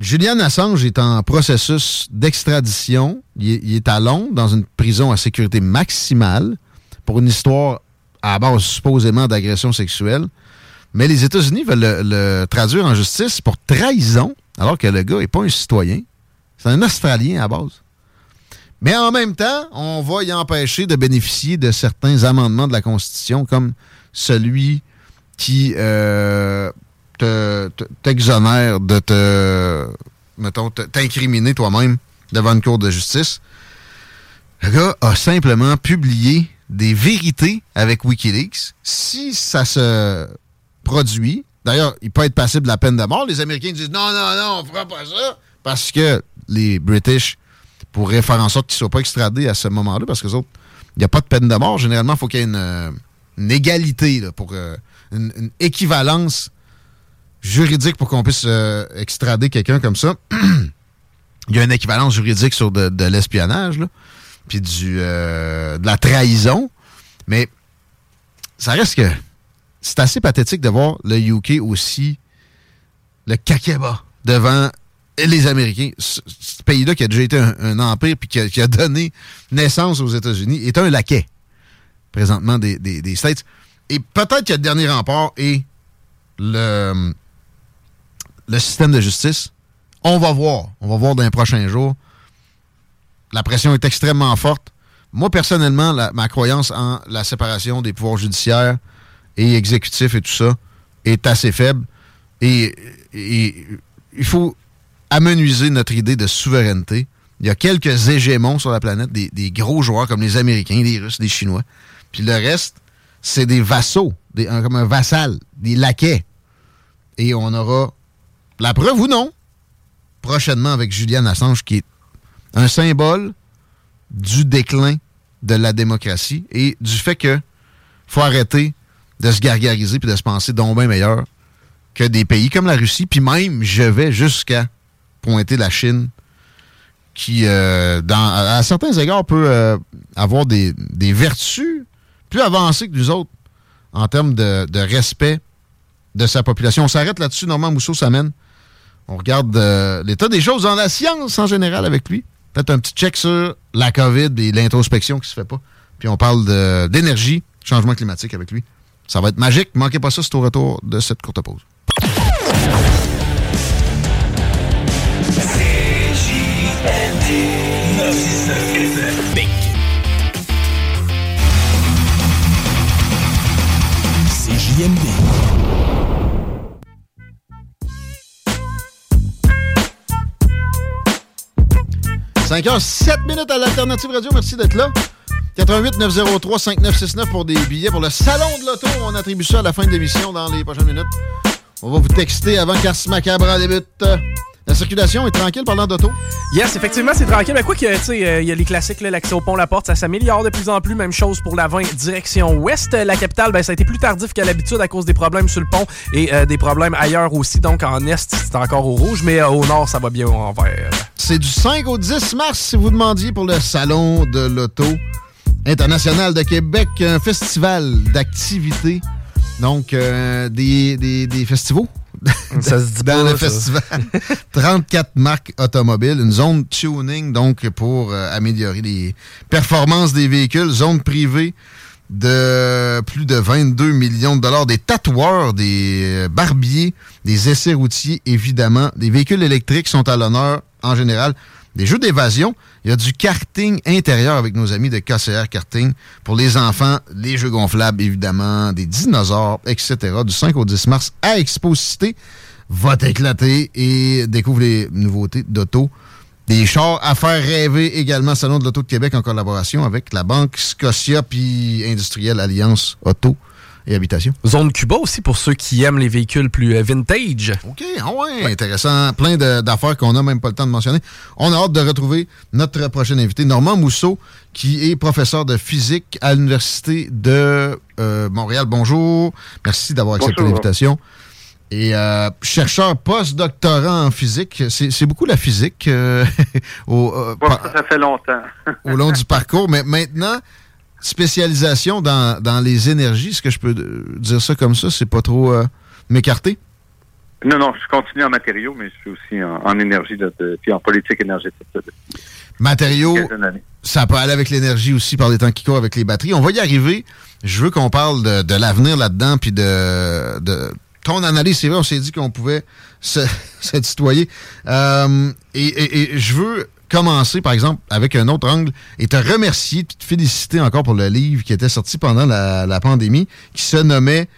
Speaker 8: Julian Assange est en processus d'extradition. Il, est- à Londres, dans une prison à sécurité maximale, pour une histoire à base supposément d'agression sexuelle. Mais les États-Unis veulent le, le traduire en justice pour trahison, alors que le gars n'est pas un citoyen. C'est un Australien à base. Mais en même temps, on va y empêcher de bénéficier de certains amendements de la Constitution, comme celui qui euh, te- te- t'exonère de te, mettons, t'incriminer toi-même devant une cour de justice. Le gars a simplement publié des vérités avec Wikileaks. Si ça se produit, d'ailleurs, il peut être passible de la peine de mort. Les Américains disent non, non, non, on fera pas ça. Parce que les British pourraient faire en sorte qu'ils ne soient pas extradés à ce moment-là, parce que autres, il n'y a pas de peine de mort. Généralement, il faut qu'il y ait une, euh, égalité, pour euh, une, équivalence juridique pour qu'on puisse euh, extrader quelqu'un comme ça. il y a une équivalence juridique sur de, l'espionnage, puis du, de la trahison. Mais ça reste que c'est assez pathétique de voir le UK aussi le kakeba devant les Américains. Ce, pays-là qui a déjà été un, empire puis qui a, donné naissance aux États-Unis est un laquais présentement des, des- States. Et peut-être que le dernier rempart est le, le système de justice. On va voir. On va voir dans les prochains jours. La pression est extrêmement forte. Moi, personnellement, ma croyance en la séparation des pouvoirs judiciaires et exécutifs et tout ça est assez faible. Et il faut amenuiser notre idée de souveraineté. Il y a quelques hégémons sur la planète, des, gros joueurs comme les Américains, les Russes, les Chinois. Puis le reste, c'est des vassaux, comme un vassal, des laquais. Et on aura la preuve ou non, prochainement avec Julian Assange, qui est un symbole du déclin de la démocratie et du fait que faut arrêter de se gargariser puis de se penser donc bien meilleur que des pays comme la Russie. Puis même, je vais jusqu'à pointer la Chine qui, euh, à, certains égards, peut euh, avoir des, des vertus plus avancées que nous autres en termes de, de respect de sa population. On s'arrête là-dessus. Normand Mousseau s'amène. On regarde euh, l'état des choses dans la science en général avec lui. Peut-être un petit check sur la COVID et l'introspection qui se fait pas. Puis on parle d'énergie, changement climatique avec lui. Ça va être magique. Manquez pas ça, c'est au retour de cette courte pause.
Speaker 6: CJMD.
Speaker 8: 5 h 7 minutes à l'Alternative Radio. Merci d'être là. 88 903 5969 pour des billets pour le Salon de l'Auto. On attribue ça à la fin de l'émission dans les prochaines minutes. On va vous texter avant qu'Ars Macabre débute. La circulation est tranquille parlant d'auto.
Speaker 12: Yes, effectivement, c'est tranquille. Mais quoi que, tu sais, euh, il y a les classiques, l'accès au pont La Porte, ça s'améliore de plus en plus. Même chose pour la 20 direction ouest. La capitale, ben, ça a été plus tardif qu'à l'habitude à cause des problèmes sur le pont et euh, des problèmes ailleurs aussi. Donc, en est, c'est encore au rouge, mais euh, au nord, ça va bien en vert.
Speaker 8: C'est du 5 au 10 mars, si vous demandiez, pour le Salon de l'Auto international de Québec, un festival d'activités. Donc, euh, des, des, des festivals.
Speaker 12: Ça se dit
Speaker 8: Dans
Speaker 12: pas,
Speaker 8: le
Speaker 12: ça.
Speaker 8: festival. 34 marques automobiles, une zone tuning, donc, pour euh, améliorer les performances des véhicules, zone privée de plus de 22 millions de dollars, des tatoueurs, des euh, barbiers, des essais routiers, évidemment. Des véhicules électriques sont à l'honneur en général. Des jeux d'évasion. Il y a du karting intérieur avec nos amis de KCR Karting. Pour les enfants, les jeux gonflables, évidemment, des dinosaures, etc. Du 5 au 10 mars à Expo Cité. Va t'éclater et découvre les nouveautés d'auto. Des chars à faire rêver également. Salon de l'Auto de Québec en collaboration avec la Banque Scotia puis Industrielle Alliance Auto et Habitation.
Speaker 12: Zone Cuba aussi pour ceux qui aiment les véhicules plus euh, vintage.
Speaker 8: OK, ah ouais, intéressant. Plein de- d'affaires qu'on n'a même pas le temps de mentionner. On a hâte de retrouver notre prochain invité, Normand Mousseau, qui est professeur de physique à l'Université de euh, Montréal. Bonjour. Merci d'avoir accepté l'invitation. Et euh, chercheur post-doctorant en physique. C'est c'est beaucoup la physique euh, au, euh,
Speaker 15: Bon,
Speaker 8: par-
Speaker 15: ça, ça fait longtemps.
Speaker 8: au long du parcours. Mais maintenant, spécialisation dans, dans les énergies, est-ce que je peux dire ça comme ça? C'est pas trop euh, m'écarter?
Speaker 15: non, non, je continue en matériaux, mais je suis aussi en, en énergie, de, de- puis en politique énergétique.
Speaker 8: Matériaux, ça peut aller avec l'énergie aussi par les temps qui courent avec les batteries. On va y arriver. Je veux qu'on parle de, l'avenir là-dedans, puis de, de ton analyse. C'est vrai, on s'est dit qu'on pouvait se, se tutoyer. Euh, et, et- et je veux commencer, par exemple, avec un autre angle et te remercier, te féliciter encore pour le livre qui était sorti pendant la, pandémie, qui se nommait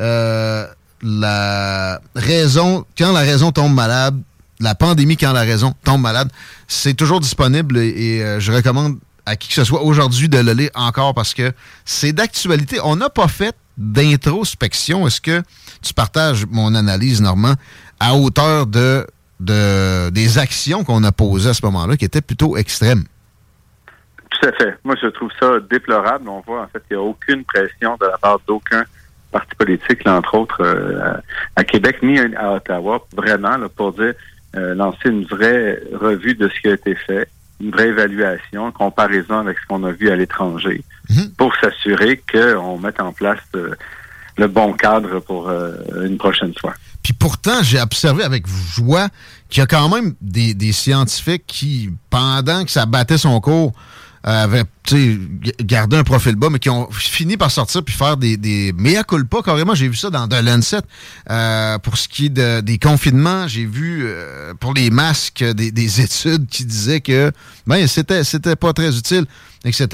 Speaker 8: euh, La raison, quand la raison tombe malade, la pandémie quand la raison tombe malade. C'est toujours disponible et, et, euh, je recommande à qui que ce soit aujourd'hui de le lire encore parce que c'est d'actualité. On n'a pas fait d'introspection. Est-ce que tu partages mon analyse, Normand, à hauteur de, de des actions qu'on a posées à ce moment-là qui étaient plutôt extrêmes?
Speaker 15: Tout à fait. Moi, je trouve ça déplorable. On voit, en fait, qu'il n'y a aucune pression de la part d'aucun parti politique, là, entre autres, euh, à, à Québec ni à Ottawa, vraiment, là, pour dire, euh, lancer une vraie revue de ce qui a été fait, une vraie évaluation, en comparaison avec ce qu'on a vu à l'étranger, pour s'assurer qu'on mette en place euh, le bon cadre pour une prochaine fois.
Speaker 8: Puis pourtant, j'ai observé avec joie qu'il y a quand même des, des scientifiques qui, pendant que ça battait son cours, avaient sais, g- gardé un profil bas, mais qui ont fini par sortir puis faire des, des mea culpa carrément. J'ai vu ça dans The Lancet. Euh, pour ce qui est de- des confinements, j'ai vu euh, pour les masques des, des études qui disaient que ben c'était c'était pas très utile, etc.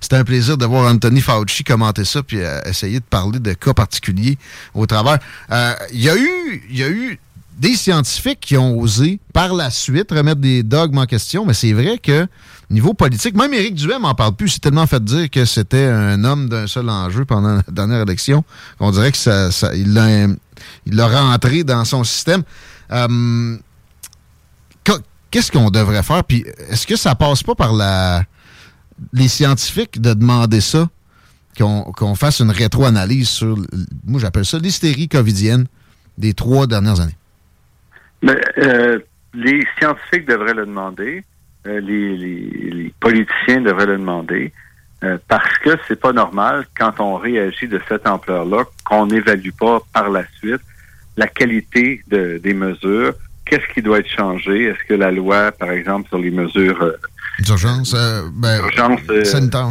Speaker 8: C'était un plaisir de voir Anthony Fauci commenter ça puis euh, essayer de parler de cas particuliers au travers. Euh, Il y a eu il y a eu des scientifiques qui ont osé par la suite remettre des dogmes en question, mais c'est vrai que niveau politique, même Éric Duhem m'en parle plus. C'est tellement fait dire que c'était un homme d'un seul enjeu pendant la dernière élection qu'on dirait que ça, ça- il l'a rentré dans son système. Euh, Qu'est-ce qu'on devrait faire? Puis est-ce que ça passe pas par la les scientifiques de demander ça? Qu'on fasse une rétro-analyse sur, moi j'appelle ça l'hystérie covidienne des trois dernières années?
Speaker 15: Mais, euh, les scientifiques devraient le demander, euh, les, les- les politiciens devraient le demander, euh, parce que c'est pas normal quand on réagit de cette ampleur-là qu'on n'évalue pas par la suite la qualité de- des mesures. Qu'est-ce qui doit être changé? Est-ce que la loi, par exemple, sur les mesures euh,
Speaker 8: D'urgence, euh, ben,
Speaker 15: euh,
Speaker 8: sanitaire.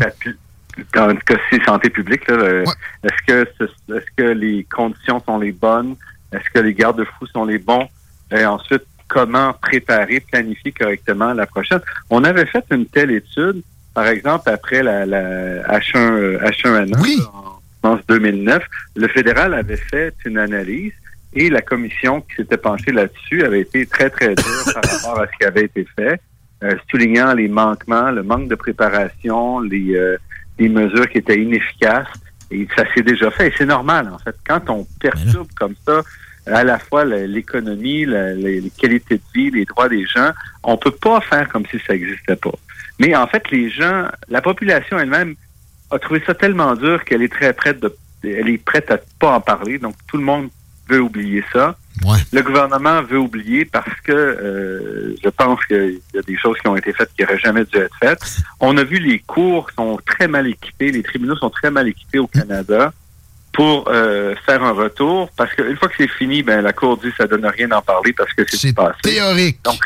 Speaker 15: dans le cas ci santé publique, là, est-ce que ce- est-ce que les conditions sont les bonnes? Est-ce que les garde-fous sont les bons? Et ensuite, comment préparer, planifier correctement la prochaine? On avait fait une telle étude, par exemple, après la, la H1, euh, H1N1, là, en pense 2009, le fédéral avait fait une analyse et la commission qui s'était penchée là-dessus avait été très, très dure par rapport à ce qui avait été fait, euh, soulignant les manquements, le manque de préparation, les, euh, les mesures qui étaient inefficaces. Et ça s'est déjà fait. Et c'est normal, en fait. Quand on perturbe comme ça à la fois l'économie, la- les, les qualités de vie, les droits des gens, on peut pas faire comme si ça n'existait pas. Mais en fait, les gens, la population elle-même a trouvé ça tellement dur qu'elle est très prête de, elle est prête à pas en parler. Donc tout le monde veut oublier ça. Le gouvernement veut oublier parce que euh, je pense qu'il y a des choses qui ont été faites qui n'auraient jamais dû être faites. On a vu les cours sont très mal équipés, les tribunaux sont très mal équipés au Canada pour euh, faire un retour parce qu'une fois que c'est fini, ben la cour dit ça donne rien d'en parler parce que c'est passé.
Speaker 8: Théorique.
Speaker 15: Donc,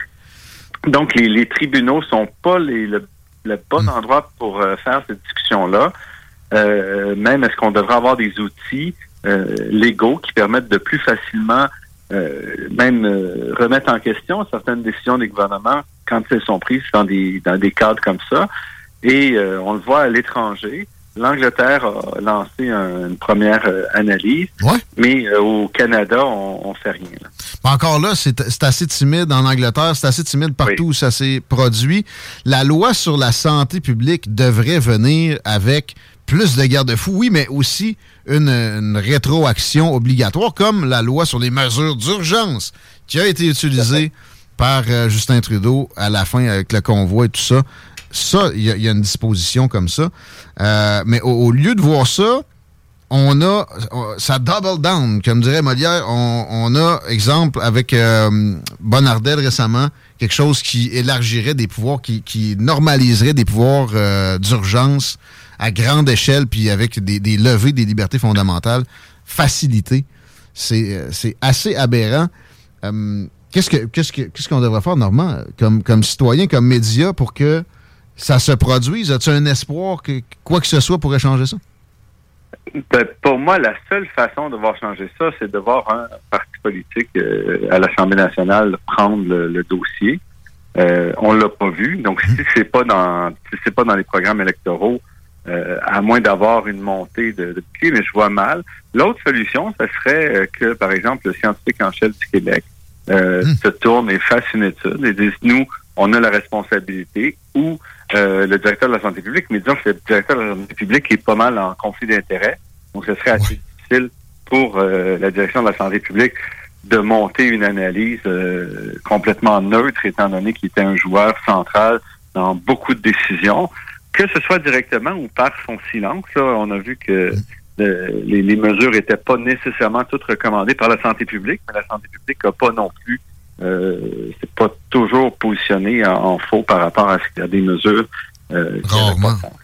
Speaker 15: donc les, les tribunaux sont pas les, le, le bon
Speaker 8: Hmm.
Speaker 15: endroit pour euh, faire cette discussion-là. Euh, même est-ce qu'on devrait avoir des outils euh, légaux qui permettent de plus facilement euh, même euh, remettre en question certaines décisions des gouvernements quand elles sont prises dans des dans des cadres comme ça? Et euh, on le voit à l'étranger. L'Angleterre a lancé un- une première euh, analyse, mais euh, au Canada, on, on fait rien. là.
Speaker 8: Encore là, c'est assez timide en Angleterre, c'est assez timide partout où ça s'est produit. La loi sur la santé publique devrait venir avec plus de garde-fous, oui, mais aussi une, une rétroaction obligatoire, comme la loi sur les mesures d'urgence qui a été utilisée par euh, Justin Trudeau à la fin avec le convoi et tout ça. Ça, il y, a- une disposition comme ça. Euh, mais au, lieu de voir ça, on a on- ça double down, comme dirait Molière. On, a, exemple, avec euh, récemment, quelque chose qui élargirait des pouvoirs, qui, normaliserait des pouvoirs euh, d'urgence à grande échelle, puis avec des, levées des libertés fondamentales facilitées. C'est euh, assez aberrant. Euh, Qu'est-ce que qu'est-ce que qu'est-ce qu'on devrait faire, Normand, comme, comme citoyen, comme média, pour que ça se produise? As-tu un espoir que quoi que ce soit pourrait changer ça?
Speaker 15: Ben, pour moi, la seule façon de voir changer ça, c'est de voir un parti politique euh, à l'Assemblée nationale prendre le, le dossier. Euh, on l'a pas vu. Donc, si c'est pas dans si c'est pas dans les programmes électoraux, euh, à moins d'avoir une montée de, de pied, mais je vois mal. L'autre solution, ce serait euh, que, par exemple, le scientifique en chef du Québec euh, se tourne et fasse une étude et dise nous, on a la responsabilité ou euh, le directeur de la santé publique, mais disons que le directeur de la santé publique est pas mal en conflit d'intérêts. Donc, ce serait assez difficile pour euh, la direction de la santé publique de monter une analyse euh, complètement neutre, étant donné qu'il était un joueur central dans beaucoup de décisions, que ce soit directement ou par son silence. Là, on a vu que les, les mesures n'étaient pas nécessairement toutes recommandées par la santé publique, mais la santé publique n'a pas non plus euh, c'est pas toujours positionné en, en faux par rapport à, ce- à des mesures. Euh.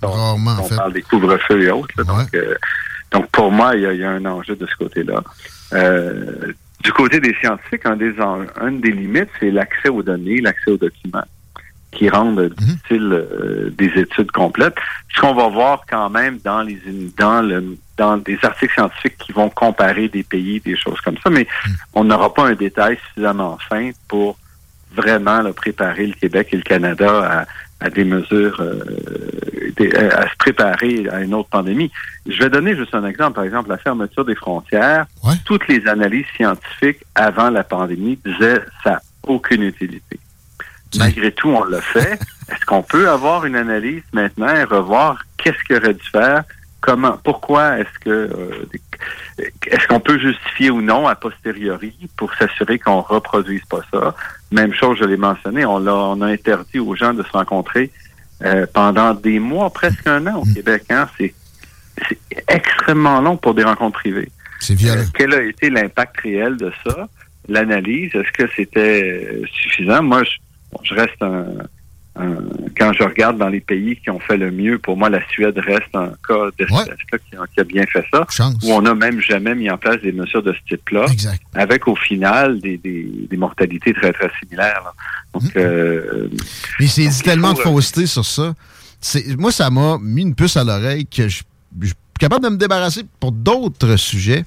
Speaker 8: Rarement,
Speaker 15: on
Speaker 8: en fait.
Speaker 15: parle des couvre-feux et autres. là, donc, euh, Donc, pour moi, il y y a un enjeu de ce côté-là. Euh, du côté des scientifiques, un des, en- une des limites, c'est l'accès aux données, l'accès aux documents qui rendent difficile euh, des études complètes. Ce qu'on va voir quand même dans les dans le dans des articles scientifiques qui vont comparer des pays, des choses comme ça, mais on n'aura pas un détail suffisamment fin pour vraiment là, préparer le Québec et le Canada à, à des mesures, euh, des- à à se préparer à une autre pandémie. Je vais donner juste un exemple. Par exemple, la fermeture des frontières. Toutes les analyses scientifiques avant la pandémie disaient ça n'a aucune utilité. Malgré tout, on l'a fait. Est-ce qu'on peut avoir une analyse maintenant et revoir qu'est-ce qu'il aurait dû faire? Comment, pourquoi est-ce que, euh, est-ce qu'on peut justifier ou non a posteriori pour s'assurer qu'on reproduise pas ça? Même chose, je l'ai mentionné, on l'a, on a interdit aux gens de se rencontrer euh, pendant des mois, presque un an au Québec. Hein? C'est, extrêmement long pour des rencontres privées.
Speaker 8: C'est violent.
Speaker 15: Euh, quel a été l'impact réel de ça? L'analyse, est-ce que c'était euh, suffisant? Moi, je, bon, je reste un, un- Quand je regarde dans les pays qui ont fait le mieux, pour moi, la Suède reste un cas d'espèce qui, a, qui a bien fait ça. Où on n'a même jamais mis en place des mesures de ce type-là. Avec, au final, des, des, des mortalités très, très similaires. là. Donc, euh,
Speaker 8: Mais c'est dit tellement de
Speaker 15: euh,
Speaker 8: fausseté sur ça. Moi, ça m'a mis une puce à l'oreille que je je suis capable de me débarrasser pour d'autres sujets.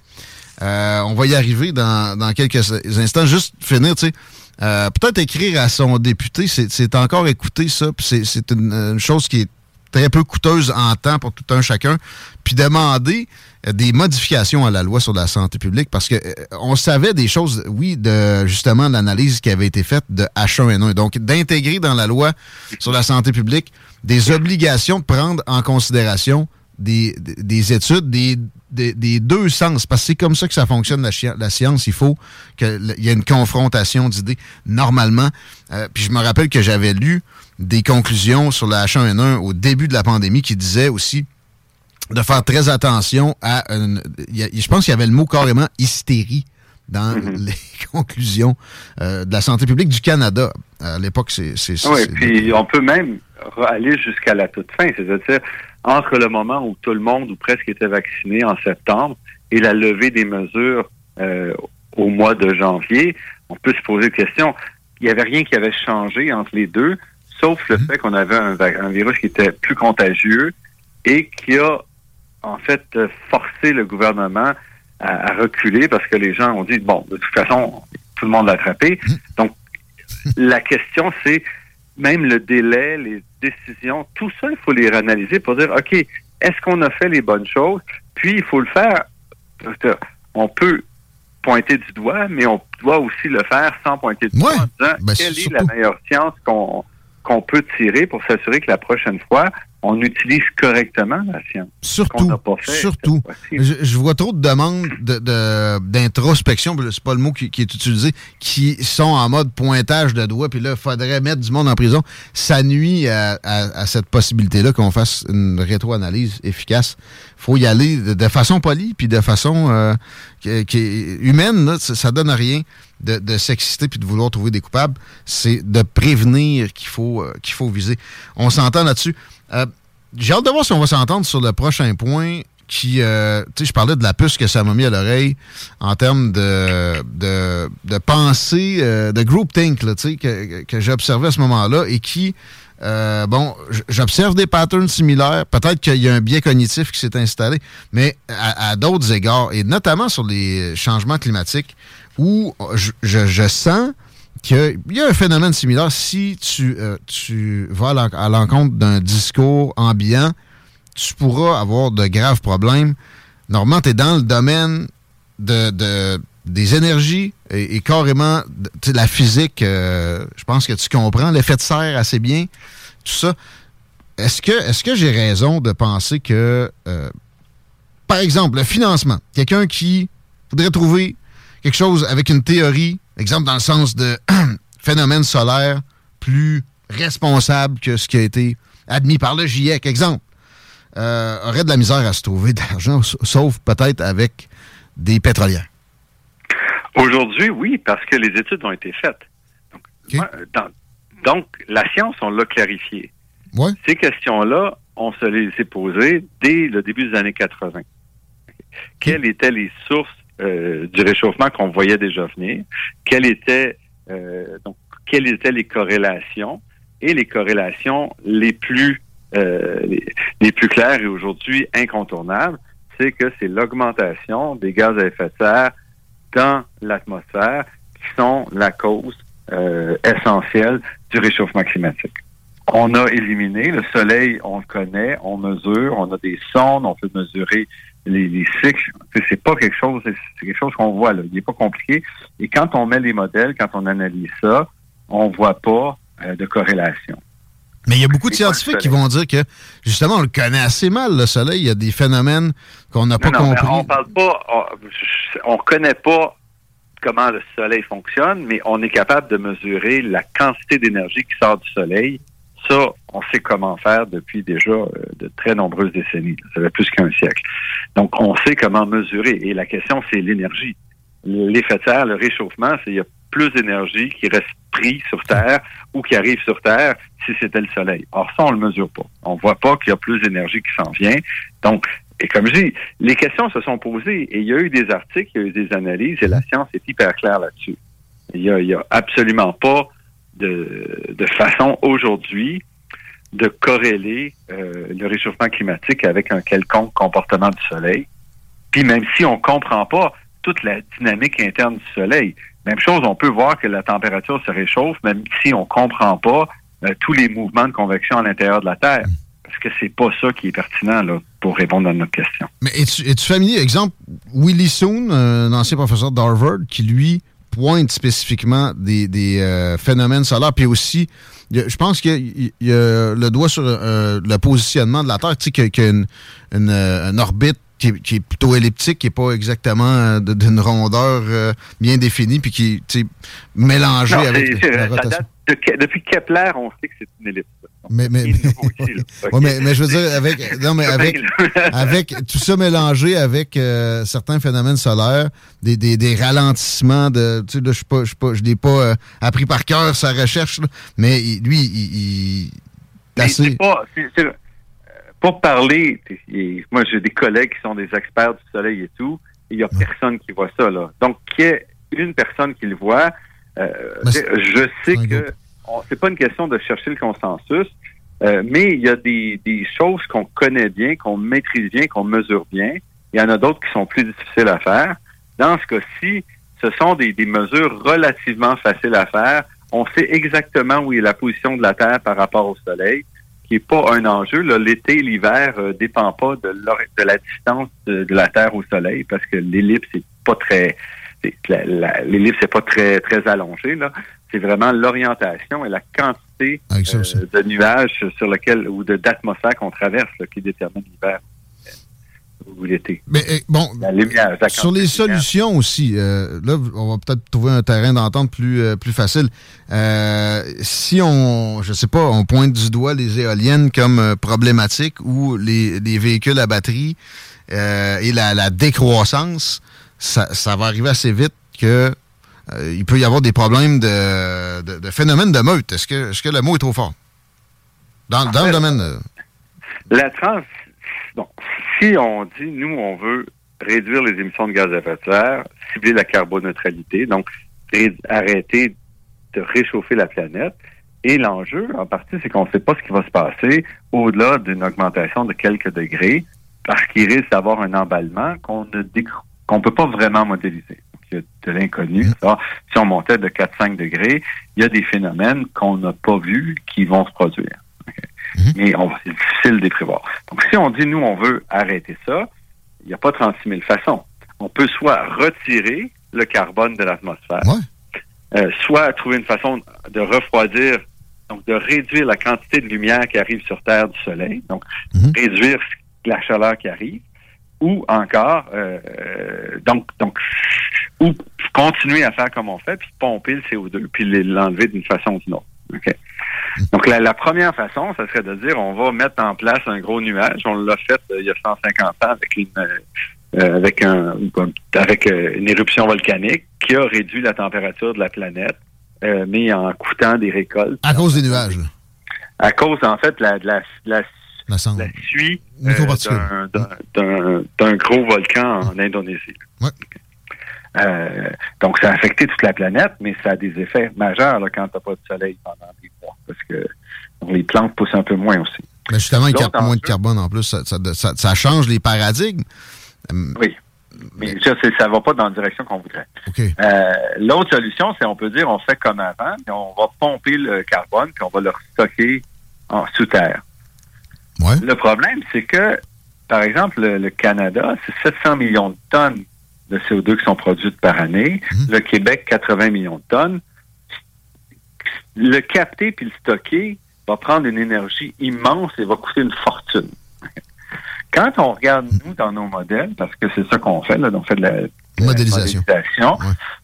Speaker 8: Euh, on va y arriver dans, dans quelques instants. Juste finir, tu sais. Euh, Peut-être écrire à son député, c'est encore écouter ça. puis C'est une, une chose qui est très peu coûteuse en temps pour tout un chacun. Puis demander euh, des modifications à la loi sur la santé publique parce que euh, on savait des choses, oui, de justement l'analyse qui avait été faite de H1N1. Donc, d'intégrer dans la loi sur la santé publique des obligations de prendre en considération des- des études des, des, des deux sens. Parce que c'est comme ça que ça fonctionne, la, la science. Il faut qu'il y ait une confrontation d'idées normalement. Euh, puis je me rappelle que j'avais lu des conclusions sur la H1N1 au début de la pandémie qui disaient aussi de faire très attention à... une- je pense qu'il y avait le mot carrément hystérie dans les conclusions euh, de la santé publique du Canada. À l'époque, c'est...
Speaker 15: Oui, puis on peut même aller jusqu'à la toute fin, c'est-à-dire entre le moment où tout le monde ou presque était vacciné en septembre et la levée des mesures euh, au mois de janvier, on peut se poser la question. Il n'y avait rien qui avait changé entre les deux, sauf le fait qu'on avait un, virus qui était plus contagieux et qui a en fait forcé le gouvernement à, à reculer parce que les gens ont dit bon, de toute façon, tout le monde l'a attrapé. Donc la question, c'est même le délai, les décisions, tout ça, il faut les réanalyser pour dire, OK, est-ce qu'on a fait les bonnes choses? Puis, il faut le faire. On peut pointer du doigt, mais on doit aussi le faire sans pointer du doigt en disant
Speaker 8: ben,
Speaker 15: quelle est la meilleure science qu'on qu'on peut tirer pour s'assurer que la prochaine fois, on utilise correctement la science.
Speaker 8: Surtout,
Speaker 15: pas fait
Speaker 8: surtout. Je, je vois trop de demandes de- de- d'introspection, de, c'est pas le mot qui, qui est utilisé, qui sont en mode pointage de doigts, puis là, il faudrait mettre du monde en prison. Ça nuit à, à- à cette possibilité-là qu'on fasse une rétro-analyse efficace. faut y aller de, de façon polie, puis de façon euh, qui, qui est humaine. là. ça, ça donne rien de, de s'exciter puis de vouloir trouver des coupables. C'est de prévenir qu'il faut, euh, qu'il faut viser. On s'entend là-dessus. Euh, J'ai hâte de voir si on va s'entendre sur le prochain point qui, euh, tu sais, je parlais de la puce que ça m'a mis à l'oreille en termes de, de, de pensée, euh, de groupthink, tu sais, que, que j'ai observé à ce moment-là et qui, euh, bon, j'observe des patterns similaires. Peut-être qu'il y a un biais cognitif qui s'est installé, mais à, à d'autres égards, et notamment sur les changements climatiques, où je sens qu'il y a un phénomène similaire. Si tu, euh, vas à l'en- à l'encontre d'un discours ambiant, tu pourras avoir de graves problèmes. Normalement, tu es dans le domaine de, de- des énergies et, carrément de- la physique. euh, je pense que tu comprends l'effet de serre assez bien. Tout ça. Est-ce que, est que j'ai raison de penser que, euh, par exemple, le financement, quelqu'un qui voudrait trouver quelque chose avec une théorie, exemple dans le sens de phénomène solaire plus responsable que ce qui a été admis par le GIEC, exemple, euh, aurait de la misère à se trouver sa- sauf peut-être avec des pétrolières.
Speaker 15: Aujourd'hui, oui, parce que les études ont été faites. Donc, moi, dans- donc, la science, on l'a clarifié. Ces questions-là, on se les est posées dès le début des années 80. quelles étaient les sources euh, du réchauffement qu'on voyait déjà venir, quelles étaient euh, donc quelles étaient les corrélations et les corrélations les plus euh, les, plus claires et aujourd'hui incontournables, c'est que c'est l'augmentation des gaz à effet de serre dans l'atmosphère qui sont la cause essentielle du réchauffement climatique. On a éliminé le soleil, on le connaît, on mesure, on a des sondes, on peut mesurer les, les cycles. C'est- pas quelque chose, c'est quelque chose qu'on voit là. Il n'est pas compliqué. Et quand on met les modèles, quand on analyse ça, on voit pas euh, de corrélation.
Speaker 8: Mais il y a beaucoup de scientifiques qui vont dire que, justement, on le connaît assez mal, le soleil. Il y a des phénomènes qu'on n'a pas
Speaker 15: Non,
Speaker 8: compris.
Speaker 15: on parle pas, on, on connaît pas comment le soleil fonctionne, mais on est capable de mesurer la quantité d'énergie qui sort du soleil. Ça, on sait comment faire depuis déjà euh, de très nombreuses décennies. Ça fait plus qu'un siècle. Donc, on sait comment mesurer. Et la question, c'est l'énergie. L'effet de serre, le réchauffement, c'est il y a plus d'énergie qui reste pris sur Terre ou qui arrive sur Terre si c'était le soleil. Or, ça, on le mesure pas. On voit pas qu'il y a plus d'énergie qui s'en vient. Donc, et comme je dis, les questions se sont posées et il y a eu des articles, il y a eu des analyses et la science est hyper claire là-dessus. Il y a, a absolument pas de, de façon aujourd'hui de corréler euh, le réchauffement climatique avec un quelconque comportement du soleil. Puis même si on comprend pas toute la dynamique interne du soleil, même chose, on peut voir que la température se réchauffe, même si on comprend pas euh, tous les mouvements de convection à l'intérieur de la Terre. Parce que c'est pas ça qui est pertinent là, pour répondre à notre question.
Speaker 8: Mais es-tu es-tu familier, exemple, Willie Soon, un ancien professeur d'Harvard, qui lui pointe spécifiquement des, des, euh, phénomènes solaires, puis aussi, je pense qu'il y a- il y a le doigt sur euh, le positionnement de la Terre, tu sais, qu'il y a- une, une, euh, une orbite qui est, qui est plutôt elliptique, qui n'est pas exactement d'une rondeur euh, bien définie, puis qui est mélangée
Speaker 15: Non,
Speaker 8: avec la
Speaker 15: ça
Speaker 8: rotation.
Speaker 15: date de depuis Kepler, on sait que c'est une ellipse.
Speaker 8: Mais, mais, Ouais, mais, je veux dire, avec, non, mais avec, avec tout ça mélangé avec euh, certains phénomènes solaires, des, des, des ralentissements de. Tu sais, là, je pas, pas, je l'ai pas euh, appris par cœur sa recherche, là, mais lui, il, assez.
Speaker 15: pas, euh, pour parler, et moi j'ai des collègues qui sont des experts du soleil et tout, il y a personne qui voit ça là. Donc qu'il y ait une personne qui le voit, euh, je sais que c'est pas une question de chercher le consensus, euh, mais il y a des, des choses qu'on connaît bien, qu'on maîtrise bien, qu'on mesure bien. Il y en a d'autres qui sont plus difficiles à faire. Dans ce cas-ci, ce sont des, des mesures relativement faciles à faire. On sait exactement où est la position de la Terre par rapport au Soleil, qui n'est pas un enjeu. L'été, l'hiver euh, dépend pas de la distance de, de la Terre au Soleil, parce que l'ellipse n'est pas très c'est- la- la- l'ellipse n'est pas très très allongée là. C'est vraiment l'orientation et la quantité euh, de nuages sur lequel ou de d'atmosphère qu'on traverse là, qui détermine l'hiver euh, ou l'été.
Speaker 8: Mais euh, bon,
Speaker 15: La lumière, la
Speaker 8: sur les solutions aussi, euh, là, on va peut-être trouver un terrain d'entente plus, euh, plus facile. Euh, si on, je sais pas, on pointe du doigt les éoliennes comme problématiques ou les, les véhicules à batterie et la, la décroissance, ça, ça va arriver assez vite que euh, il peut y avoir des problèmes de, de, de phénomène de meute. Est-ce que, le mot est trop fort? Dans, dans le domaine. euh,
Speaker 15: La trans, bon, si on dit, nous, on veut réduire les émissions de gaz à effet de serre, cibler la carboneutralité, donc arrêter de réchauffer la planète. Et l'enjeu, en partie, c'est qu'on ne sait pas ce qui va se passer au-delà d'une augmentation de quelques degrés, parce qu'il risque d'avoir un emballement qu'on ne décro- qu'on peut pas vraiment modéliser. Donc, il y a de l'inconnu. Ça, Si on montait de 4-5 degrés, il y a des phénomènes qu'on n'a pas vus qui vont se produire mais on- c'est difficile de les prévoir. Donc, si on dit, nous, on veut arrêter ça, il n'y a pas 36 000 façons. On peut soit retirer le carbone de l'atmosphère, euh, soit trouver une façon de refroidir, donc de réduire la quantité de lumière qui arrive sur Terre du Soleil, donc réduire la chaleur qui arrive, ou encore, euh, euh, donc, donc, ou continuer à faire comme on fait, puis pomper le CO2, puis l'enlever d'une façon ou d'une autre. Donc, la, la première façon, ça serait de dire on va mettre en place un gros nuage. On l'a fait euh, il y a 150 ans avec une, euh, euh, avec un, avec une éruption volcanique qui a réduit la température de la planète, euh, mais en coûtant des récoltes.
Speaker 8: à cause des nuages.
Speaker 15: À cause, en fait, la, de la, de la
Speaker 8: La
Speaker 15: suie euh, d'un- gros volcan en Indonésie. Euh, donc, ça a affecté toute la planète, mais ça a des effets majeurs là, quand tu n'as pas de soleil pendant des mois, parce que les plantes poussent un peu moins aussi.
Speaker 8: Mais justement, il
Speaker 15: L'autre
Speaker 8: capte moins de carbone en plus. Ça, ça- ça- ça change les paradigmes. Hum,
Speaker 15: Oui. Mais ça, ça va pas dans la direction qu'on voudrait. Euh, L'autre solution, c'est on peut dire on fait comme avant, puis on va pomper le carbone, puis on va le stocker en sous terre. Le problème, c'est que, par exemple, le, le Canada, c'est 700 millions de tonnes de CO2 qui sont produites par année. Le Québec, 80 millions de tonnes. Le capter puis le stocker va prendre une énergie immense et va coûter une fortune. Quand on regarde, nous, dans nos modèles, parce que c'est ça qu'on fait, là, on fait de la, de la
Speaker 8: Modélisation.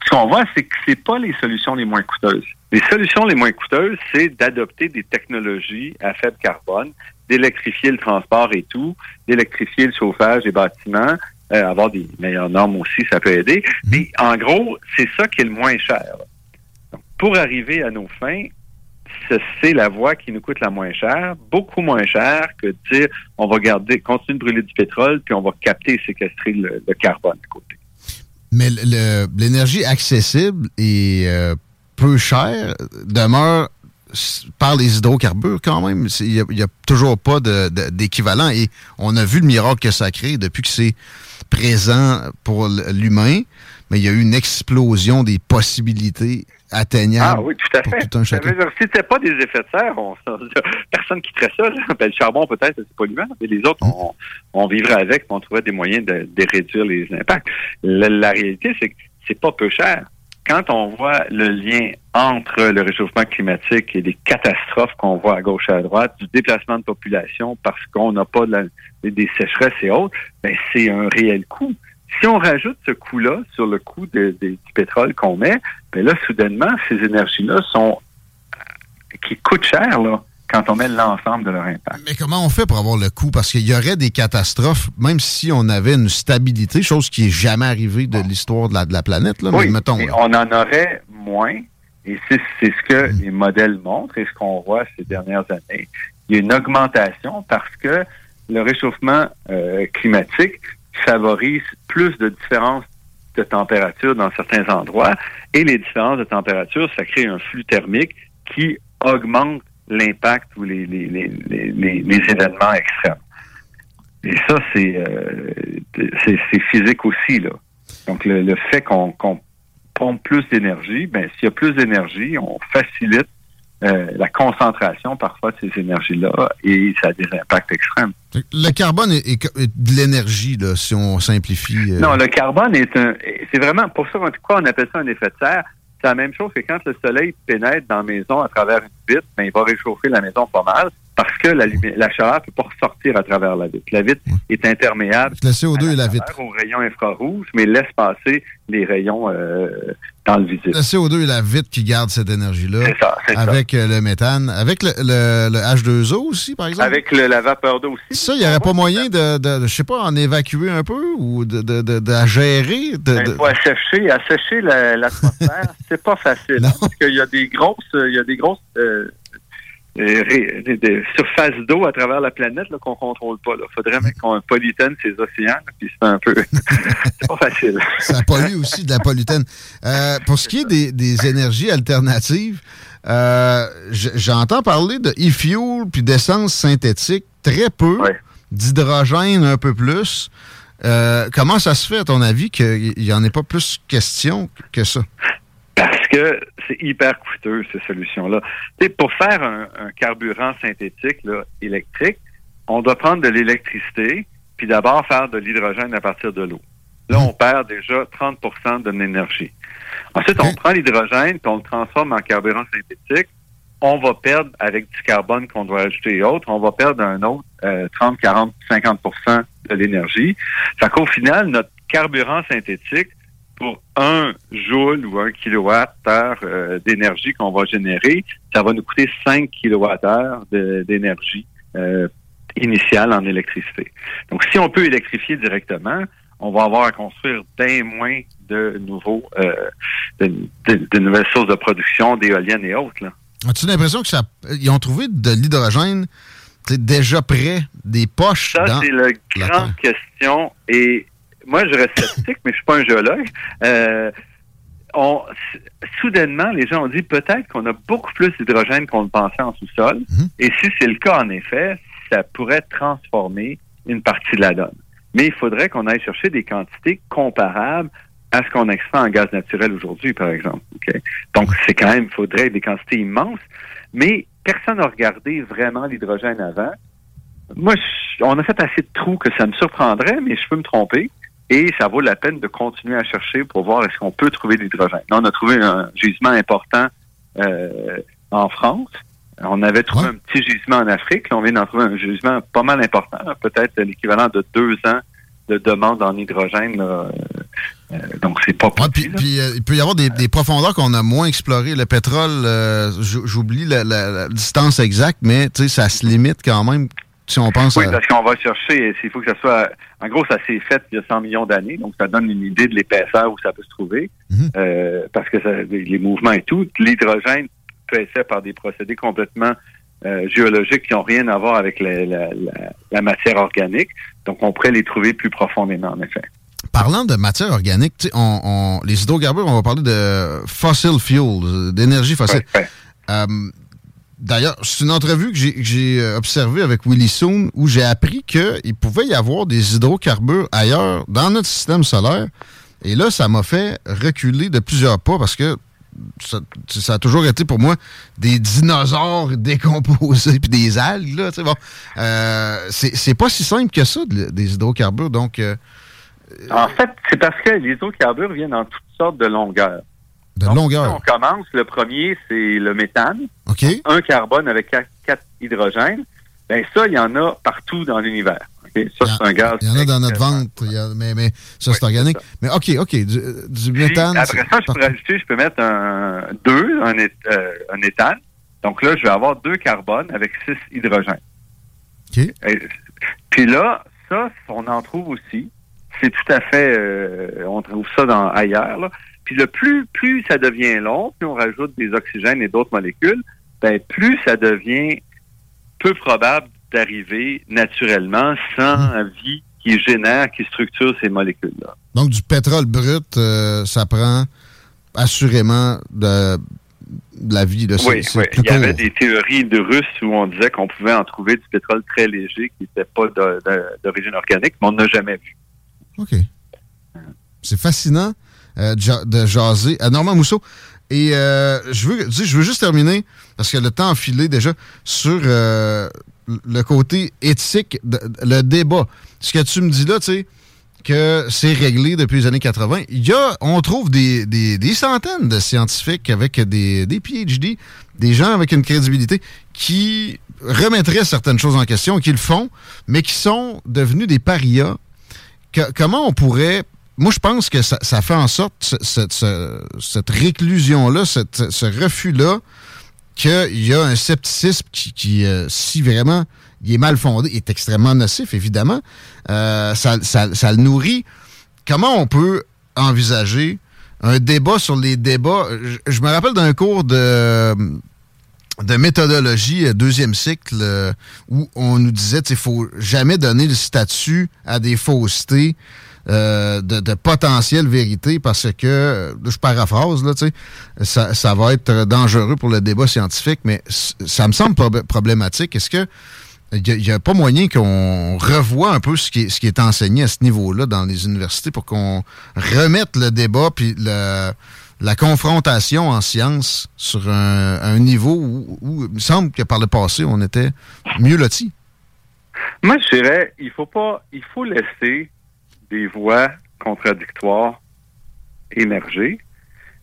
Speaker 15: ce qu'on voit, c'est que c'est pas les solutions les moins coûteuses. Les solutions les moins coûteuses, c'est d'adopter des technologies à faible carbone, d'électrifier le transport et tout, d'électrifier le chauffage des bâtiments, euh, avoir des meilleures normes aussi, ça peut aider. Mais en gros, c'est ça qui est le moins cher. Donc, pour arriver à nos fins, ce- c'est la voie qui nous coûte la moins chère, beaucoup moins cher que de dire on va garder, continuer de brûler du pétrole, puis on va capter et séquestrer le, le carbone à côté.
Speaker 8: Mais l'énergie accessible et euh, peu chère demeure par les hydrocarbures quand même. Il n'y a, toujours pas d'équivalent. Et on a vu le miracle que ça crée depuis que c'est présent pour l'humain. Mais il y a eu une explosion des possibilités atteignables.
Speaker 15: Ah oui, tout à fait.
Speaker 8: tout un
Speaker 15: Ça
Speaker 8: chacun.
Speaker 15: c'était pas des effets de serre, on, personne quitterait ça. là. Ben, le charbon, peut-être, c'est polluant, mais les autres, on, on vivrait avec, on trouverait des moyens de, de réduire les impacts. La, la réalité, c'est que c'est pas peu cher. Quand on voit le lien entre le réchauffement climatique et des catastrophes qu'on voit à gauche et à droite, du déplacement de population parce qu'on n'a pas des sécheresses et autres, ben c'est un réel coût. Si on rajoute ce coût-là sur le coût du pétrole qu'on met, ben là, soudainement, ces énergies-là sont qui coûtent cher là, quand on met l'ensemble de leur impact.
Speaker 8: Mais comment on fait pour avoir le coût? Parce qu'il y aurait des catastrophes, même si on avait une stabilité, chose qui est jamais arrivée de l'histoire de la, de la planète. Là,
Speaker 15: Oui,
Speaker 8: mais mettons,
Speaker 15: on en aurait moins, et c'est ce que les modèles montrent et ce qu'on voit ces dernières années. Il y a une augmentation parce que le réchauffement euh, climatique favorise plus de différences de température dans certains endroits, et les différences de température, ça crée un flux thermique qui augmente l'impact ou les, les, les, les, événements extrêmes. Et ça, c'est euh, physique aussi, là. Donc, le, le fait qu'on pompe plus d'énergie, ben s'il y a plus d'énergie, on facilite euh, la concentration parfois de ces énergies-là et ça a des impacts extrêmes.
Speaker 8: Le carbone est, est- est de l'énergie, là, si on simplifie. euh.
Speaker 15: Non, le carbone est un. C'est vraiment pour ça pourquoi on appelle ça un effet de serre? C'est la même chose que quand le soleil pénètre dans la maison à travers une vitre, ben, il va réchauffer la maison pas mal parce que la, chaleur ne peut pas ressortir à travers la vitre. La vitre est imperméable
Speaker 8: Le CO2 et la vitre.
Speaker 15: aux rayons infrarouges, mais laisse passer les rayons euh, dans le visible.
Speaker 8: Le CO2 et la vitre qui gardent cette énergie-là.
Speaker 15: C'est ça, c'est ça.
Speaker 8: Avec euh, le méthane. Avec le, le- le H2O aussi, par exemple?
Speaker 15: Avec le- la vapeur d'eau aussi.
Speaker 8: Ça, il n'y aurait pas moyen de, de, je sais pas, en évacuer un peu ou de, de, de, de la gérer?
Speaker 15: Il faut assécher, assécher la- l'atmosphère, c'est pas facile. hein, parce qu'il y a des grosses, il y a des grosses euh, euh, des- des surfaces d'eau à travers la planète là, qu'on contrôle pas. Il faudrait mettre qu'on pollutène ces océans, là, puis c'est un peu, c'est pas facile.
Speaker 8: Ça pollue aussi de la pollutène. Euh, pour ce qui est des, des énergies alternatives, euh, j'entends parler de e-fuel puis d'essence synthétique très peu, d'hydrogène un peu plus. Euh, comment ça se fait, à ton avis, qu'il n'y en ait pas plus question que ça?
Speaker 15: Parce que c'est hyper coûteux, ces solutions-là. Tu sais, pour faire un, un carburant synthétique là, électrique, on doit prendre de l'électricité, puis d'abord faire de l'hydrogène à partir de l'eau. Là, on perd déjà 30% de l'énergie. Ensuite, on prend l'hydrogène, puis on le transforme en carburant synthétique. On va perdre, avec du carbone qu'on doit ajouter et autres, on va perdre un autre euh, 30, 40, 50% de l'énergie. Fait qu'au final, notre carburant synthétique, pour un joule ou un kilowattheure euh, d'énergie qu'on va générer, ça va nous coûter 5 kilowattheures d'énergie euh, initiale en électricité. Donc, si on peut électrifier directement, on va avoir à construire bien moins de nouveaux, euh, de, de- de nouvelles sources de production, d'éoliennes et autres.
Speaker 8: As-tu l'impression que ça. Ils ont trouvé de l'hydrogène déjà prêts, des poches
Speaker 15: Ça, c'est la grande question. Et moi, je reste sceptique, mais je suis pas un géologue. Euh, on, soudainement, les gens ont dit peut-être qu'on a beaucoup plus d'hydrogène qu'on le pensait en sous-sol.
Speaker 8: Mhm.
Speaker 15: Et si c'est le cas, en effet, ça pourrait transformer une partie de la donne. Mais il faudrait qu'on aille chercher des quantités comparables à ce qu'on extrait en gaz naturel aujourd'hui, par exemple. Donc, c'est quand même, il faudrait des quantités immenses. Mais personne n'a regardé vraiment l'hydrogène avant. Moi, je- on a fait assez de trous que ça me surprendrait, mais je peux me tromper. Et ça vaut la peine de continuer à chercher pour voir est-ce qu'on peut trouver de l'hydrogène. Là, on a trouvé un gisement important euh, en France. On avait trouvé un petit gisement en Afrique. Là, on vient d'en trouver un gisement pas mal important, peut-être l'équivalent de deux ans de demande en hydrogène. là. Euh, donc, c'est pas
Speaker 8: Ouais, puis, puis, euh, il peut y avoir des, des profondeurs qu'on a moins explorées. Le pétrole, j'oublie la, la- la distance exacte, mais ça se limite quand même si on pense
Speaker 15: Oui,
Speaker 8: à...
Speaker 15: parce qu'on va chercher, il faut que ça soit... En gros, ça s'est fait il y a 100 millions d'années, donc ça donne une idée de l'épaisseur où ça peut se trouver, euh, parce que ça- les mouvements et tout. L'hydrogène fait par des procédés complètement euh, géologiques qui n'ont rien à voir avec la, la- la- la matière organique, donc on pourrait les trouver plus profondément, en effet.
Speaker 8: Parlant de matière organique, on, on- les hydrocarbures, on va parler de fossil fuels, d'énergie fossile. Euh, D'ailleurs, c'est une entrevue que j'ai- euh, observée avec Willy Soon où j'ai appris qu'il pouvait y avoir des hydrocarbures ailleurs dans notre système solaire. Et là, ça m'a fait reculer de plusieurs pas parce que ça, a toujours été pour moi des dinosaures décomposés puis des algues. Là, bon. Euh, c'est pas si simple que ça, de- des hydrocarbures. Donc, euh,
Speaker 15: En fait, c'est parce que les hydrocarbures viennent en toutes sortes de longueurs.
Speaker 8: De
Speaker 15: Donc,
Speaker 8: longueur.
Speaker 15: si on commence, le premier, c'est le méthane.
Speaker 8: OK.
Speaker 15: Un carbone avec quatre, quatre hydrogènes. Ben ça, il y en a partout dans l'univers. Ça, c'est un gaz.
Speaker 8: Il y en a dans notre ventre, il y a- mais, mais ça, c'est organique. Mais OK, OK, du, du
Speaker 15: Puis,
Speaker 8: méthane.
Speaker 15: après ça, je peux rajouter, je peux mettre un 2, un, euh, un éthane. Donc là, je vais avoir deux carbones avec six hydrogènes.
Speaker 8: OK.
Speaker 15: Et- puis là, ça, on en trouve aussi. C'est tout à fait, euh, on trouve ça dans ailleurs. Là. Puis le plus, plus ça devient long, plus on rajoute des oxygènes et d'autres molécules, ben plus ça devient peu probable d'arriver naturellement sans vie qui génère, qui structure ces molécules-là.
Speaker 8: Donc, du pétrole brut, euh, ça prend assurément de, de la vie. C'est
Speaker 15: Oui, oui. Il y avait des théories de Russes où on disait qu'on pouvait en trouver du pétrole très léger qui n'était pas de- de- d'origine organique, mais on n'a jamais vu.
Speaker 8: OK. C'est fascinant euh, de ja- de jaser. à Normand Mousseau. Et euh, je, veux, je veux juste terminer, parce que le temps a filé déjà, sur euh, le côté éthique, de- le débat. Ce que tu me dis là, tu sais, que c'est réglé depuis les années 80. Il y a, on trouve des, des- centaines de scientifiques avec des, des PhD, des gens avec une crédibilité qui remettraient certaines choses en question, qui le font, mais qui sont devenus des parias comment on pourrait. Moi, je pense que ça, fait en sorte, ce- ce- ce- cette réclusion-là, ce refus-là, qu'il y a un scepticisme qui, euh, si vraiment il est mal fondé, est extrêmement nocif, évidemment. Euh, ça, le nourrit. Comment on peut envisager un débat sur les débats? Je, me rappelle d'un cours de de méthodologie euh, deuxième cycle où on nous disait qu'il faut jamais donner le statut à des faussetés euh, de, potentielle vérité parce que, je paraphrase, là, ça, ça va être dangereux pour le débat scientifique, mais ça me semble prob- problématique. Est-ce que il n'y a, pas moyen qu'on revoie un peu ce qui est, enseigné à ce niveau-là dans les universités pour qu'on remette le débat puis la confrontation en sciences sur un, niveau où, où il me semble que par le passé, on était mieux lotis?
Speaker 15: Moi, je dirais, il faut pas, il faut laisser des voix contradictoires émerger,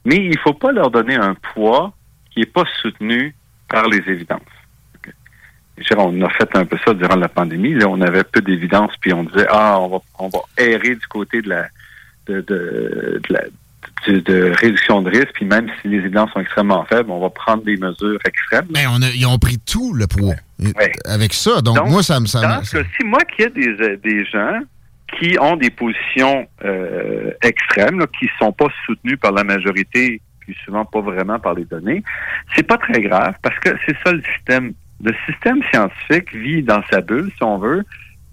Speaker 15: mais il faut pas leur donner un poids qui est pas soutenu par les évidences. On a fait un peu ça durant la pandémie. Là, on avait peu d'évidences, puis on disait ah, on va, on va errer du côté de la, de, de, de la de, de réduction de risque, puis même si les évidences sont extrêmement faibles, on va prendre des mesures extrêmes.
Speaker 8: Mais on a- ils ont pris tout le poids avec ça. Donc, moi, ça me. Ça
Speaker 15: dans ce cas-ci, moi, qu'il y ait des, des gens qui ont des positions euh, extrêmes, là, qui sont pas soutenues par la majorité, puis souvent pas vraiment par les données, c'est pas très grave parce que c'est ça le système le système scientifique vit dans sa bulle, si on veut.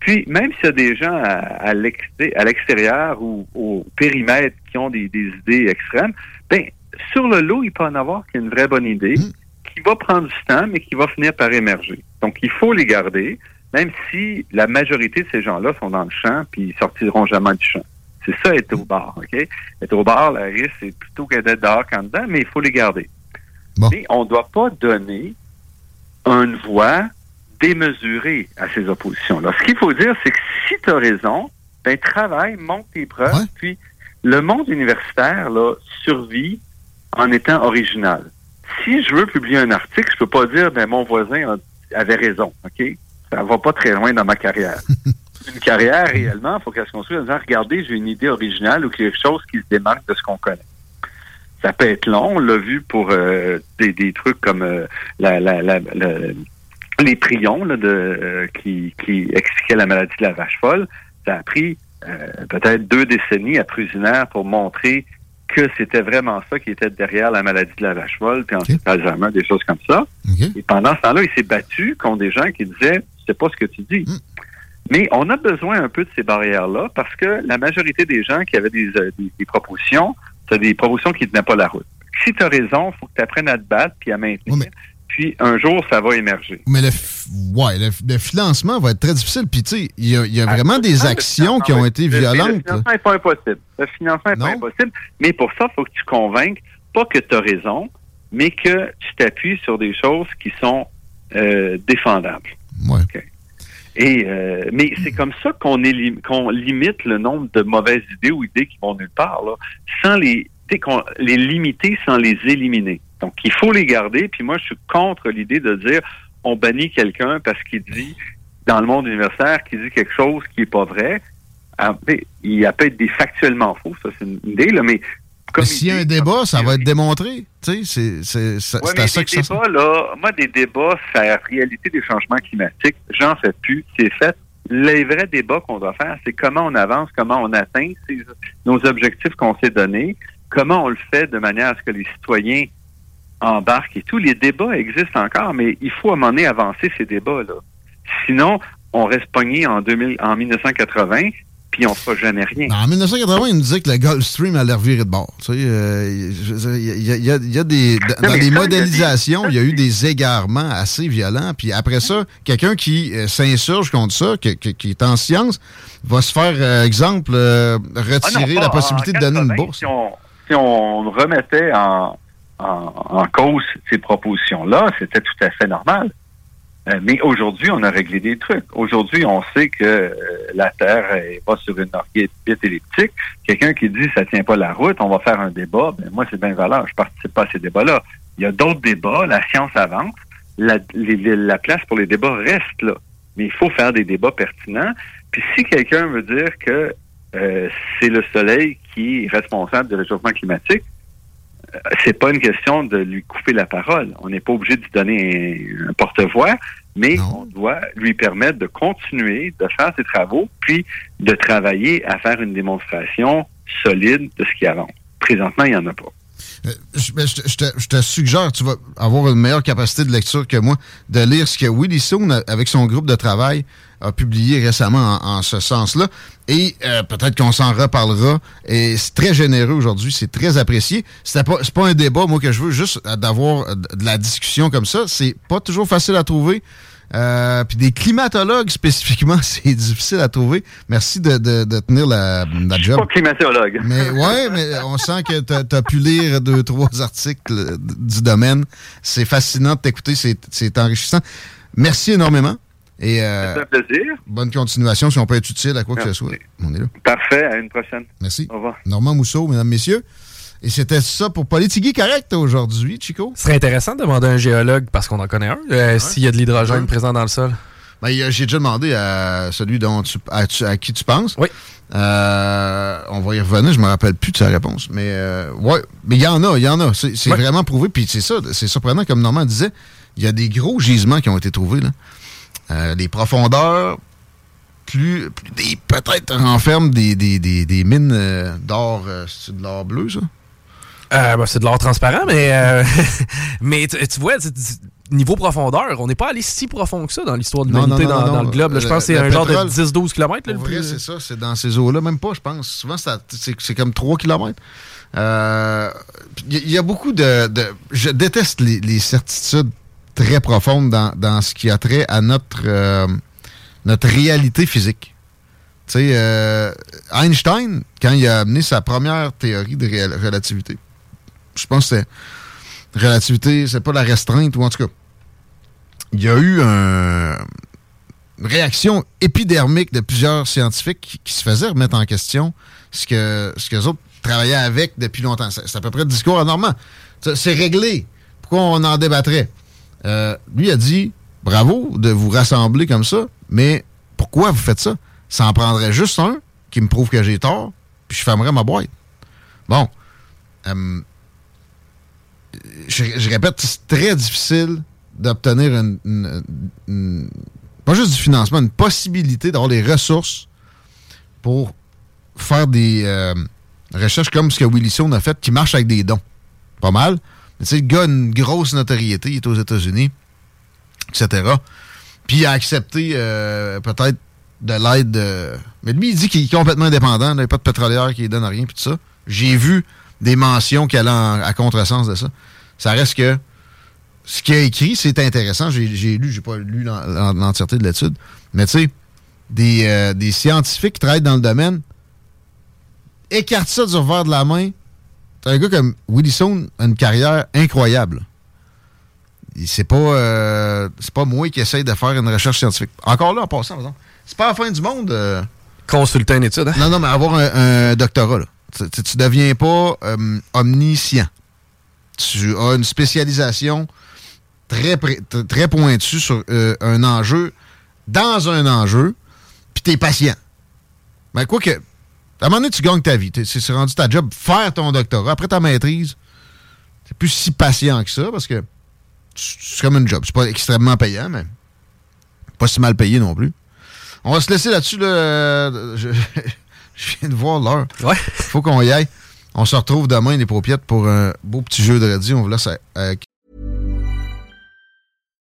Speaker 15: Puis, même s'il y a des gens à, à l'exté- à l'extérieur ou au périmètre qui ont des, des idées extrêmes, ben, sur le lot, il peut en avoir qui a une vraie bonne idée, qui va prendre du temps, mais qui va finir par émerger. Donc, il faut les garder, même si la majorité de ces gens-là sont dans le champ, puis ils sortiront jamais du champ. C'est ça, être au bar, OK? Être au bar, la risque, c'est plutôt que d'être dehors qu'en dedans, mais il faut les garder. Mais on ne doit pas donner une voix démesurée à ces oppositions-là. Ce qu'il faut dire, c'est que si tu as raison, ben travaille, monte tes preuves, puis le monde universitaire là, survit en étant original. Si je veux publier un article, je peux pas dire ben mon voisin avait raison, OK? Ça va pas très loin dans ma carrière. une carrière, réellement, il faut qu'elle se construise en disant regardez, j'ai une idée originale ou quelque chose qui se démarque de ce qu'on connaît. Ça peut être long, on l'a vu pour euh, des, des trucs comme euh, la, la, la- la- les prions là, de, euh, qui, qui expliquaient la maladie de la vache folle. Ça a pris peut-être deux décennies à Prusiner pour montrer que c'était vraiment ça qui était derrière la maladie de la vache folle, puis ensuite Alzheimer, des choses comme ça. Et pendant ce temps-là, il s'est battu contre des gens qui disaient c'est pas ce que tu dis. Mais on a besoin un peu de ces barrières-là parce que la majorité des gens qui avaient des, euh, des, des propositions, c'est des propositions qui ne tenaient pas la route. Si tu as raison, il faut que tu apprennes à te battre puis à maintenir. Puis un jour, ça va émerger.
Speaker 8: Mais le, f- ouais, le, le financement va être très difficile. Puis, tu sais, il y a, il y a vraiment des actions qui ont été
Speaker 15: oui. Le-
Speaker 8: violentes.
Speaker 15: financement n'est pas impossible. Le financement n'est pas impossible. Mais pour ça, il faut que tu convainques, pas que tu as raison, mais que tu t'appuies sur des choses qui sont euh, défendables. Et euh, mais c'est comme ça qu'on limite le nombre de mauvaises idées ou idées qui vont nulle part, sans les les limiter sans les éliminer. Donc il faut les garder. Puis moi, je suis contre l'idée de dire on bannit quelqu'un parce qu'il dit dans le monde universitaire qu'il dit quelque chose qui est pas vrai. Ah, il y a peut-être des factuellement faux, ça c'est une idée, là, Mais
Speaker 8: S'il y a un débat, ça va être démontré. Tu sais, c'est- c'est c'est-
Speaker 15: Ouais,
Speaker 8: c'est à ça que ça
Speaker 15: débats, là, moi, des débats sur la réalité des changements climatiques, j'en fais plus. C'est fait. Les vrais débats qu'on doit faire, c'est comment on avance, comment on atteint ces- nos objectifs qu'on s'est donnés, comment on le fait de manière à ce que les citoyens embarquent et tout. Les débats existent encore, mais il faut à un moment donné avancer ces débats-là. Sinon, on reste pogné en, 2000, en 1980, puis on fera jamais rien.
Speaker 8: En 1980, il nous disait que le Gulf Stream allait revirer de bord. Tu sais, euh, il y, a- il y a- il y a des. Dans les modélisations, il y a eu des égarements assez violents. Puis après ça, quelqu'un qui euh, s'insurge contre ça, qui, qui- qui est en science, va se faire, euh, exemple,
Speaker 15: Ah non,
Speaker 8: retirer
Speaker 15: pas
Speaker 8: la possibilité de donner une
Speaker 15: 80,
Speaker 8: bourse.
Speaker 15: Si on, si on remettait en, en, en cause ces propositions-là, c'était tout à fait normal. Euh, mais aujourd'hui, on a réglé des trucs. Aujourd'hui, on sait que euh, la Terre est pas sur une orbite elliptique. Quelqu'un qui dit ça tient pas la route, on va faire un débat. Ben moi, c'est bien valeur. Je participe pas à ces débats-là. Il y a d'autres débats. La science avance. La, place pour les débats reste là. Mais il faut faire des débats pertinents. Puis si quelqu'un veut dire que euh, c'est le Soleil qui est responsable du réchauffement climatique, euh, c'est pas une question de lui couper la parole. On n'est pas obligé de lui donner un, un porte-voix, mais on doit lui permettre de continuer de faire ses travaux, puis de travailler à faire une démonstration solide de ce qui avance. Présentement, il n'y en a pas.
Speaker 8: Euh, je, ben, je te- suggère, tu vas avoir une meilleure capacité de lecture que moi, de lire ce que Willy Soon, euh, avec son groupe de travail, a publié récemment en, ce sens-là. Et euh, peut-être qu'on s'en reparlera. Et c'est très généreux aujourd'hui, c'est très apprécié. C'était pas, c'est pas un débat, moi, que je veux, juste d'avoir de la discussion comme ça. C'est pas toujours facile à trouver. Euh, puis des climatologues spécifiquement, c'est difficile à trouver. Merci de, de, de tenir la, la job.
Speaker 15: Pas climatologue.
Speaker 8: Mais ouais, mais on sent que tu as, pu lire deux, trois articles euh, du domaine. C'est fascinant de t'écouter, c'est enrichissant. Merci énormément. Et euh,
Speaker 15: C'est un plaisir.
Speaker 8: bonne continuation si on peut être utile à quoi que ce soit. On est là.
Speaker 15: Parfait. À une prochaine.
Speaker 8: Merci.
Speaker 15: Au revoir.
Speaker 8: Normand Mousseau, mesdames, messieurs. Et c'était ça pour Politigui Correct aujourd'hui, Chico?
Speaker 12: Ce serait intéressant de demander à un géologue, parce qu'on en connaît un, euh, s'il y a de l'hydrogène présent dans le sol.
Speaker 8: Ben, J'ai déjà demandé à celui dont tu, à, qui tu penses.
Speaker 12: Oui.
Speaker 8: Euh, on va y revenir, je me rappelle plus de sa réponse. Mais euh, ouais, mais il y en a, il y en a. C'est
Speaker 12: Ouais.
Speaker 8: vraiment prouvé. Puis c'est ça, c'est surprenant, comme Normand disait, il y a des gros gisements qui ont été trouvés. Là. Euh, des profondeurs, plus, plus des peut-être renferment des, des, des, des mines d'or, c'est de l'or bleu, ça?
Speaker 12: Euh, ben, c'est de l'or transparent, mais, euh, mais tu, tu vois, niveau profondeur, on n'est pas allé si profond que ça dans l'histoire de l'humanité dans, dans le globe. là. Je
Speaker 8: Le-
Speaker 12: pense que c'est
Speaker 8: le
Speaker 12: un genre de
Speaker 8: pétrole,
Speaker 12: 10-12 km.
Speaker 8: Pour vrai, c'est ça, c'est dans ces eaux-là, même pas, je pense. Souvent, ça- c'est comme 3 km. Il y, a beaucoup de, de- Je déteste les, les certitudes très profondes dans, dans ce qui a trait à notre, euh, notre réalité physique. Tu sais, euh, Einstein, quand il a amené sa première théorie de relativité, je pense que c'est relativité, c'est pas la restreinte, ou en tout cas, il y a eu un, une réaction épidermique de plusieurs scientifiques qui, se faisaient remettre en question ce que, ce les autres travaillaient avec depuis longtemps. C'est à peu près le discours Normand. C'est c'est réglé. Pourquoi on en débattrait? Euh, lui a dit bravo de vous rassembler comme ça, mais pourquoi vous faites ça? Ça en prendrait juste un qui me prouve que j'ai tort, puis je fermerais ma boîte. Bon. Euh, je, répète, c'est très difficile d'obtenir une, pas juste du financement, une possibilité d'avoir les ressources pour faire des euh, recherches comme ce que Wilson a fait, qui marche avec des dons. Pas mal. Mais tu sais, le gars a une grosse notoriété, il est aux États-Unis, etc. Puis il a accepté euh, peut-être de l'aide de... Mais lui, il dit qu'il est complètement indépendant, il n'y a pas de pétrolière qui lui donne rien, puis tout ça. J'ai vu des mentions qui allaient en- à contresens de ça. Ça reste que ce qu'il a écrit, c'est intéressant. J'ai lu, j'ai pas lu l'en- l'en- l'entièreté de l'étude. Mais tu sais, des, euh, des scientifiques qui travaillent dans le domaine écartent ça du revers de la main. T'as un gars comme Willison a une carrière incroyable. C'est pas, euh, c'est pas moi qui essaye de faire une recherche scientifique. Encore là, en passant, par exemple, c'est pas la fin du monde. euh,
Speaker 12: Consulter une étude. hein?
Speaker 8: non, non, mais avoir un, un doctorat, là. Tu, tu- tu deviens pas omniscient. Tu as une spécialisation très, pointue sur euh, un enjeu, dans un enjeu, puis t'es patient. Mais quoi que, à un moment donné, tu gagnes ta vie. C'est rendu ta job, faire ton doctorat. Après ta maîtrise, t'es plus si patient que ça, parce que tu- c'est comme un job. C'est pas extrêmement payant, mais pas si mal payé non plus. On va se laisser là-dessus. Là. Euh, Je, je viens de voir l'heure.
Speaker 12: Ouais.
Speaker 8: Faut qu'on y aille. On se retrouve demain, les paupiètes, pour un beau petit jeu de radio. On vous laisse avec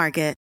Speaker 17: Market.